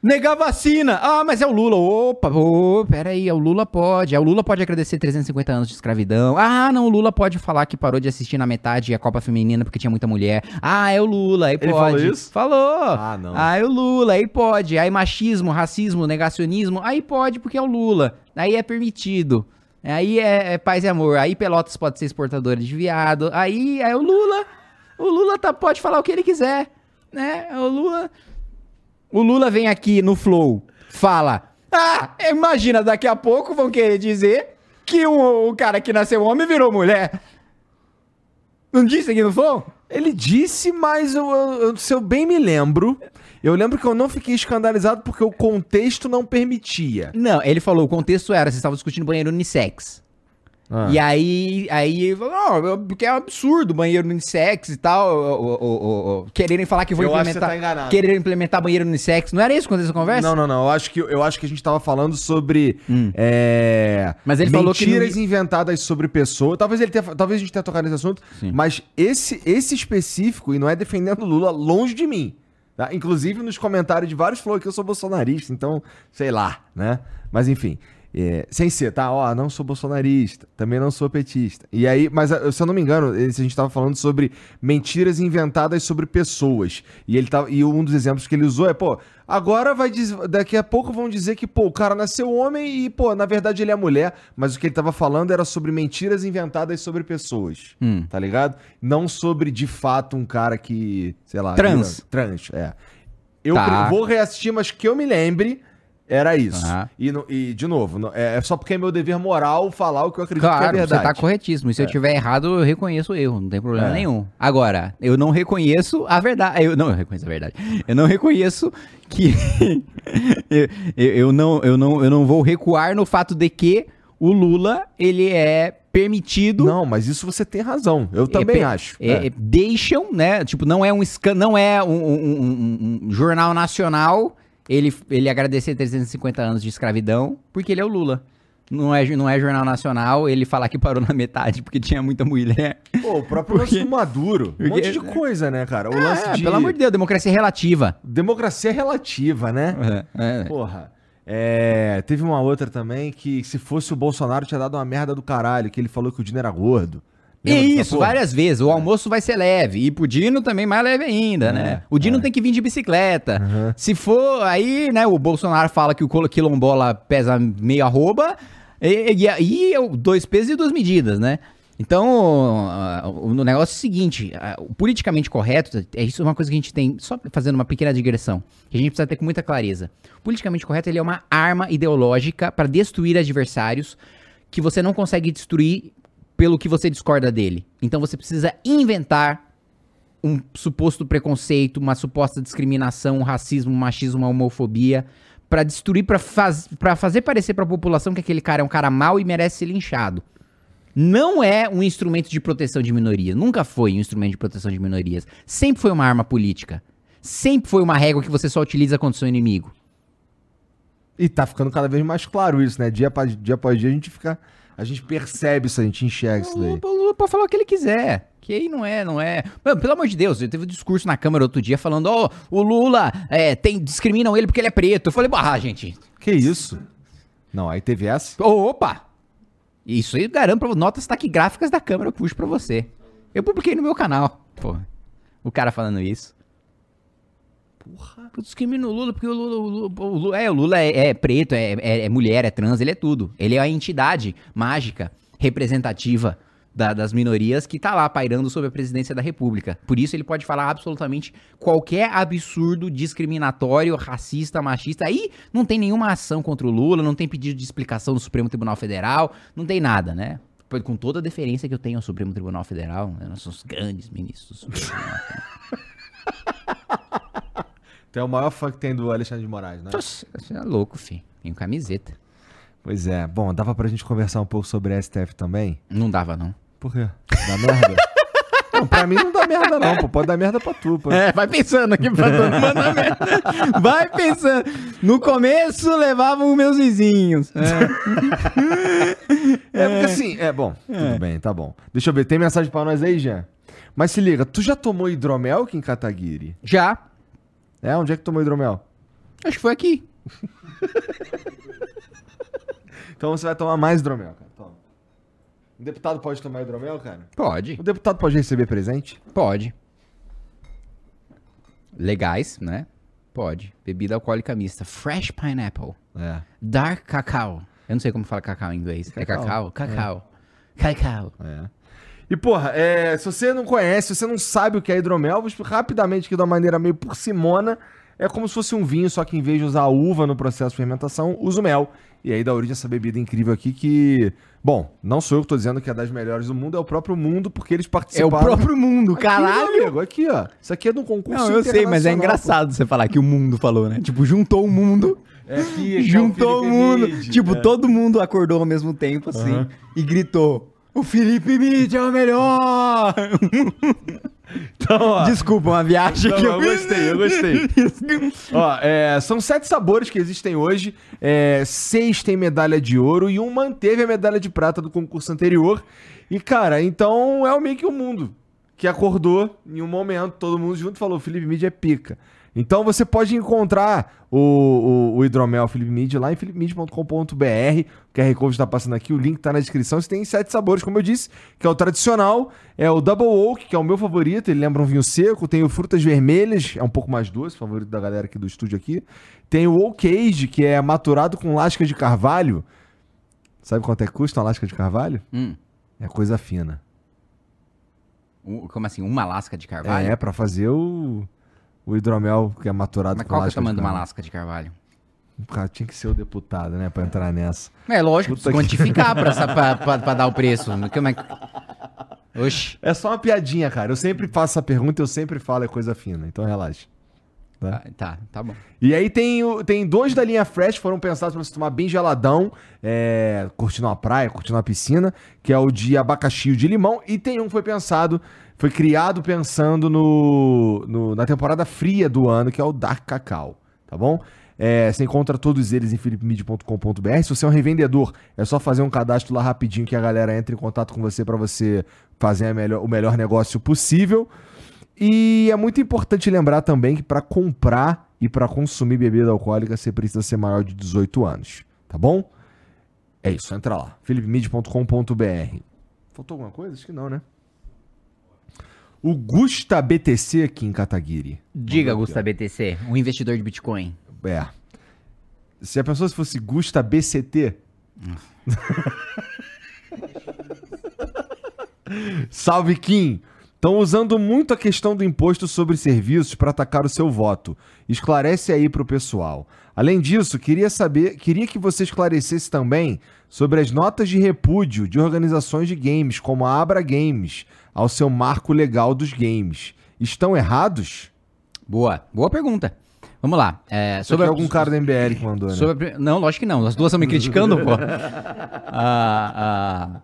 Negar vacina! Ah, mas é o Lula. Opa, ô, peraí, é o Lula pode. É o Lula pode agradecer 350 anos de escravidão. Ah, não, o Lula pode falar que parou de assistir na metade a Copa Feminina porque tinha muita mulher. Ah, é o Lula, aí Ele pode. falou isso? Falou! Ah, não. Ah, é o Lula, aí pode. Aí machismo, racismo, negacionismo, aí pode porque é o Lula. Aí é permitido. Aí é, é paz e amor. Aí Pelotas pode ser exportadora de viado. Aí é o Lula. O Lula tá, pode falar o que ele quiser. Né? O Lula. O Lula vem aqui no Flow, fala. Ah, imagina, daqui a pouco vão querer dizer que o, o cara que nasceu homem virou mulher. Não disse aqui no Flow? Ele disse, mas eu- eu- se eu bem me lembro, eu lembro que eu não fiquei escandalizado porque o contexto não permitia. Não, ele falou, o contexto era, vocês estavam discutindo banheiro unissex. Ah. E aí, aí ele falou, não, porque é um absurdo banheiro unissex e tal, o- o- o- o- quererem falar que vão Eu acho que você implementar, tá quererem implementar banheiro unissex. Não era isso quando essa conversa? Não, não, não. Eu acho que, eu acho que a gente tava falando sobre. é, Mas ele falou que mentiras não inventadas sobre pessoas. Talvez, ele tenha, talvez a gente tenha tocado nesse assunto, Sim. mas esse, esse específico, e não é defendendo o Lula, longe de mim. Tá? Inclusive nos comentários de vários falou que eu sou bolsonarista, então, sei lá, né? Mas enfim. É, sem ser, tá? Ó, não sou bolsonarista, também não sou petista. E aí, mas ah, se eu não me engano, a gente tava falando sobre mentiras inventadas sobre pessoas. E ele tava, e um dos exemplos que ele usou é, pô, agora vai dizer, daqui a pouco vão dizer que, pô, o cara nasceu homem e, pô, na verdade ele é mulher, mas o que ele tava falando era sobre mentiras inventadas sobre pessoas. Hum. Tá ligado? Não sobre de fato um cara que, sei lá, Trans. trans, é. Eu Tá. vou reassistir, mas que eu me lembre, era isso. Aham. E, no- e, de novo, é é só porque é meu dever moral falar o que eu acredito Claro, que é você verdade. tá corretíssimo. E se eu tiver errado, eu reconheço o erro, não tem problema É. nenhum. Agora, eu não reconheço a verdade. Eu não eu reconheço a verdade. Eu não reconheço que. eu, eu- não, eu, não, eu não vou recuar no fato de que o Lula, ele é permitido. Não, mas isso você tem razão. Eu também pe- acho. é, É. Deixam, né? Tipo, não é um escan não é um, um- um- um jornal nacional ele, ele agradecer 350 anos de escravidão, porque ele é o Lula. Não é, não é jornal nacional ele falar que parou na metade porque tinha muita mulher. Pô, o próprio Porque- lance do Maduro. Um monte de coisa, né, cara? O lance É, de. Pelo amor de Deus, democracia relativa. Democracia relativa, né? É, é. Porra. É, teve uma outra também que se fosse o Bolsonaro tinha dado uma merda do caralho, que ele falou que o Dino era gordo. E isso, porra? várias vezes. O almoço vai ser leve. E pro Dino também mais leve ainda, né? O Dino tem que vir de bicicleta. Se for, aí, né, o Bolsonaro fala que o quilombola pesa meio arroba. E, e aí, é dois pesos e duas medidas, né? Então, ah, o negócio é o seguinte: ah, o politicamente correto, é isso é uma coisa que a gente tem, só fazendo uma pequena digressão, que a gente precisa ter com muita clareza. O politicamente correto ele é uma arma ideológica para destruir adversários que você não consegue destruir pelo que você discorda dele. Então você precisa inventar um suposto preconceito, uma suposta discriminação, um racismo, um machismo, uma homofobia, pra destruir, pra faz, pra fazer parecer pra população que aquele cara é um cara mau e merece ser linchado. não é um instrumento de proteção de minorias. Nunca foi um instrumento de proteção de minorias. Sempre foi uma arma política. Sempre foi uma régua que você só utiliza contra o seu inimigo. E tá ficando cada vez mais claro isso, né? Dia após dia, após dia a gente fica. A gente percebe isso, a gente enxerga isso O daí. Lula, o Lula pode falar o que ele quiser. Que aí não é, não é. Mano, pelo amor de Deus, eu teve um discurso na Câmara outro dia falando: ó, o Lula é, tem, discriminam ele porque ele é preto. Eu falei, ah, gente. Que isso? Não, aí teve essa. ô, opa! Isso aí garanto pra notas taquigráficas da Câmara eu puxo pra você. Eu publiquei no meu canal. Porra. O cara falando isso. Porra. Eu discrimino o Lula porque o Lula, o Lula, o Lula- é, o Lula é, é preto, é, é- é mulher, é trans, ele é tudo. Ele é a entidade mágica, representativa da- das minorias que tá lá pairando sobre a presidência da República. Por isso ele pode falar absolutamente qualquer absurdo discriminatório, racista, machista. Aí não tem nenhuma ação contra o Lula, não tem pedido de explicação do Supremo Tribunal Federal, não tem nada, né? Com toda a deferência que eu tenho ao Supremo Tribunal Federal, nós somos grandes ministros do Supremo Tribunal Federal. Tu é o maior fã que tem do Alexandre de Moraes, né? Nossa, você é louco, filho. Tenho camiseta. Pois é. Bom, dava pra gente conversar um pouco sobre a STF também? Não dava, não. Por quê? Dá merda? não, pra mim não dá merda não, pô. Pode dar merda pra tu, pô. É, vai pensando aqui pra mandar merda. Vai pensando. No começo levavam meus vizinhos. É, porque assim, é bom, tudo bem, tá bom. Deixa eu ver, tem mensagem pra nós aí, Jean? Mas se liga, tu já tomou hidromel aqui em Kataguiri? Já. É? Onde é que tomou hidromel? Acho que foi aqui. Então você vai tomar mais hidromel, cara. Toma. O deputado pode tomar hidromel, cara? Pode. O deputado pode receber presente? Pode. Legais, né? Pode. Bebida alcoólica mista. Fresh pineapple. É. Dark cacau. Eu não sei como fala cacau em inglês. É Cacau. cacau? Cacau. Cacau. É. E, porra, é, se você não conhece, se você não sabe o que é hidromel, vou explicar rapidamente aqui de uma maneira meio por simona. É como se fosse um vinho, só que em vez de usar a uva no processo de fermentação, usa o mel. E aí dá origem a essa bebida incrível aqui que... Bom, não sou eu que tô dizendo que é das melhores do mundo, é o próprio mundo, porque eles É o participaram... próprio mundo, Aqui, caralho. amigo, aqui, ó. Isso aqui é de um concurso Não, eu sei, mas é engraçado você falar que o mundo falou, né? Tipo, juntou o mundo. É aqui, aqui é o juntou o mundo. Tipo, É. todo mundo acordou ao mesmo tempo, assim, Aham. e gritou: O Felipe Mid é o melhor! Então, ó. Desculpa, uma viagem Não, que eu gostei, eu gostei. Ó, é, são sete sabores que existem hoje. É, seis tem medalha de ouro e um manteve a medalha de prata do concurso anterior. E, cara, então é o meio que o mundo que acordou em um momento, todo mundo junto falou: Felipe Mid é pica. Então você pode encontrar o, o, o hidromel Felipe Mid lá em philipemid.com.br. O QR Code está passando aqui, o link está na descrição. Você tem sete sabores, como eu disse, que é o tradicional, é o Double Oak, que é o meu favorito, ele lembra um vinho seco. Tem o Frutas Vermelhas, é um pouco mais doce, favorito da galera aqui do estúdio aqui. Tem o Oak Age, que é maturado com lasca de carvalho. Sabe quanto é que custa uma lasca de carvalho? Hum, É coisa fina. como assim? Uma lasca de carvalho? É, pra fazer o, o hidromel que é maturado Mas com qual que é o lasca tamanho de uma lasca de carvalho? Cara tinha que ser o deputado, né, pra entrar nessa. É lógico, Puta quantificar pra, pra, pra- pra dar o preço. Como é que... Oxi. É só uma piadinha, cara. Eu sempre faço essa pergunta, eu sempre falo é coisa fina, então relaxa. Ah, Tá, tá bom. E aí tem, tem dois da linha Fresh, foram pensados pra você tomar bem geladão, é, curtindo uma praia, curtindo uma piscina, que é o de abacaxi e de limão. E tem um que foi pensado, foi criado pensando no, no- na temporada fria do ano, que é o Dark Cacau, tá bom? É, você encontra todos eles em philipmid.com.br. Se você é um revendedor, é só fazer um cadastro lá rapidinho que a galera entra em contato com você pra você fazer melhor- o melhor negócio possível. E é muito importante lembrar também que para comprar e para consumir bebida alcoólica você precisa ser maior de 18 anos, tá bom? É isso, entra lá, philipmid.com.br. Faltou alguma coisa? Acho que não, né? O Gusta BTC aqui em Kataguiri. Diga, Gusta BTC, um investidor de Bitcoin. É. Se a pessoa se fosse Gusta BCT. Salve Kim! Estão usando muito a questão do imposto sobre serviços para atacar o seu voto. Esclarece aí pro pessoal. Além disso, queria saber, queria que você esclarecesse também sobre as notas de repúdio de organizações de games, como a Abra Games, ao seu marco legal dos games. Estão errados? Boa, boa pergunta. Vamos lá. É, Sobre a- algum cara do MBL que mandou, né? sobre a Não, lógico que não. As duas estão me criticando, pô. Ah, ah,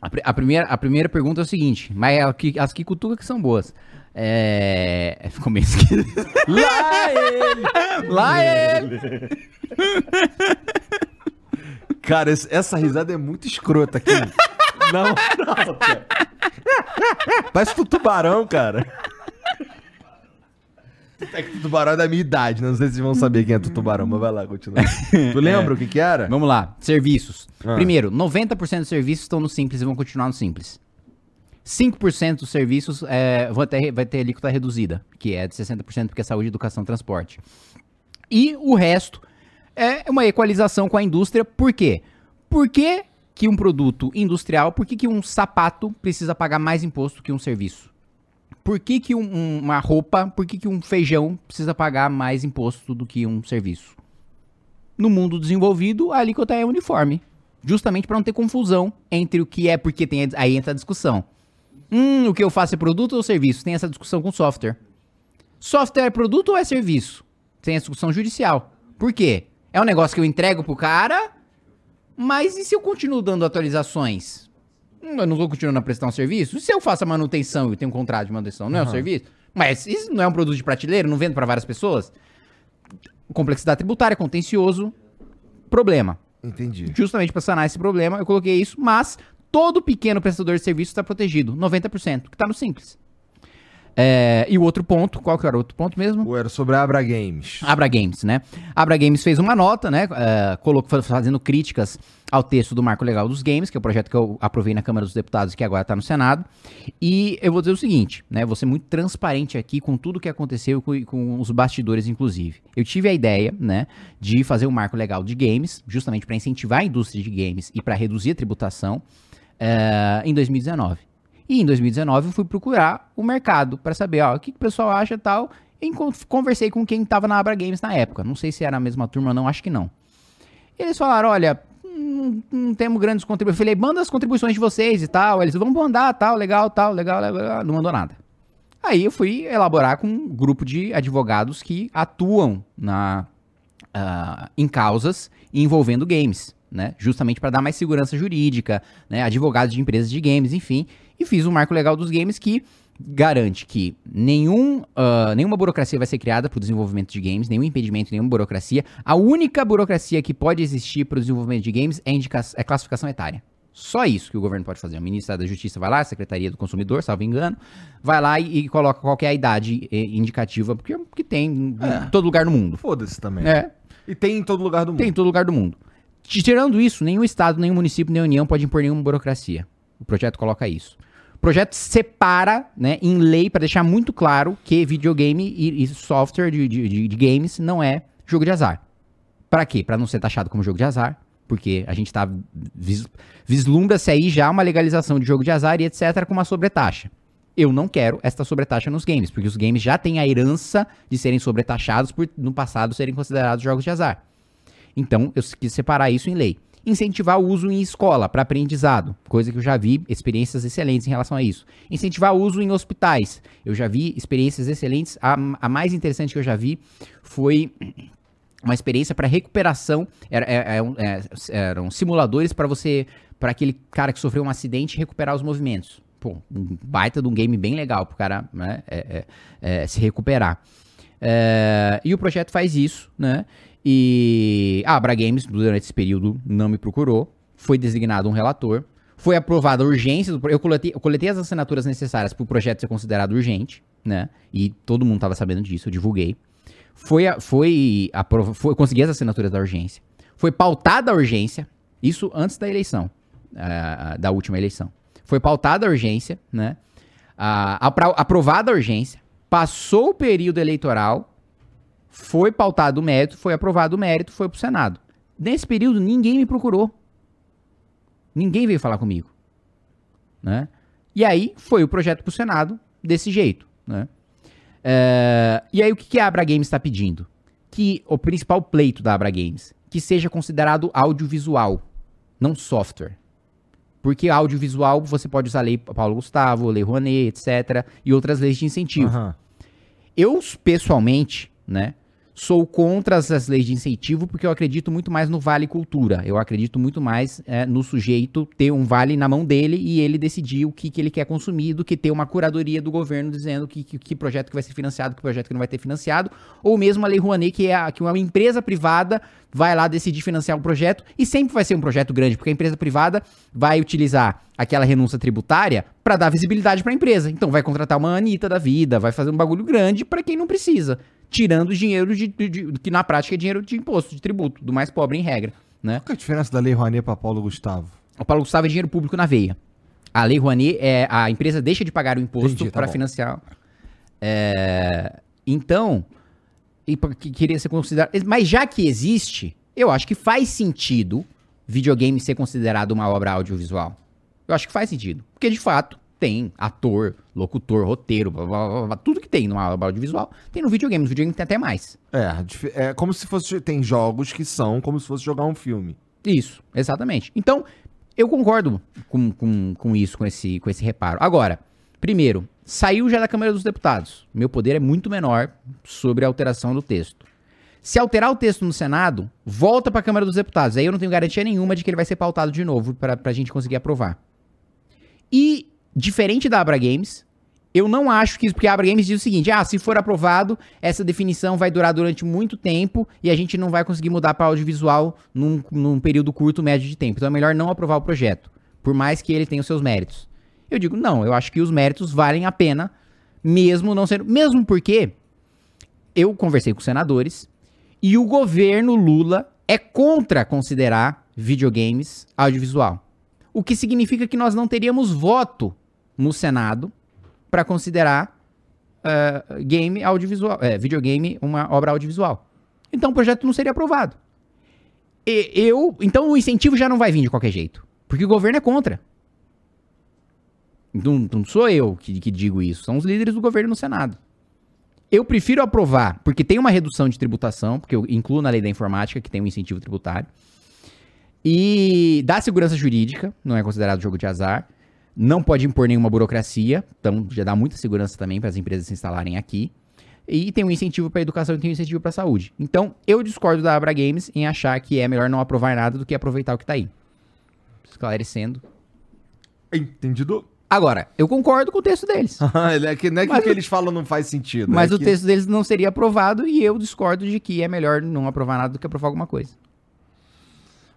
A, pri- a primeira, a primeira pergunta é o seguinte, mas é as que cutuca que são boas. É. Ficou meio esquisito. Lá ele! Lá é. Cara, esse- essa risada é muito escrota aqui. Não, não, cara. Parece um tubarão, cara. É que o tubarão é da minha idade, né? não sei se vocês vão saber quem é o tubarão, mas vai lá, continua. Tu lembra o que que era? Vamos lá, serviços. Ah. Primeiro, 90% dos serviços estão no simples e vão continuar no simples. 5% dos serviços é, vão ter, vai ter alíquota reduzida, que é de 60% porque é saúde, educação, transporte. E o resto é uma equalização com a indústria. Por quê? Por que, um produto industrial, por que, que um sapato precisa pagar mais imposto que um serviço? Por que, que um- uma roupa, por que, que um feijão precisa pagar mais imposto do que um serviço? No mundo desenvolvido, a alíquota é uniforme. Justamente para não ter confusão entre o que é, porque tem a- aí entra a discussão. Hum, o que eu faço é produto ou serviço? Tem essa discussão com software. Software é produto ou é serviço? Tem a discussão judicial. Por quê? É um negócio que eu entrego pro cara, mas e se eu continuo dando atualizações? Hum, eu não tô continuando a prestar um serviço? E se eu faço a manutenção e tenho um contrato de manutenção? Não é um serviço? Mas isso não é um produto de prateleira? Não vendo para várias pessoas? Complexidade tributária, contencioso, problema. Entendi. Justamente para sanar esse problema, eu coloquei isso, mas todo pequeno prestador de serviço está protegido, 90%, que está no simples. É, e o outro ponto, qual que era o outro ponto mesmo? Era sobre a Abra Games. Abra Games, né? Abra Games fez uma nota, né? é, colocou, fa- fazendo críticas ao texto do Marco Legal dos Games, que é o projeto que eu aprovei na Câmara dos Deputados e que agora está no Senado. E eu vou dizer o seguinte, né? Vou ser muito transparente aqui com tudo que aconteceu com, com os bastidores, inclusive. Eu tive a ideia, né, de fazer um Marco Legal de Games, justamente para incentivar a indústria de games e para reduzir a tributação, é, em 2019. E em 2019 eu fui procurar o mercado para saber, ó, o que, que o pessoal acha e tal. E conversei com quem estava na Abra Games na época. Não sei se era a mesma turma ou não, acho que não. E eles falaram, olha, não, não temos grandes contribuições. Eu falei, manda as contribuições de vocês e tal. Eles vão mandar, tal, legal, tal, legal, legal. Não mandou nada. Aí eu fui elaborar com um grupo de advogados que atuam na, ah, em causas envolvendo games, né? Justamente para dar mais segurança jurídica, né? Advogados de empresas de games, enfim. E fiz um marco legal dos games que garante que nenhum, ah, nenhuma burocracia vai ser criada para o desenvolvimento de games, nenhum impedimento, nenhuma burocracia. A única burocracia que pode existir para o desenvolvimento de games é, indica é classificação etária. Só isso que o governo pode fazer. O Ministério da Justiça vai lá, a Secretaria do Consumidor, salvo engano, vai lá e, e coloca qual que é a idade eh, indicativa, porque, porque tem em todo lugar no mundo. Foda-se também. É, E tem em todo lugar do mundo. tem em todo lugar do mundo. Tirando isso, nenhum estado, nenhum município, nem União pode impor nenhuma burocracia. O projeto coloca isso. O projeto separa, né, em lei, para deixar muito claro que videogame e, e software de, de- de- games não é jogo de azar. Pra quê? Pra não ser taxado como jogo de azar, porque a gente tá vis, vislumbra-se aí já uma legalização de jogo de azar e etc com uma sobretaxa. Eu não quero esta sobretaxa nos games, porque os games já têm a herança de serem sobretaxados por no passado serem considerados jogos de azar. Então, eu quis separar isso em lei. Incentivar o uso em escola para aprendizado, coisa que eu já vi experiências excelentes em relação a isso. Incentivar o uso em hospitais. Eu já vi experiências excelentes. A, a mais interessante que eu já vi foi uma experiência para recuperação. Era- é- é um- é- eram simuladores para você, para aquele cara que sofreu um acidente recuperar os movimentos. Pô, um baita de um game bem legal pro cara né, é- é- é, se recuperar. É, e o projeto faz isso, né? E a Abra Games, durante esse período, não me procurou. Foi designado um relator. Foi aprovada a urgência. Do, eu, coletei, eu coletei as assinaturas necessárias para o projeto ser considerado urgente, né? E todo mundo estava sabendo disso, eu divulguei. Foi, a- foi, aprova, foi consegui as assinaturas da urgência. Foi pautada a urgência, isso antes da eleição, ah, da última eleição. Foi pautada a urgência, né? Ah, aprovada a urgência, passou o período eleitoral, foi pautado o mérito, foi aprovado o mérito, foi pro Senado. Nesse período, ninguém me procurou. Ninguém veio falar comigo. Né? E aí, foi o projeto pro Senado desse jeito. Né? É, e aí, o que, que a Abra Games está pedindo? Que o principal pleito da Abra Games, que seja considerado audiovisual, não software. Porque audiovisual você pode usar a lei Paulo Gustavo, lei Rouanet, etc. E outras leis de incentivo. Aham. Eu, pessoalmente, né, sou contra essas leis de incentivo porque eu acredito muito mais no vale cultura. Eu acredito muito mais é, no sujeito ter um vale na mão dele e ele decidir o que, que ele quer consumir do que ter uma curadoria do governo dizendo que, que, que projeto que vai ser financiado, que projeto que não vai ter financiado, ou mesmo a Lei Rouanet, que é a, que uma empresa privada vai lá decidir financiar um projeto e sempre vai ser um projeto grande, porque a empresa privada vai utilizar aquela renúncia tributária para dar visibilidade para a empresa. Então vai contratar uma Anitta da vida, vai fazer um bagulho grande para quem não precisa tirando dinheiro de, de, de, que na prática é dinheiro de imposto, de tributo, do mais pobre em regra, né? Qual é a diferença da Lei Rouanet para Paulo Gustavo? O Paulo Gustavo é dinheiro público na veia. A Lei Rouanet é a empresa deixa de pagar o imposto tá para financiar. É, então, e que queria ser considerado, mas já que existe, eu acho que faz sentido videogame ser considerado uma obra audiovisual. Eu acho que faz sentido, porque de fato tem ator, locutor, roteiro, blá, blá, blá, tudo que tem obra audiovisual, tem no videogame, no videogame tem até mais. É, é como se fosse. Tem jogos que são como se fosse jogar um filme. Isso, exatamente. Então, eu concordo com, com, com isso, com esse, com esse reparo. Agora, primeiro, saiu já da Câmara dos Deputados. Meu poder é muito menor sobre a alteração do texto. Se alterar o texto no Senado, volta para a Câmara dos Deputados. Aí eu não tenho garantia nenhuma de que ele vai ser pautado de novo para a gente conseguir aprovar. E, diferente da Abra Games, eu não acho que isso, porque a Abra Games diz o seguinte: ah, se for aprovado, essa definição vai durar durante muito tempo e a gente não vai conseguir mudar para audiovisual num, num período curto, médio de tempo. Então é melhor não aprovar o projeto, por mais que ele tenha os seus méritos. Eu digo, não, eu acho que os méritos valem a pena, mesmo não sendo. Mesmo porque eu conversei com senadores e o governo Lula é contra considerar videogames audiovisual. O que significa que nós não teríamos voto no Senado para considerar eh, game audiovisual, eh, videogame uma obra audiovisual. Então o projeto não seria aprovado. E- eu, então o incentivo já não vai vir de qualquer jeito, porque o governo é contra. Não, não sou eu que, que digo isso, são os líderes do governo no Senado. Eu prefiro aprovar, porque tem uma redução de tributação, porque eu incluo na lei da informática que tem um incentivo tributário. E dá segurança jurídica, não é considerado jogo de azar. Não pode impor nenhuma burocracia, então já dá muita segurança também para as empresas se instalarem aqui. E tem um incentivo para educação e tem um incentivo para saúde. Então, eu discordo da Abra Games em achar que é melhor não aprovar nada do que aproveitar o que tá aí. Esclarecendo. Entendido? Agora, eu concordo com o texto deles. é que, não é que o que eles falam não faz sentido. Mas é o que- texto deles não seria aprovado e eu discordo de que é melhor não aprovar nada do que aprovar alguma coisa.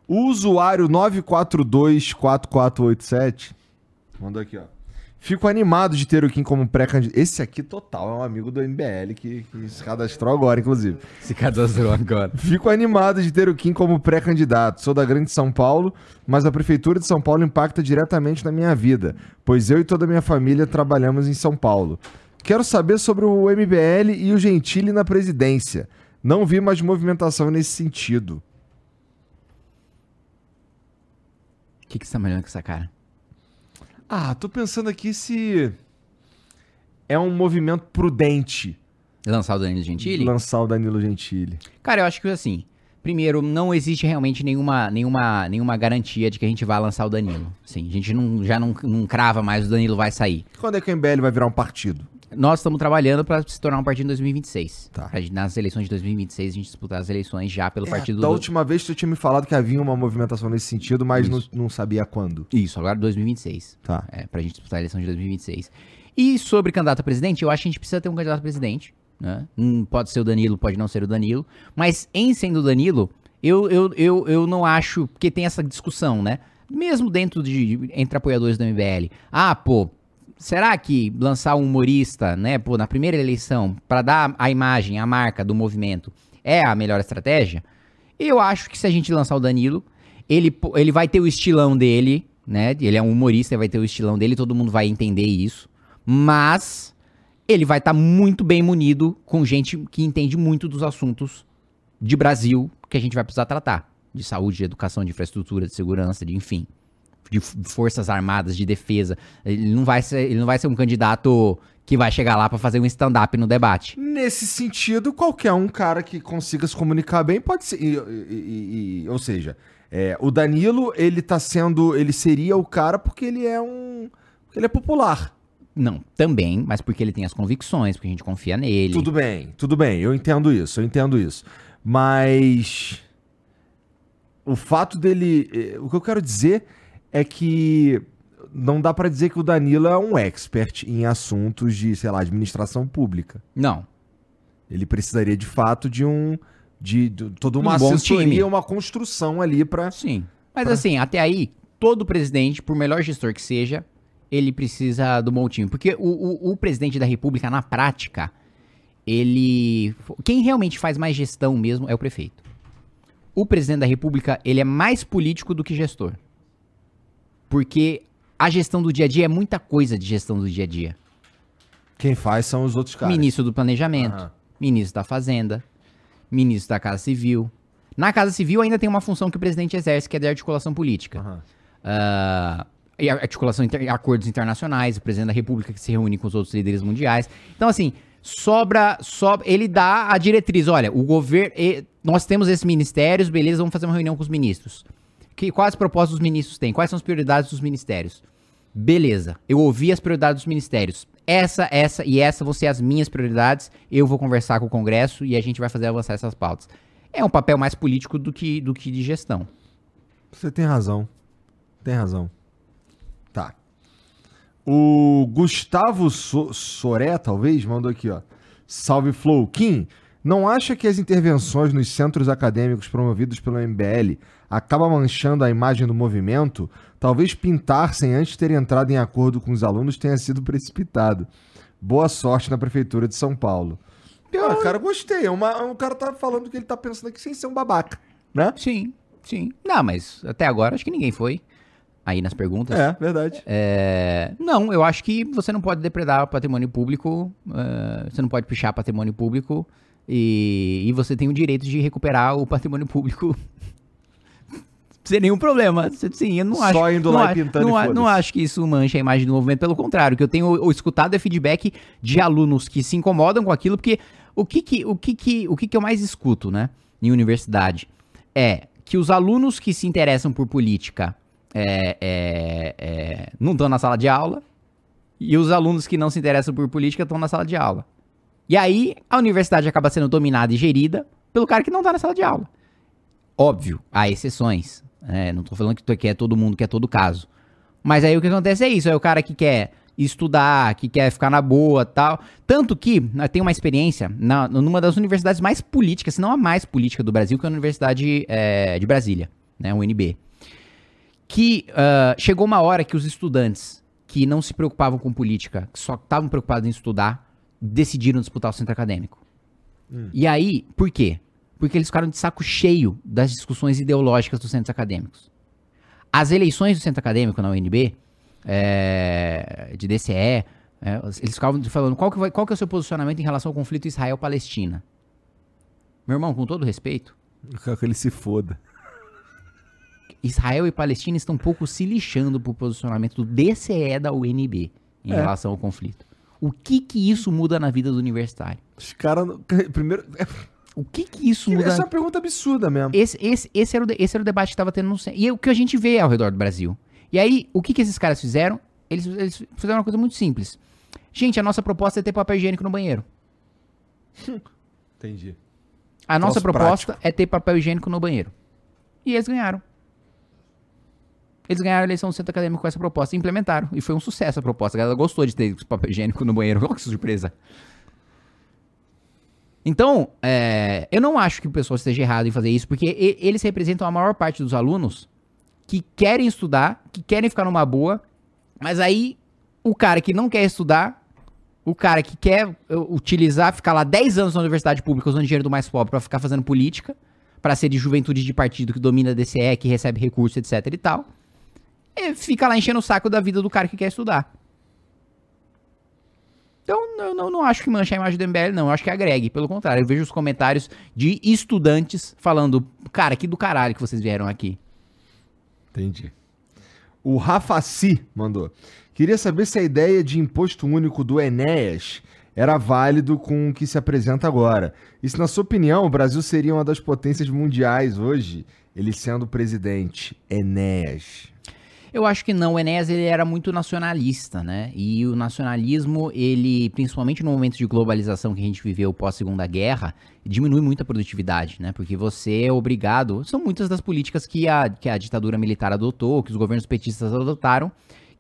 O usuário 9424487 mandou aqui, ó. Fico animado de ter o Kim como pré-candidato. Esse aqui, total, é um amigo do MBL que, que se cadastrou agora, inclusive. Se cadastrou agora. Fico animado de ter o Kim como pré-candidato. Sou da Grande São Paulo, mas a Prefeitura de São Paulo impacta diretamente na minha vida, pois eu e toda a minha família trabalhamos em São Paulo. Quero saber sobre o MBL e o Gentili na presidência. Não vi mais movimentação nesse sentido. O que, que você tá me olhando com essa cara? Ah, tô pensando aqui se é um movimento prudente Lançar o Danilo Gentili? lançar o Danilo Gentili. Cara, eu acho que assim. Primeiro, não existe realmente nenhuma, nenhuma, nenhuma garantia de que a gente vai lançar o Danilo. Sim, a gente não, já não, não crava mais o Danilo vai sair. Quando é que o MBL vai virar um partido? Nós estamos trabalhando para se tornar um partido em 2026. Tá. Pra nas eleições de 2026, a gente disputar as eleições já pelo É, partido da do... última vez tu tinha me falado que havia uma movimentação nesse sentido, mas não, não sabia quando. Isso, agora 2026. Tá. É, pra gente disputar a eleição de 2026. E sobre candidato a presidente, eu acho que a gente precisa ter um candidato a presidente. Né? Hum, pode ser o Danilo, pode não ser o Danilo. Mas em sendo o Danilo, eu, eu, eu, eu não acho. Porque tem essa discussão, né? Mesmo dentro de. entre apoiadores do MBL. Ah, pô. Será que lançar um humorista, né, pô, na primeira eleição, pra dar a imagem, a marca do movimento, é a melhor estratégia? Eu acho que se a gente lançar o Danilo, ele, ele vai ter o estilão dele, né? Ele é um humorista, ele vai ter o estilão dele, todo mundo vai entender isso. Mas ele vai estar muito bem munido com gente que entende muito dos assuntos de Brasil que a gente vai precisar tratar. De saúde, de educação, de infraestrutura, de segurança, de enfim. De forças armadas, de defesa. Ele não vai ser, ele não vai ser um candidato que vai chegar lá pra fazer um stand-up no debate. Nesse sentido, qualquer um cara que consiga se comunicar bem pode ser. e- e- e- ou seja, é, o Danilo, ele tá sendo. Ele seria o cara porque ele é um. ele é popular. Não, também, mas porque ele tem as convicções, porque a gente confia nele. Tudo bem, tudo bem, eu entendo isso, eu entendo isso. Mas o fato dele, eh, o que eu quero dizer é que não dá pra dizer que o Danilo é um expert em assuntos de, sei lá, administração pública. Não. Ele precisaria de fato de um de, de toda uma Um assessoria, time. uma construção ali pra. Sim. Mas assim, até aí, todo presidente, por melhor gestor que seja, ele precisa do time. Porque o, o, o presidente da república, na prática, ele... Quem realmente faz mais gestão mesmo é o prefeito. O presidente da república, ele é mais político do que gestor. Porque a gestão do dia a dia é muita coisa de gestão do dia a dia. Quem faz são os outros caras. Ministro do Planejamento, Aham. ministro da Fazenda, ministro da Casa Civil. Na Casa Civil ainda tem uma função que o presidente exerce, que é de articulação política. Aham. Ah, e articulação de acordos internacionais, o presidente da República que se reúne com os outros líderes mundiais. Então, assim, sobra, sobra. Ele dá a diretriz: olha, o governo. Nós temos esses ministérios, beleza, vamos fazer uma reunião com os ministros. Que, quais propostas os ministros têm? Quais são as prioridades dos ministérios? Beleza, eu ouvi as prioridades dos ministérios. Essa, essa e essa vão ser as minhas prioridades. Eu vou conversar com o Congresso e a gente vai fazer avançar essas pautas. É um papel mais político do que, do que de gestão. Você tem razão. Tem razão. Tá. O Gustavo so Soré, talvez, mandou aqui, ó. Salve Flow. Kim, não acha que as intervenções nos centros acadêmicos promovidos pelo MBL acabam manchando a imagem do movimento? Talvez pintar sem antes ter entrado em acordo com os alunos tenha sido precipitado. Boa sorte na Prefeitura de São Paulo. Ah, cara, gostei. É uma, o cara tá falando que ele tá pensando aqui sem ser um babaca, né? Sim, sim. Não, mas até agora acho que ninguém foi. Aí nas perguntas. É, verdade. É, Não, eu acho que você não pode depredar o patrimônio público, é, você não pode pichar patrimônio público e, e você tem o direito de recuperar o patrimônio público sem nenhum problema. Sim, eu não Só acho. indo não lá e pintando não, e não acho que isso mancha a imagem do movimento, pelo contrário. O que eu tenho o- escutado é feedback de alunos que se incomodam com aquilo, porque o que que, o que, que, o que, que eu mais escuto, né, em universidade, é que os alunos que se interessam por política é, é, é, não estão na sala de aula e os alunos que não se interessam por política estão na sala de aula. E aí a universidade acaba sendo dominada e gerida pelo cara que não tá na sala de aula. Óbvio, há exceções. Né? não tô falando que, to- que é todo mundo, que é todo caso. Mas aí o que acontece é isso, é o cara que quer estudar, que quer ficar na boa tal. Tanto que tem uma experiência na, numa das universidades mais políticas, se não a mais política do Brasil, que é a Universidade é, de Brasília, né, UNB. Que ah, chegou uma hora que os estudantes que não se preocupavam com política, que só estavam preocupados em estudar, decidiram disputar o centro acadêmico. E aí, por quê? Porque eles ficaram de saco cheio das discussões ideológicas dos centros acadêmicos. As eleições do centro acadêmico na UNB, é, de DCE, é, eles ficavam falando qual que, vai- qual que é o seu posicionamento em relação ao conflito Israel-Palestina. Meu irmão, com todo respeito, Eu quero que ele se foda. Israel e Palestina estão um pouco se lixando pro posicionamento do DCE da UNB em É. relação ao conflito. O que que isso muda na vida do universitário? Os caras. Primeiro. O que que isso muda? Essa é uma pergunta absurda mesmo. Esse, esse, esse, era o, esse era o debate que estava tendo no centro. E é o que a gente vê ao redor do Brasil. E aí, o que, que esses caras fizeram? Eles, eles fizeram uma coisa muito simples. Gente, a nossa proposta é ter papel higiênico no banheiro. Entendi. A nossa Troço proposta é ter papel higiênico no banheiro. E eles ganharam. Eles ganharam a eleição do centro acadêmico com essa proposta e implementaram. E foi um sucesso a proposta. A galera gostou de ter papel higiênico no banheiro. Olha que surpresa. Então, é, eu não acho que o pessoal esteja errado em fazer isso, porque eles representam a maior parte dos alunos que querem estudar, que querem ficar numa boa, mas aí o cara que não quer estudar, o cara que quer uh, utilizar, ficar lá 10 anos na universidade pública usando dinheiro do mais pobre pra ficar fazendo política, pra ser de juventude de partido que domina a DCE, que recebe recursos, etc e tal, fica lá enchendo o saco da vida do cara que quer estudar. Então, eu não, não acho que mancha a imagem do MBL, não. Eu acho que agregue. Pelo contrário, eu vejo os comentários de estudantes falando, cara, que do caralho que vocês vieram aqui. Entendi. O Rafaci mandou. Queria saber se a ideia de imposto único do Enéas era válido com o que se apresenta agora. E se, na sua opinião, o Brasil seria uma das potências mundiais hoje, ele sendo presidente. Enéas. Eu acho que não, o Enéas ele era muito nacionalista, né? E o nacionalismo, ele, principalmente no momento de globalização que a gente viveu pós Segunda Guerra, diminui muito a produtividade, né? Porque você é obrigado, são muitas das políticas que a, que a ditadura militar adotou, que os governos petistas adotaram,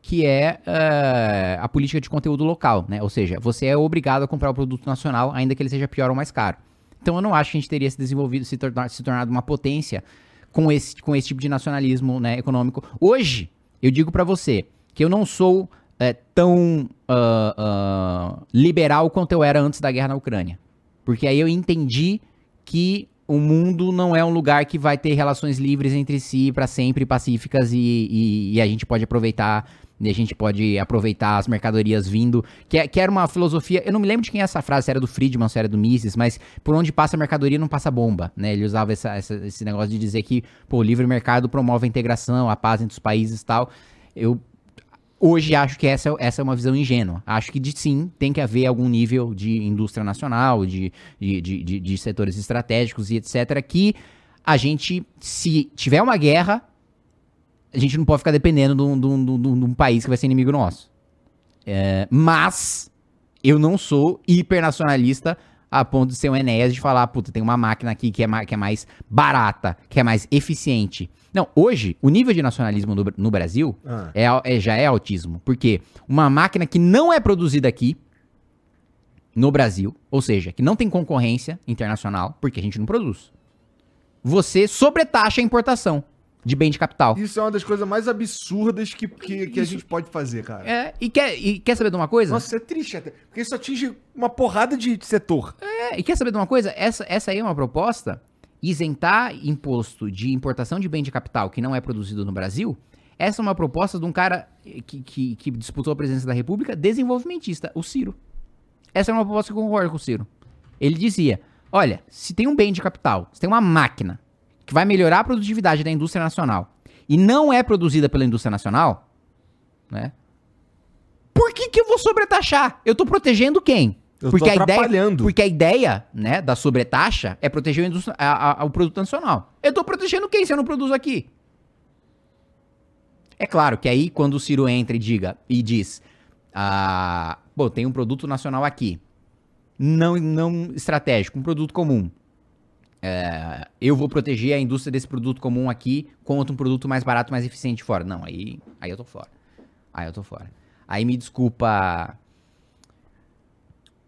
que é eh, a política de conteúdo local, né? Ou seja, você é obrigado a comprar o produto nacional, ainda que ele seja pior ou mais caro. Então eu não acho que a gente teria se desenvolvido, se, tornar, se tornado uma potência com esse, com esse tipo de nacionalismo né, econômico. Hoje, eu digo pra você que eu não sou é, tão ah, ah, liberal quanto eu era antes da guerra na Ucrânia. Porque aí eu entendi que o mundo não é um lugar que vai ter relações livres entre si para sempre, pacíficas, e, e- e a gente pode aproveitar. E a gente pode aproveitar as mercadorias vindo. Que, é- que era uma filosofia. Eu não me lembro de quem é essa frase, se era do Friedman, se era do Mises, mas por onde passa a mercadoria não passa bomba. Né? Ele usava essa- essa- esse negócio de dizer que pô, o livre mercado promove a integração, a paz entre os países e tal. Eu hoje acho que essa, essa é uma visão ingênua. Acho que de, sim, tem que haver algum nível de indústria nacional, de, de, de, de- de setores estratégicos e etc. Que a gente, se tiver uma guerra, a gente não pode ficar dependendo de um, de um- de um- de um país que vai ser inimigo nosso. É, mas eu não sou hipernacionalista a ponto de ser um Enéas de falar, puta, tem uma máquina aqui que é, ma- que é mais barata, que é mais eficiente. Não, hoje, o nível de nacionalismo no, no Brasil Ah. é, é- já é autismo. Porque uma máquina que não é produzida aqui, no Brasil, ou seja, que não tem concorrência internacional, porque a gente não produz, você sobretaxa a importação de bem de capital. Isso é uma das coisas mais absurdas que, que, que a gente pode fazer, cara. É, e, quer, e quer saber de uma coisa? Nossa, é triste até. Porque isso atinge uma porrada de setor. É, e quer saber de uma coisa? Essa, essa aí é uma proposta, isentar imposto de importação de bem de capital que não é produzido no Brasil. Essa é uma proposta de um cara que, que, que disputou a presidência da República, desenvolvimentista, o Ciro. Essa é uma proposta que eu concordo com o Ciro. Ele dizia: olha, se tem um bem de capital, se tem uma máquina que vai melhorar a produtividade da indústria nacional e não é produzida pela indústria nacional, né? Por que, que eu vou sobretaxar? Eu tô protegendo quem? Eu tô a ideia, porque a ideia, né, da sobretaxa é proteger o, a- a- o produto nacional. Eu tô protegendo quem se eu não produzo aqui? É claro que aí, quando o Ciro entra e diga e diz, ah, pô, tem um produto nacional aqui, não, não estratégico, um produto comum. É, eu vou proteger a indústria desse produto comum aqui contra um produto mais barato, mais eficiente fora. Não, aí, aí eu tô fora. Aí eu tô fora. Aí me desculpa.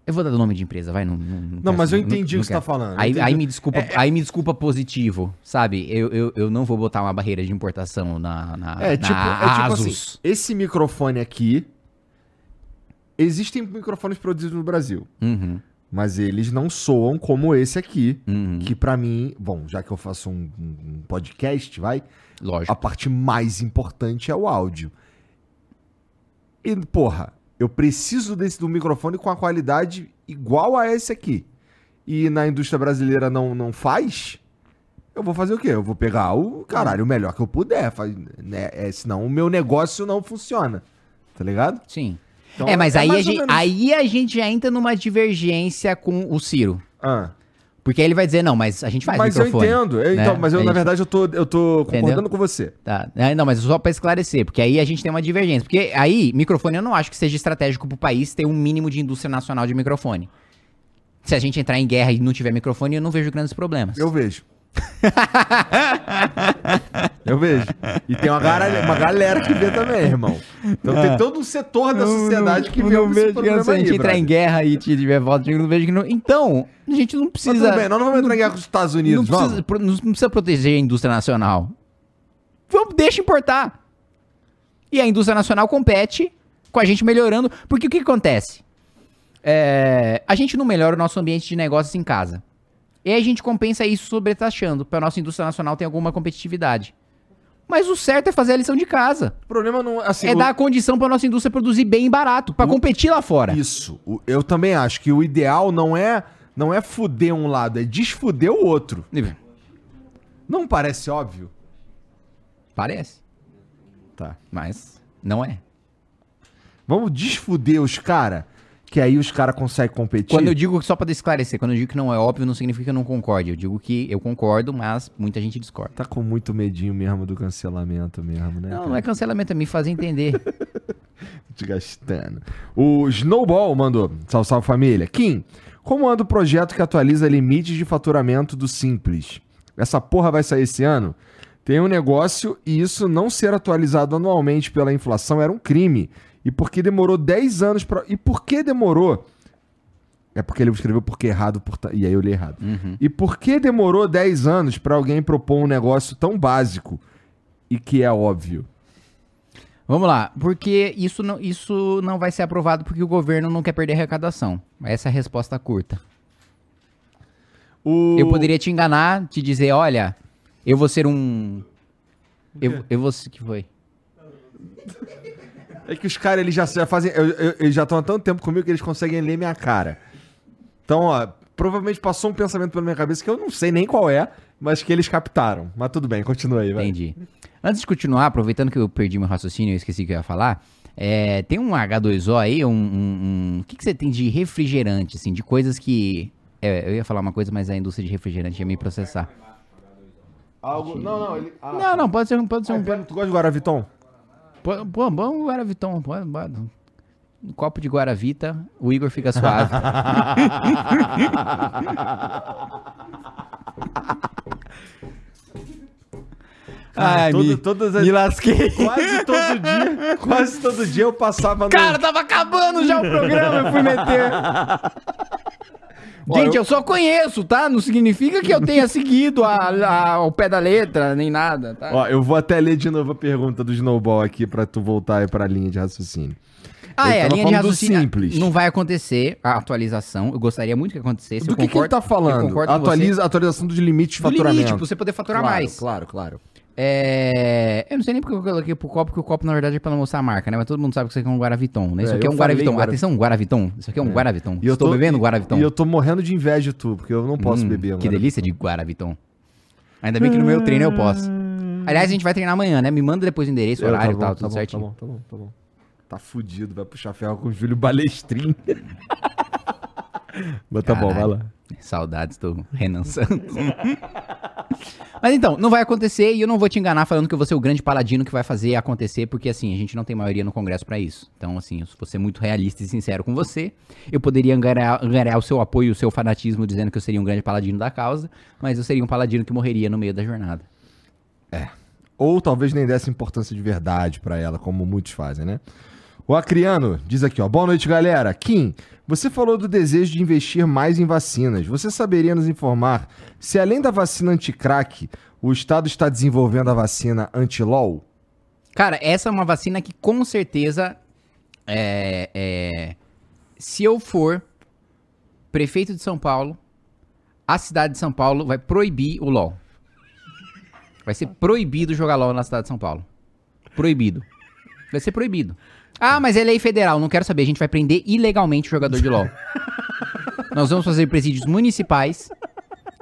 Eu vou dar nome de empresa, vai. Não, não, Não, quero- mas eu não- entendi não o que você tá falando. Aí, aí me desculpa, aí me desculpa positivo, sabe? Eu, eu, eu não vou botar uma barreira de importação na, na, É, na tipo, é tipo assim, esse microfone aqui. Existem microfones produzidos no Brasil, Uhum, mas eles não soam como esse aqui, uhum, que pra mim, bom, já que eu faço um, um- um podcast, vai, lógico. a parte mais importante é o áudio. E, porra, eu preciso desse do microfone com a qualidade igual a esse aqui. E na indústria brasileira não, não faz. Eu vou fazer o quê? Eu vou pegar o caralho, o melhor que eu puder. Faz, né? é, senão o meu negócio não funciona. Tá ligado? Sim. Então, é, mas é aí, a gente, menos- aí a gente já entra numa divergência com o Ciro. Ah. Porque aí ele vai dizer, não, mas a gente faz Mas microfone. eu entendo. eu- né? então, mas eu, A na verdade, eu tô, eu tô concordando Entendeu? com você. Tá. É, Não, mas só pra esclarecer, porque aí a gente tem uma divergência. Porque aí, microfone eu não acho que seja estratégico pro país ter um mínimo de indústria nacional de microfone. Se a gente entrar em guerra e não tiver microfone, eu não vejo grandes problemas. Eu vejo. eu vejo. E tem uma galera, uma galera que vê também, irmão. Então tem todo um setor da sociedade que vê não esse vejo que problema se a gente aí, entrar em brother. guerra e tiver volta, eu não vejo que não. Então, a gente não Mas precisa. tudo bem, nós não vamos entrar em guerra com os Estados não, Unidos, precisa vamos? pro- não precisa proteger a indústria nacional. Vamos, deixa importar. E a indústria nacional compete com a gente melhorando. Porque o que, que acontece? É, a gente não melhora o nosso ambiente de negócios em casa. E aí a gente compensa isso sobretaxando, para nossa indústria nacional ter alguma competitividade. Mas o certo é fazer a lição de casa. O problema não assim, é o- dar a condição para nossa indústria produzir bem e barato, para competir lá fora. Isso. O- Eu também acho que o ideal não é não é fuder um lado, é desfuder o outro. Não parece óbvio? Parece, Tá. mas não é. Vamos desfuder os cara que aí os caras conseguem competir? Quando eu digo, só pra esclarecer, quando eu digo que não é óbvio, não significa que eu não concorde. Eu digo que eu concordo, mas muita gente discorda. Tá com muito medinho mesmo do cancelamento mesmo, né? Não, não é cancelamento, é me fazer entender. Te gastando. O Snowball mandou. Salve, salve família. Kim, como anda o projeto que atualiza limites de faturamento do Simples? Essa porra vai sair esse ano? Tem um negócio e isso não ser atualizado anualmente pela inflação era um crime. E por que demorou 10 anos pra. E por que demorou? É porque ele escreveu porque errado, por ta- e aí eu li errado. E por que demorou 10 anos pra alguém propor um negócio tão básico e que é óbvio? Vamos lá, porque isso não, isso não vai ser aprovado porque o governo não quer perder arrecadação. Essa é a resposta curta. O... Eu poderia te enganar, te dizer, olha, eu vou ser um. Eu, eu vou. ser- que foi? É que os caras, eles já, já fazem. eu- eu- Eles já estão há tanto tempo comigo que eles conseguem ler minha cara. Então, ó, provavelmente passou um pensamento pela minha cabeça que eu não sei nem qual é, mas que eles captaram. Mas tudo bem, continua aí, vai. Entendi. Antes de continuar, aproveitando que eu perdi meu raciocínio e esqueci o que eu ia falar, é, tem um H2O aí, um. um- um- o que, que você tem de refrigerante, assim, de coisas que. é, eu ia falar uma coisa, mas a indústria de refrigerante ia me processar. Algo... Não, não, ele. Ah, Não, não, pode ser, um- pode ser ah, um. pera, tu gosta de Guaraviton? Pô, pô, bom. Pô, bora. um copo de Guaravita, o Igor fica suave. Ai, todo- me, todas as- me lasquei. Quase todo dia, quase todo dia eu passava no. Cara, tava acabando já o programa, eu fui meter. Gente, eu- eu... só conheço, tá? Não significa que eu tenha seguido a, a- ao pé da letra, nem nada, tá? Ó, eu vou até ler de novo a pergunta do Snowball aqui pra tu voltar aí pra linha de raciocínio. ah, ele é, a linha de raciocínio simples. não vai acontecer a atualização. Eu gostaria muito que acontecesse. Do eu que, que ele tá falando? concordo. Atualiza, atualização dos limites de Do faturamento. limite, pra você poder faturar claro, mais. Claro, claro. É... Eu não sei nem porque eu coloquei pro copo, porque o copo, na verdade, é pra não mostrar a marca, né? Mas todo mundo sabe que isso aqui é um Guaraviton, né? Isso É, aqui é um Guaraviton. Guara- Atenção, Guaraviton. Isso aqui é um Guaraviton. E eu Estou tô bebendo Guaraviton. E eu tô morrendo de inveja de tu, porque eu não posso Hum, beber um Que Guaraviton. delícia de Guaraviton. Ainda bem que no meu treino eu posso. Aliás, a gente vai treinar amanhã, né? Me manda depois o endereço, o Eu, horário e tá tal, bom, tudo tá certinho. Tá bom, tá bom, tá bom. Tá fudido, vai puxar ferro com o Júlio Balestrin. Mas tá bom, vai lá. Saudades do Renan Santos. Mas então, não vai acontecer e eu não vou te enganar falando que eu vou ser o grande paladino que vai fazer acontecer, porque assim, a gente não tem maioria no Congresso pra isso. Então, assim, eu vou ser muito realista e sincero com você. Eu poderia angariar o seu apoio, o seu fanatismo, dizendo que eu seria um grande paladino da causa, mas eu seria um paladino que morreria no meio da jornada. Ou talvez nem desse importância de verdade pra ela, como muitos fazem, né? O Acriano diz aqui, ó. Boa noite, galera. Kim, você falou do desejo de investir mais em vacinas. Você saberia nos informar se, além da vacina anti-crack, o Estado está desenvolvendo a vacina anti-LOL? Cara, essa é uma vacina que com certeza é, é, se eu for prefeito de São Paulo, a cidade de São Paulo vai proibir o LOL. Vai ser proibido jogar LOL na cidade de São Paulo. Proibido. Vai ser proibido. Ah, mas é lei federal, não quero saber. A gente vai prender ilegalmente o jogador de LOL. Nós vamos fazer presídios municipais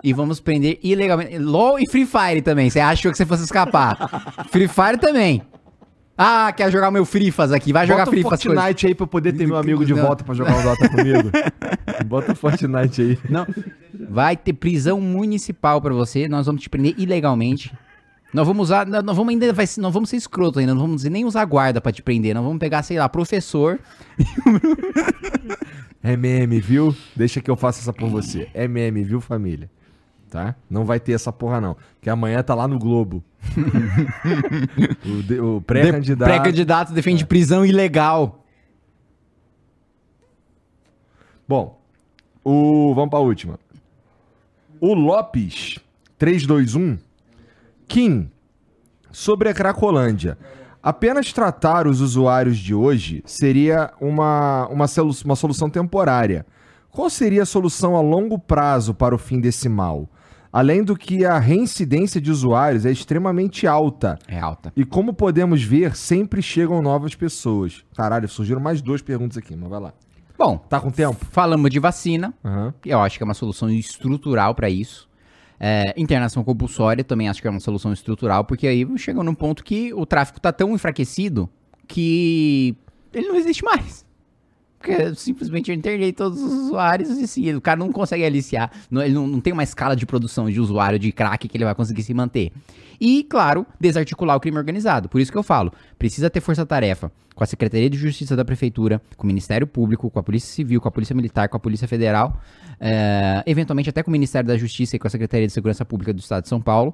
e vamos prender ilegalmente. LOL e Free Fire também. Você achou que você fosse escapar? Free Fire também. Ah, quer jogar o meu Frifas aqui. Vai jogar Bota o Frifas. coisa. Fortnite aí pra eu poder ter meu amigo de Não. volta pra jogar o Dota comigo. Bota o Fortnite aí. Não. Vai ter prisão municipal pra você. Nós vamos te prender ilegalmente. Nós vamos usar. Nós vamos ainda. Vai, ser- nós vamos ser escroto ainda. Não vamos nem usar guarda pra te prender. Nós vamos pegar, sei lá, professor. MM, viu? Deixa que eu faça essa por você. MM, viu, família? Tá? Não vai ter essa porra, não. Que amanhã tá lá no Globo. o de- o pré-candidato. Pré-candidato defende prisão ilegal. Bom, o... vamos pra última. O Lopes 321 Kim, sobre a Cracolândia. Apenas tratar os usuários de hoje seria uma, uma, solu- uma solução temporária. Qual seria a solução a longo prazo para o fim desse mal? Além do que a reincidência de usuários é extremamente alta. É alta. E como podemos ver, sempre chegam novas pessoas. Caralho, surgiram mais duas perguntas aqui, mas vai lá. Bom, Tá com tempo? falamos de vacina. Aham. Eu acho que é uma solução estrutural pra isso. É, internação compulsória também acho que é uma solução estrutural, porque aí chega num ponto que o tráfico tá tão enfraquecido que ele não existe mais. Porque simplesmente eu internei todos os usuários e sim, o cara não consegue aliciar. Não, ele não, não tem uma escala de produção de usuário de crack que ele vai conseguir se manter. E, claro, desarticular o crime organizado. Por isso que eu falo, precisa ter força-tarefa com a Secretaria de Justiça da Prefeitura, com o Ministério Público, com a Polícia Civil, com a Polícia Militar, com a Polícia Federal, é, eventualmente até com o Ministério da Justiça e com a Secretaria de Segurança Pública do Estado de São Paulo,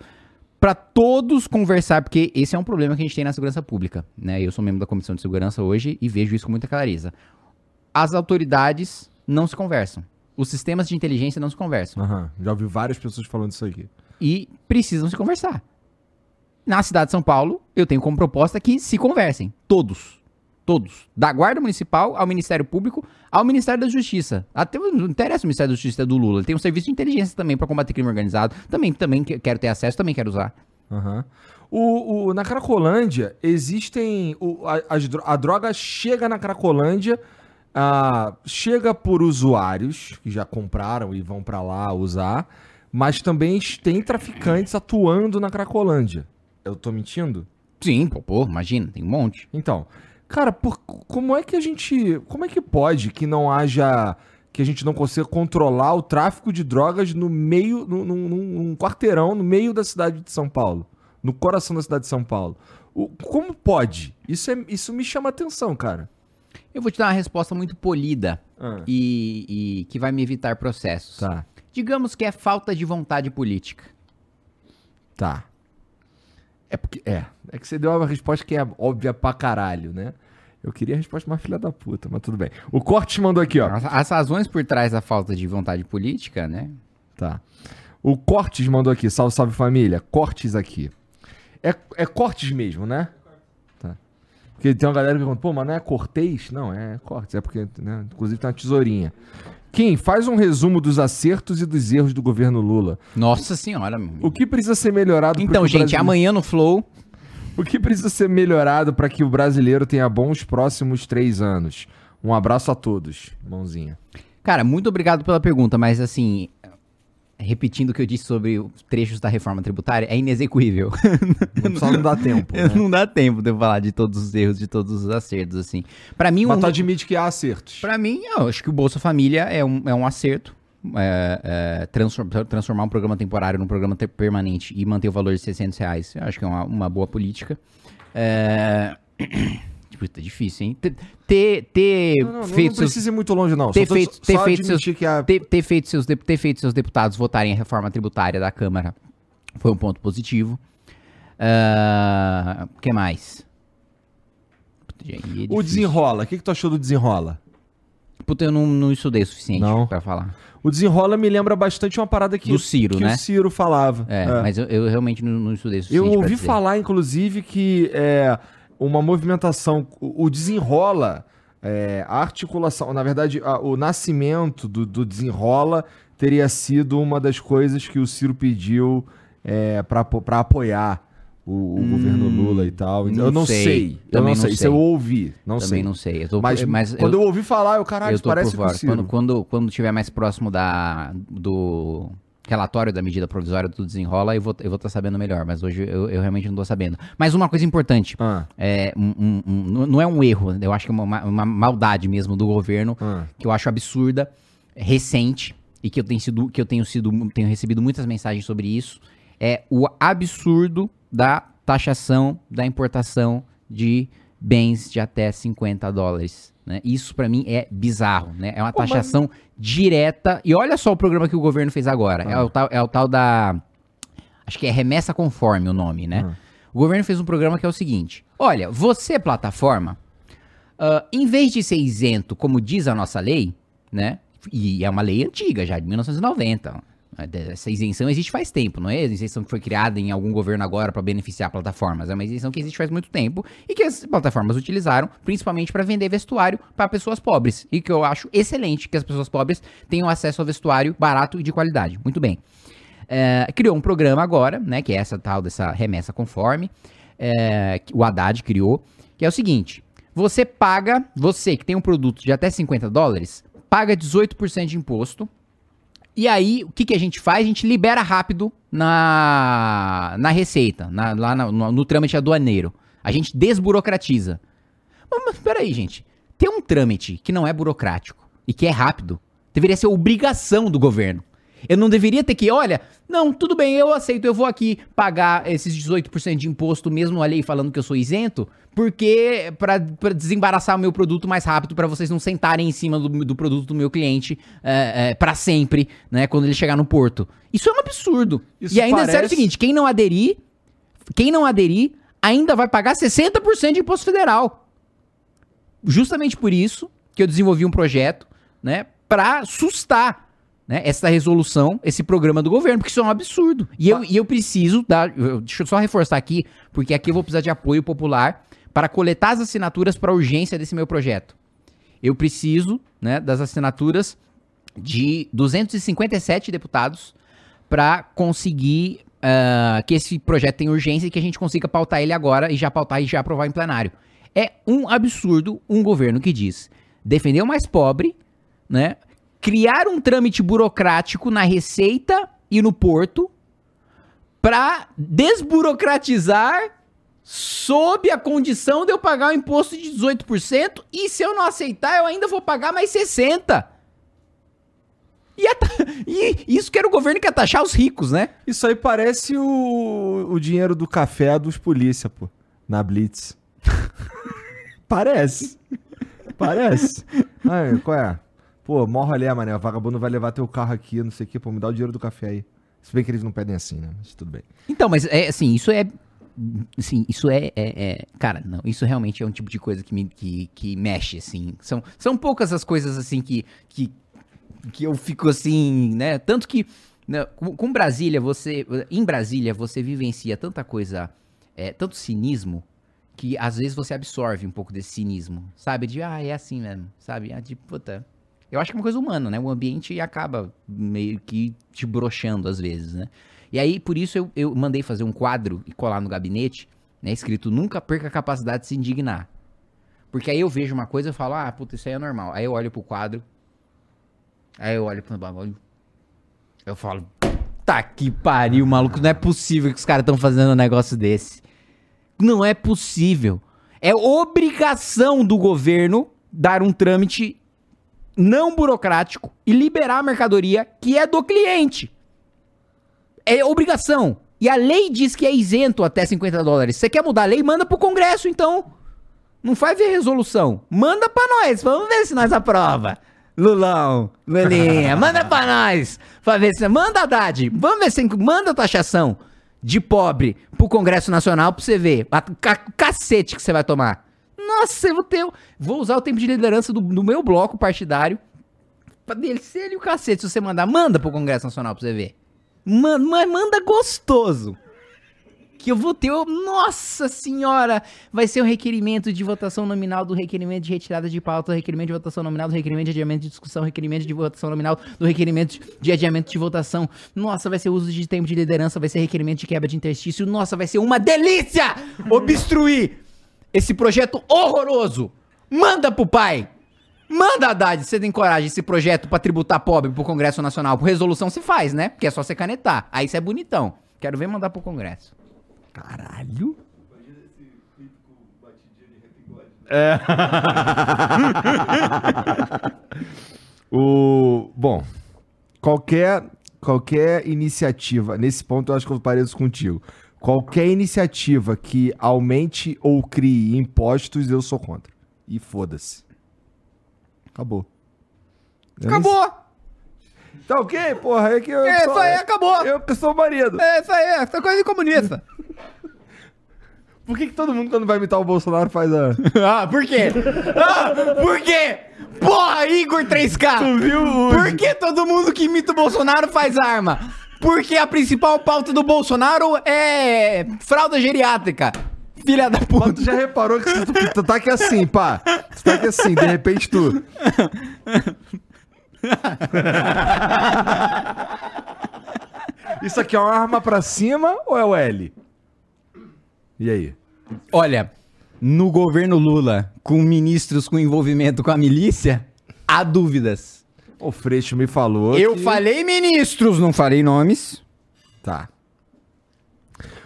para todos conversar, porque esse é um problema que a gente tem na segurança pública. Né? Eu sou membro da Comissão de Segurança hoje e vejo isso com muita clareza. As autoridades não se conversam. Os sistemas de inteligência não se conversam. Aham, Já ouvi várias pessoas falando isso aqui. E precisam se conversar. Na cidade de São Paulo, eu tenho como proposta que se conversem. Todos. Todos. Da Guarda Municipal ao Ministério Público, ao Ministério da Justiça. Até não interessa o Ministério da Justiça do Lula. Ele tem um serviço de inteligência também para combater crime organizado. Também, também que- quero ter acesso, também quero usar. Aham. O, o- na Cracolândia existem. o- a, as dro- a droga chega na Cracolândia, ah, chega por usuários que já compraram e vão pra lá usar, mas também tem traficantes atuando na Cracolândia. Eu tô mentindo? Sim, pô, pô, imagina, tem um monte. Então, cara, por- como é que a gente. Como é que pode que não haja. Que a gente não consiga controlar o tráfico de drogas no meio. Num, num- num quarteirão no meio da cidade de São Paulo? No coração da cidade de São Paulo. O- como pode? Isso, é, isso me chama atenção, cara. Eu vou te dar uma resposta muito polida Ah, e, e que vai me evitar processos. tá, Digamos que é falta de vontade política. tá. É porque. É. É que você deu uma resposta que é óbvia pra caralho, né? Eu queria a resposta mais filha da puta, mas tudo bem. O Cortes mandou aqui, ó. As, as razões por trás da falta de vontade política, né? Tá. O Cortes mandou aqui, salve, salve família. Cortes aqui. É, é Cortes mesmo, né? Porque tem uma galera que pergunta, pô, mas não é Cortez? Não, é Cortes, é porque, né? Inclusive tem uma tesourinha. Kim, faz um resumo dos acertos e dos erros do governo Lula. Nossa senhora. O que precisa ser melhorado Então, gente, amanhã no Flow. O que precisa ser melhorado para que o brasileiro tenha bons próximos três anos? Um abraço a todos. Mãozinha. Cara, muito obrigado pela pergunta, mas assim, repetindo o que eu disse sobre os trechos da reforma tributária, é inexequível. Só não dá tempo. né? Não dá tempo de eu falar de todos os erros, de todos os acertos, assim. Pra mim, Mas um, tu admite que há acertos. pra mim, eu acho que o Bolsa Família é um, é um acerto. É, é, transform- transformar um programa temporário num programa te- permanente e manter o valor de 600 reais, eu acho que é uma, uma boa política. É... Puta, difícil, hein? Ter, ter, ter Não, não, não feito seus precisa ir muito longe, não. ter Só feito- ter feito seus- que a... ter, ter feito seus, ter feito seus deputados votarem a reforma tributária da Câmara foi um ponto positivo. O que mais? Puta, aí é O desenrola. O que, que tu achou do desenrola? Puta, eu não, não estudei o suficiente Não. pra falar. O desenrola me lembra bastante uma parada que, Do Ciro, que né? o Ciro falava. É, É. mas eu, eu realmente não, não estudei o Eu suficiente pra ouvi falar, inclusive, que é uma movimentação, o desenrola, é, a articulação, na verdade, a- o nascimento do, do desenrola teria sido uma das coisas que o Ciro pediu é, para apoiar o, o governo Lula e tal. não eu não sei. sei. Eu não não sei. Isso sei. eu ouvi. Não Também sei. não sei. Eu tô, Mas, mas quando eu, ouvi falar, eu, caralho, eu isso parece por com o fora. Ciro. Quando, quando, quando tiver mais próximo da, do relatório da medida provisória do desenrola, eu vou estar eu vou estar sabendo melhor. Mas hoje eu, eu realmente não tô sabendo. Mas uma coisa importante. Ah, É, um- um- não- é um erro, eu acho que é uma, ma- uma maldade mesmo do governo, ah. que eu acho absurda, recente, e que eu tenho sido, que eu tenho sido, tenho recebido muitas mensagens sobre isso, é o absurdo da taxação da importação de bens de até 50 dólares. Né? Isso pra mim é bizarro, né? É uma Pô, mas- taxação direta. E olha só o programa que o governo fez agora. É, Ah. o tal, é o tal da. Acho que é remessa conforme o nome, né? Ah. O governo fez um programa que é o seguinte: olha, você, plataforma, ah, em vez de ser isento, como diz a nossa lei, né? E é uma lei antiga, já de 1990. Essa isenção existe faz tempo, não é a isenção que foi criada em algum governo agora para beneficiar plataformas. É uma isenção que existe faz muito tempo e que as plataformas utilizaram principalmente para vender vestuário para pessoas pobres. E que eu acho excelente que as pessoas pobres tenham acesso ao vestuário barato e de qualidade. Muito bem. É, criou um programa agora, né? Que é essa tal dessa remessa conforme. é, o Haddad criou, que é o seguinte: você paga, você que tem um produto de até 50 dólares, paga 18% de imposto. E aí, o que, que a gente faz? A gente libera rápido na, na receita, na- lá na- no, no trâmite aduaneiro. A gente desburocratiza. Mas, mas peraí, gente. ter um trâmite que não é burocrático e que é rápido deveria ser obrigação do governo. Eu não deveria ter que, olha, não, tudo bem, eu aceito, eu vou aqui pagar esses 18% de imposto, mesmo a lei falando que eu sou isento, porque para desembaraçar o meu produto mais rápido, para vocês não sentarem em cima do, do produto do meu cliente é, é, para sempre, né, quando ele chegar no porto. Isso é um absurdo. Isso e ainda é sério o parece- seguinte, quem não aderir, quem não aderir, ainda vai pagar 60% de imposto federal. Justamente por isso que eu desenvolvi um projeto, né, para sustar né, essa resolução, esse programa do governo, porque isso é um absurdo. E eu, e eu preciso dar. eu- Deixa eu só reforçar aqui, porque aqui eu vou precisar de apoio popular para coletar as assinaturas para urgência desse meu projeto. Eu preciso né, das assinaturas de 257 deputados para conseguir ah, que esse projeto tenha urgência e que a gente consiga pautar ele agora e já pautar e já aprovar em plenário. É um absurdo um governo que diz defender o mais pobre, né? Criar um trâmite burocrático na Receita e no Porto para desburocratizar sob a condição de eu pagar o imposto de 18% e se eu não aceitar eu ainda vou pagar mais 60. E, ata- e isso que era o governo que ia taxar os ricos, né? Isso aí parece o, o dinheiro do café dos polícia, pô. Na Blitz. parece. Parece. Ai, qual é? Pô, mó rolê, mané. O vagabundo vai levar teu carro aqui, não sei o quê. Pô, me dá o dinheiro do café aí. Se bem que eles não pedem assim, né? Mas tudo bem. Então, mas é assim, isso é. Assim, isso é, é- é- Cara, não, isso realmente é um tipo de coisa que me que, que mexe, assim. São, são poucas as coisas, assim, que, que, que eu fico assim, né? Tanto que. né, com, com Brasília, você. Em Brasília, você vivencia tanta coisa. é, tanto cinismo. Que às vezes você absorve um pouco desse cinismo, sabe? De, ah, é assim mesmo, sabe? Ah, de, puta. Eu acho que é uma coisa humana, né? O ambiente acaba meio que te broxando às vezes, né? E aí, por isso, eu, eu mandei fazer um quadro e colar no gabinete, né? Escrito, nunca perca a capacidade de se indignar. Porque aí eu vejo uma coisa e falo, ah, puta, isso aí é normal. Aí eu olho pro quadro, aí eu olho pro bagulho, eu falo, tá que pariu, maluco, não é possível que os caras estão fazendo um negócio desse. Não é possível. É obrigação do governo dar um trâmite não burocrático e liberar a mercadoria que é do cliente. É obrigação. E a lei diz que é isento até 50 dólares. Você quer mudar a lei? Manda pro Congresso, então. Não faz ver resolução. Manda pra nós. Vamos ver se nós aprova. Lulão, Lulinha, manda pra nós. Pra ver se... Manda, Haddad. Vamos ver se... Manda taxação de pobre pro Congresso Nacional pra você ver. A ca- cacete que você vai tomar. Nossa, eu vou ter... Vou usar o tempo de liderança do, do meu bloco partidário pra descer ele o cacete. Se você mandar, manda pro Congresso Nacional pra você ver. Manda, mas manda gostoso. Que eu vou ter. Nossa senhora! Vai ser o requerimento de votação nominal do requerimento de retirada de pauta, requerimento de votação nominal do requerimento de adiamento de discussão, requerimento de votação nominal do requerimento de adiamento de votação. Nossa, vai ser uso de tempo de liderança, vai ser requerimento de quebra de interstício. Nossa, vai ser uma delícia obstruir esse projeto horroroso. Manda pro pai! Manda, Haddad, você tem coragem, esse projeto pra tributar pobre pro Congresso Nacional. Por resolução se faz, né? Porque é só você canetar. Aí você é bonitão. Quero ver mandar pro Congresso. Caralho. O bom, qualquer qualquer iniciativa, nesse ponto eu acho que eu pareço contigo. Qualquer iniciativa que aumente ou crie impostos, eu sou contra. E foda-se. Acabou. Eu nem- Acabou! Tá ok, porra, é que eu É, sou, isso aí, acabou! Eu que sou marido. É, isso aí, essa coisa de comunista. Por que, que todo mundo quando vai imitar o Bolsonaro faz a ah, por quê? Ah, por quê? Porra, Igor 3K! Tu viu o- Por que todo mundo que imita o Bolsonaro faz arma? Porque a principal pauta do Bolsonaro é fralda geriátrica. Filha da Mas puta. tu já reparou que tu, tu tá aqui assim, pá. Tu tá aqui assim, de repente tu. Isso aqui é uma arma pra cima ou é o L? E aí? Olha, no governo Lula, com ministros com envolvimento com a milícia, há dúvidas. O Freixo me falou. Eu que- falei ministros, não falei nomes. Tá.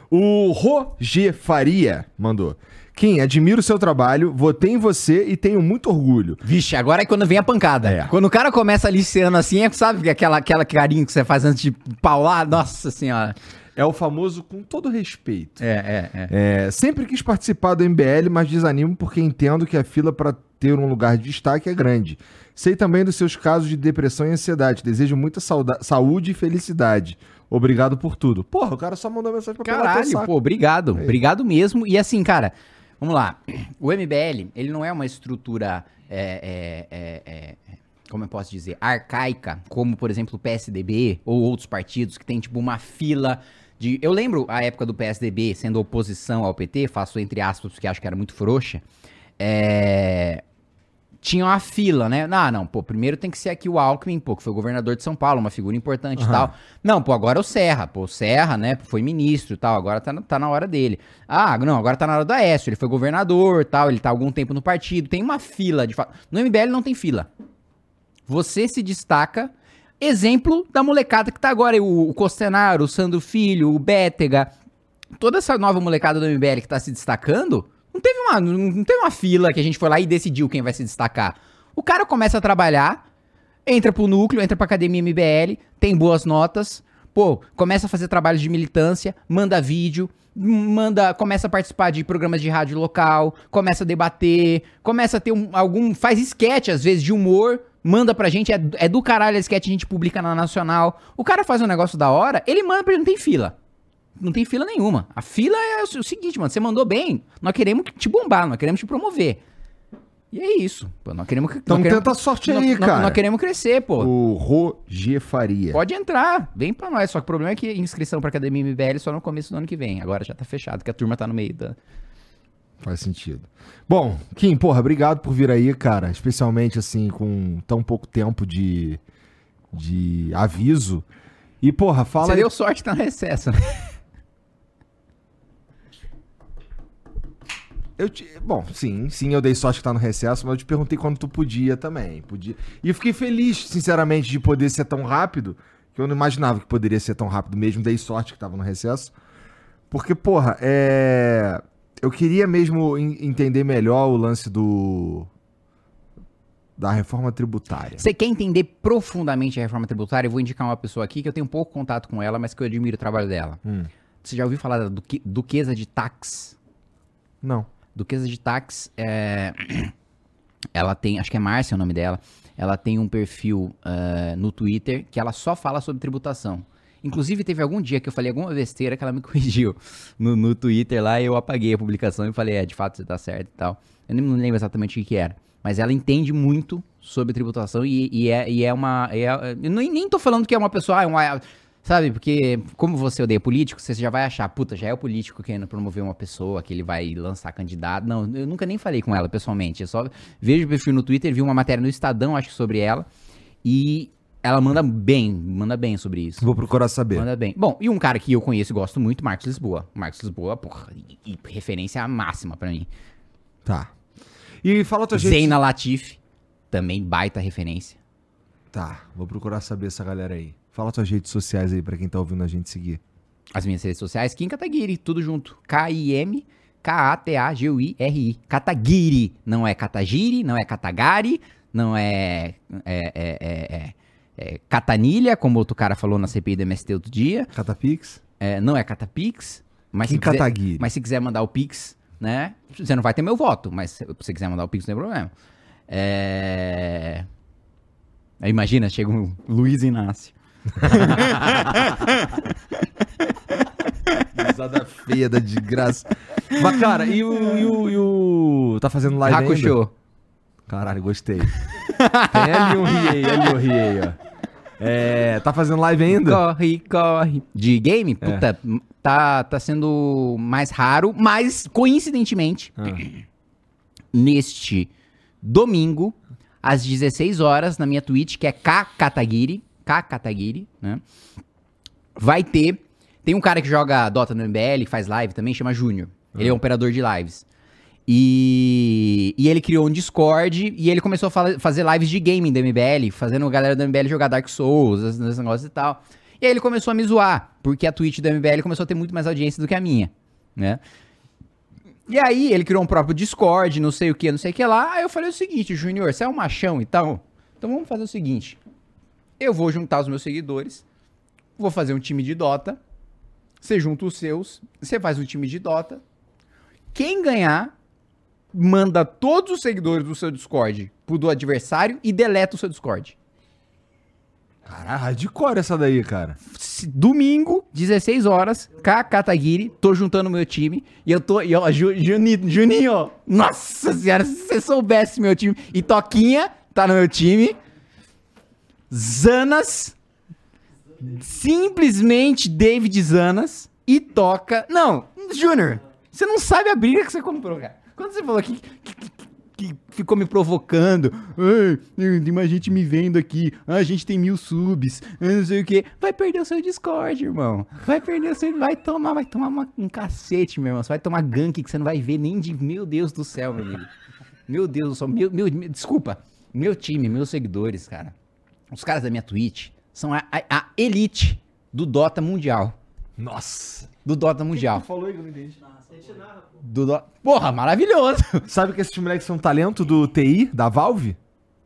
O Roger Faria mandou. Kim, admiro o seu trabalho, votei em você e tenho muito orgulho. Vixe, agora é quando vem a pancada. É. Quando o cara começa ali esse ano assim, é, sabe aquela, aquela carinho que você faz antes de paular? Nossa senhora. É o famoso com todo respeito. É, é, é. É, sempre quis participar do MBL, mas desanimo porque entendo que a fila para ter um lugar de destaque é grande. Sei também dos seus casos de depressão e ansiedade. Desejo muita saúde e felicidade. Obrigado por tudo. Porra, o cara só mandou mensagem pra Caralho, pô, obrigado. Obrigado mesmo. E assim, cara, vamos lá. O MBL, ele não é uma estrutura. é, é, é, é, como eu posso dizer? Arcaica, como, por exemplo, o PSDB ou outros partidos que tem, tipo, uma fila. De... Eu lembro a época do PSDB sendo oposição ao PT, faço entre aspas, porque acho que era muito frouxa. É, tinha uma fila, né? Ah, não, pô, primeiro tem que ser aqui o Alckmin, pô, que foi governador de São Paulo, uma figura importante e Aham. tal. Não, pô, agora é o Serra, pô, o Serra, né, foi ministro e tal, agora tá, na- tá na hora dele. Ah, não, agora tá na hora do Aécio, ele foi governador tal, ele tá há algum tempo no partido, tem uma fila de fato. No MBL não tem fila. Você se destaca, exemplo da molecada que tá agora, o, o Costenaro, o Sandro Filho, o Bétega, toda essa nova molecada do MBL que tá se destacando, não teve uma, não teve uma fila que a gente foi lá e decidiu quem vai se destacar. O cara começa a trabalhar, entra pro núcleo, entra pra academia MBL, tem boas notas, pô, começa a fazer trabalhos de militância, manda vídeo, manda, começa a participar de programas de rádio local, começa a debater, começa a ter um- algum, faz sketch às vezes de humor, manda pra gente, é, é do caralho a sketch, a gente publica na Nacional. O cara faz um negócio da hora, ele manda pra gente, não tem fila. Não tem fila nenhuma. A fila é o, seguinte, mano, você mandou bem, nós queremos te bombar, nós queremos te promover. E é isso. Pô, nós queremos Então nós queremos- tenta sorte nós- aí, nós- cara. Nós queremos crescer, pô. O Roger Faria. Pode entrar, vem pra nós. Só que o problema é que inscrição pra Academia MBL só no começo do ano que vem. Agora já tá fechado, que a turma tá no meio da. Faz sentido. Bom, Kim, porra, obrigado por vir aí, cara. Especialmente assim, com tão pouco tempo de, de aviso. E, porra, fala Você aí. deu sorte que tá no recesso, né? Eu te- Bom, sim, sim, eu dei sorte que tá no recesso, mas eu te perguntei quando tu podia também. Podia. E eu fiquei feliz, sinceramente, de poder ser tão rápido, que eu não imaginava que poderia ser tão rápido mesmo. Dei sorte que tava no recesso. Porque, porra, é. Eu queria mesmo en- entender melhor o lance do. Da reforma tributária. Você quer entender profundamente a reforma tributária? Eu vou indicar uma pessoa aqui que eu tenho pouco contato com ela, mas que eu admiro o trabalho dela. Hum. Você já ouviu falar da duque- Duquesa de Tax? Não. Duquesa de Tax é. Ela tem, acho que é Márcia o nome dela. Ela tem um perfil eh, no Twitter que ela só fala sobre tributação. Inclusive, teve algum dia que eu falei alguma besteira que ela me corrigiu no, no Twitter lá eu apaguei a publicação e falei, é, de fato você tá certo e tal. Eu me lembro exatamente o que, que era. Mas ela entende muito sobre tributação e, e é, e é uma. é- eu nem, nem tô falando que é uma pessoa. ah, é uma- sabe, porque como você odeia político, você já vai achar, puta, já é o político querendo promover uma pessoa, que ele vai lançar candidato. Não, eu nunca nem falei com ela pessoalmente. Eu só vejo o perfil no Twitter, vi uma matéria no Estadão, acho que sobre ela. E ela manda bem, manda bem sobre isso. Vou procurar saber. Manda bem. Bom, e um cara que eu conheço e gosto muito, Marcos Lisboa. Marcos Lisboa, porra, e, e referência máxima pra mim. Tá. E fala a tua gente. Zeina Latif, também baita referência. Tá, vou procurar saber essa galera aí. Fala tuas redes sociais aí pra quem tá ouvindo a gente seguir. As minhas redes sociais, Kim Kataguiri, tudo junto. K-I-M K-A-T-A-G-U-I-R-I. Kataguiri. Não é Katagiri, não é Katagari, não é, é, é, é, é- é Catanilha, como outro cara falou na CPI do MST outro dia. Catapix? É, não é Catapix. Mas se, quiser, mas se quiser mandar o Pix, né? Você não vai ter meu voto, mas se você quiser mandar o Pix, não tem problema. É... Aí Imagina, chega um Luiz Inácio. Risada feia da desgraça. Mas, cara, e o, e o, e o- Tá fazendo live ainda? Hakusho. Caralho, gostei. Tem ali um ri aí, ali um ri aí, ó. É, tá fazendo live ainda? Corre, corre. De game? É. Puta, tá, tá sendo mais raro, mas coincidentemente, Ah. neste domingo, às 16 horas, na minha Twitch, que é K Kataguiri, K Kataguiri, né? Vai ter. Tem um cara que joga Dota no MBL, faz live também, chama Júnior. Ele é um operador de lives. E, e ele criou um Discord e ele começou a fazer lives de gaming do MBL, fazendo a galera do MBL jogar Dark Souls, esses negócios e tal. E aí ele começou a me zoar, porque a Twitch do MBL começou a ter muito mais audiência do que a minha, né? E aí ele criou um próprio Discord, não sei o que, não sei o que lá. Aí eu falei o seguinte, Júnior, você é um machão e tal? Então vamos fazer o seguinte. Eu vou juntar os meus seguidores, vou fazer um time de Dota, você junta os seus, você faz um time de Dota. Quem ganhar, manda todos os seguidores do seu Discord pro do adversário e deleta o seu Discord. Caralho, hardcore essa daí, cara. Domingo, 16 horas, K Kataguiri, tô juntando meu time. E eu tô. E ó, Ju- Juni- Juninho, ó, nossa senhora, se você soubesse meu time. E Toquinha tá no meu time. Zanas. Simplesmente David Zanas. E toca. Não, Júnior, você não sabe a briga que você comprou, cara. Quando você falou que, que, que- que ficou me provocando. Tem mais gente me vendo aqui. Ah, a gente tem mil subs. Não sei o que. Vai perder o seu Discord, irmão. Vai perder o seu. Vai tomar, vai tomar uma- um cacete, meu irmão. Você vai tomar gank que você não vai ver nem de. Meu Deus do céu, meu amigo. Meu Deus do céu. Meu, meu, meu- desculpa. Meu time, meus seguidores, cara. Os caras da minha Twitch são a, a- a elite do Dota Mundial. Nossa. Do Dota Mundial. falou aí que eu não entendi. Do Do- Porra, maravilhoso. Sabe que esses moleques são talento do TI, da Valve?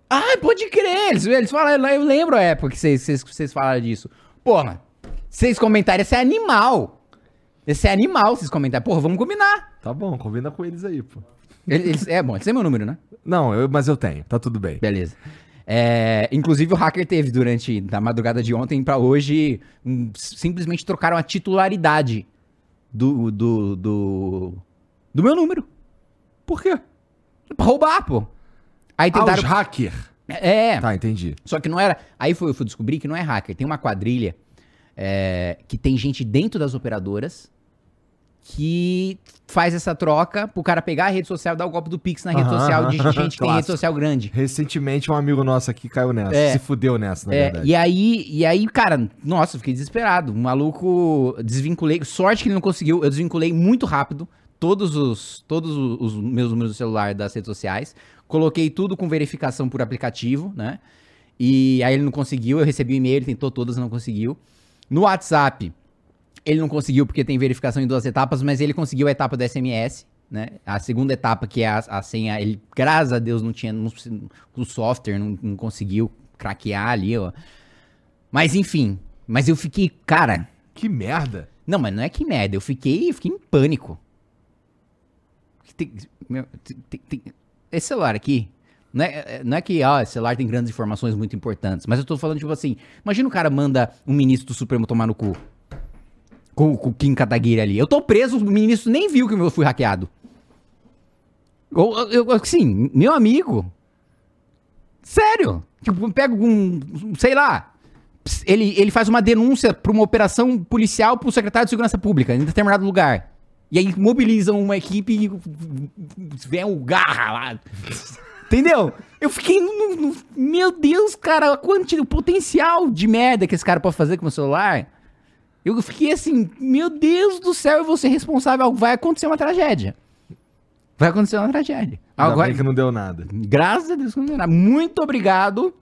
Ah, pode crer. Eles, eles falaram, eu lembro a época que vocês, vocês, vocês falaram disso. Porra, vocês comentaram, esse é animal. Esse é animal, vocês comentaram. Porra, vamos combinar. Tá bom, combina com eles aí, pô. Eles, é bom, esse é meu número, né? Não, eu- mas eu tenho, tá tudo bem. Beleza. É, inclusive o hacker teve durante da madrugada de ontem pra hoje um, simplesmente trocaram a titularidade do, do, do, do meu número. Por quê? Pra roubar, pô. Aí Ah, tentaram. os hacker. é, Tá, entendi. Só que não era. Aí foi, eu fui descobrir que não é hacker. Tem uma quadrilha é, que tem gente dentro das operadoras que faz essa troca pro cara pegar a rede social dar o golpe do Pix na rede Aham, social de gente que tem rede clássico. social grande. Recentemente um amigo nosso aqui caiu nessa. É. Se fudeu nessa, na É, verdade. e aí, e aí, cara, nossa, fiquei desesperado. O maluco desvinculei. Sorte que ele não conseguiu. Eu desvinculei muito rápido todos os, todos os, meus números do celular das redes sociais. Coloquei tudo com verificação por aplicativo, né? E aí ele não conseguiu. Eu recebi o e-mail, ele tentou todas, não conseguiu. No WhatsApp, ele não conseguiu porque tem verificação em duas etapas, mas ele conseguiu a etapa do SMS, né? A segunda etapa, que é a, a senha, ele, graças a Deus, não tinha. Não, o software não, não conseguiu craquear ali, ó. Mas enfim. Mas eu fiquei, cara. Que merda. Não, mas não é que merda. Eu fiquei, eu fiquei em pânico. Tem- meu, tem- tem- esse celular aqui. Não é, não é que ó, esse celular tem grandes informações muito importantes. Mas eu tô falando, tipo assim. Imagina o cara manda um ministro do Supremo tomar no cu. Com, com o Kim Kataguiri ali. Eu tô preso, o ministro nem viu que eu fui hackeado. Eu, eu, assim, meu amigo. Sério. Tipo, pega um. Sei lá. Ele, ele faz uma denúncia pra uma operação policial pro secretário de Segurança Pública em determinado lugar. E aí mobilizam uma equipe e vem o garra lá. Entendeu? Eu fiquei no, no- Meu Deus, cara, a quanti- o potencial de merda que esse cara pode fazer com o celular. Eu fiquei assim, meu Deus do céu, eu vou ser responsável. Vai acontecer uma tragédia. Vai acontecer uma tragédia. Ainda Agora, que não deu nada. Graças a Deus que não deu nada. Muito obrigado,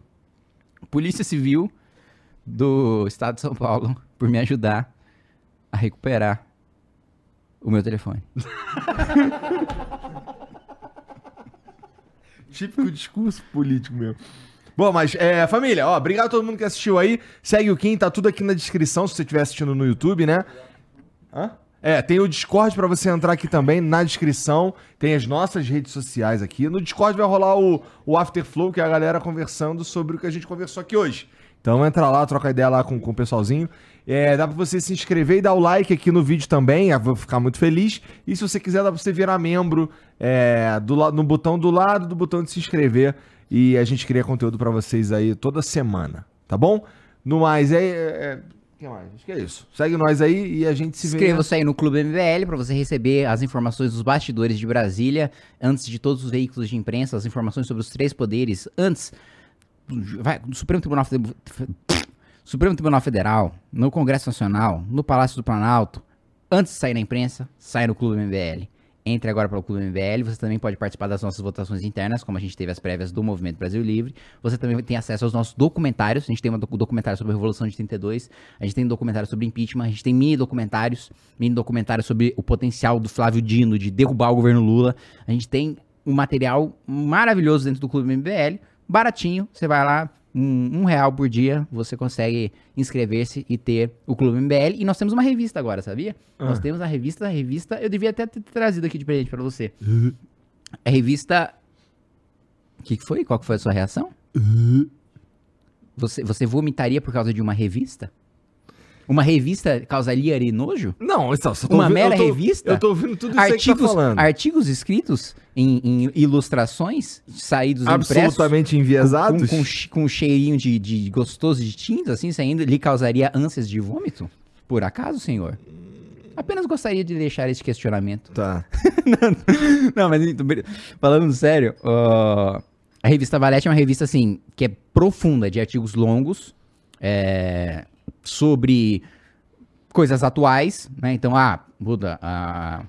Polícia Civil do Estado de São Paulo, por me ajudar a recuperar o meu telefone. Típico discurso político meu. Bom, mas, é, família, ó, obrigado a todo mundo que assistiu aí. Segue o Kim, tá tudo aqui na descrição se você estiver assistindo no YouTube, né? Hã? É, tem o Discord pra você entrar aqui também na descrição. Tem as nossas redes sociais aqui. No Discord vai rolar o, o Afterflow, que é a galera conversando sobre o que a gente conversou aqui hoje. Então entra lá, troca ideia lá com, com o pessoalzinho. É, dá pra você se inscrever e dar o like aqui no vídeo também. Eu vou ficar muito feliz. E se você quiser, dá pra você virar membro é, do, no botão do lado do botão de se inscrever. E a gente cria conteúdo pra vocês aí toda semana, tá bom? No mais, é. é, é que mais? Acho que é isso. Segue nós aí e a gente se vê. Inscreva-se aí no Clube MBL para você receber as informações dos bastidores de Brasília, antes de todos os veículos de imprensa, as informações sobre os três poderes, antes vai, do Supremo Tribunal, Fede- Supremo Tribunal Federal, no Congresso Nacional, no Palácio do Planalto, antes de sair na imprensa, sai no Clube MBL. Entre agora para o Clube MBL. Você também pode participar das nossas votações internas, como a gente teve as prévias do Movimento Brasil Livre. Você também tem acesso aos nossos documentários. A gente tem um docu- documentário sobre a Revolução de 32, a gente tem um documentário sobre impeachment, a gente tem mini documentários, mini documentários sobre o potencial do Flávio Dino de derrubar o governo Lula. A gente tem um material maravilhoso dentro do Clube MBL, baratinho. Você vai lá, um, um real por dia, você consegue inscrever-se e ter o Clube MBL. E nós temos uma revista agora, sabia? Nós temos a revista, a revista. Eu devia até ter trazido aqui de presente pra você. A revista. O que, que foi? Qual que foi a sua reação? Você, você vomitaria por causa de uma revista? Uma revista causaria nojo? Não, então, só tô Uma ouvindo- mera eu tô- revista? Eu tô ouvindo tudo isso aí que tá Artigos, falando. artigos escritos em, em ilustrações saídos impressos Absolutamente enviesados? com, com, com um cheirinho de, de gostoso de tinta, assim, saindo, lhe causaria ânsias de vômito? Por acaso, senhor? Apenas gostaria de deixar esse questionamento. Tá. Não, mas então, falando sério, ó, a revista Valete é uma revista, assim, que é profunda, de artigos longos, é, sobre coisas atuais, né? Então, ah, muda a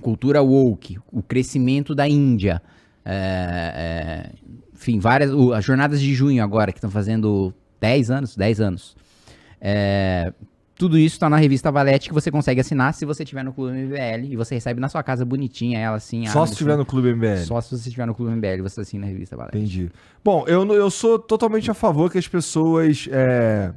cultura woke, o crescimento da Índia, é, é, enfim, várias, o- as jornadas de junho agora, que estão fazendo 10 anos, 10 anos. É, tudo isso está na revista Valete que você consegue assinar se você estiver no Clube MBL e você recebe na sua casa bonitinha ela assim. Só abre, se estiver assim. no Clube MBL. Só se você estiver no Clube MBL você assina a revista Valete. Entendi. Bom, eu, eu sou totalmente a favor que as pessoas é,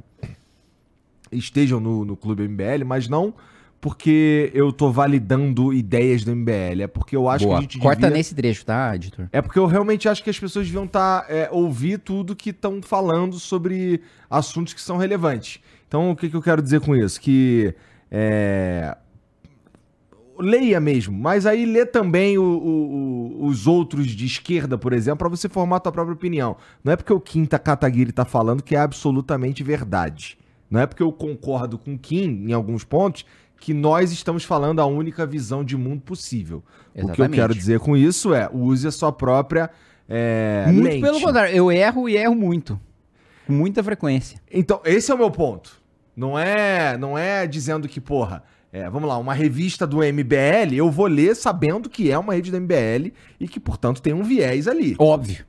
estejam no, no Clube MBL, mas não porque eu tô validando ideias do MBL. É porque eu acho Boa. que a gente Corta devia... nesse trecho, tá, editor? É porque eu realmente acho que as pessoas deviam estar ouvir tudo que estão falando sobre assuntos que são relevantes. Então, o que, que eu quero dizer com isso? Que é, leia mesmo, mas aí lê também o- o- o- os outros de esquerda, por exemplo, para você formar a tua própria opinião. Não é porque o Kim Kataguiri tá falando que é absolutamente verdade. Não é porque eu concordo com Kim em alguns pontos que nós estamos falando a única visão de mundo possível. O que eu Exatamente. quero dizer com isso é, use a sua própria é, muito lente. pelo contrário, eu erro e erro muito. Com muita frequência. Então, esse é o meu ponto. Não é, não é dizendo que, porra, é, vamos lá, uma revista do MBL, eu vou ler sabendo que é uma rede do MBL e que, portanto, tem um viés ali. Óbvio.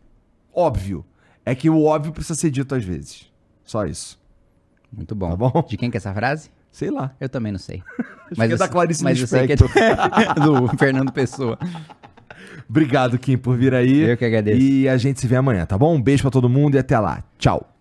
Óbvio. É que o óbvio precisa ser dito às vezes. Só isso. Muito bom. Tá bom? De quem que é essa frase? Sei lá. Eu também não sei. que é da Clarice mas eu sei que é do Fernando Pessoa. Obrigado, Kim, por vir aí. Eu que agradeço. E a gente se vê amanhã, tá bom? Um beijo pra todo mundo e até lá. Tchau.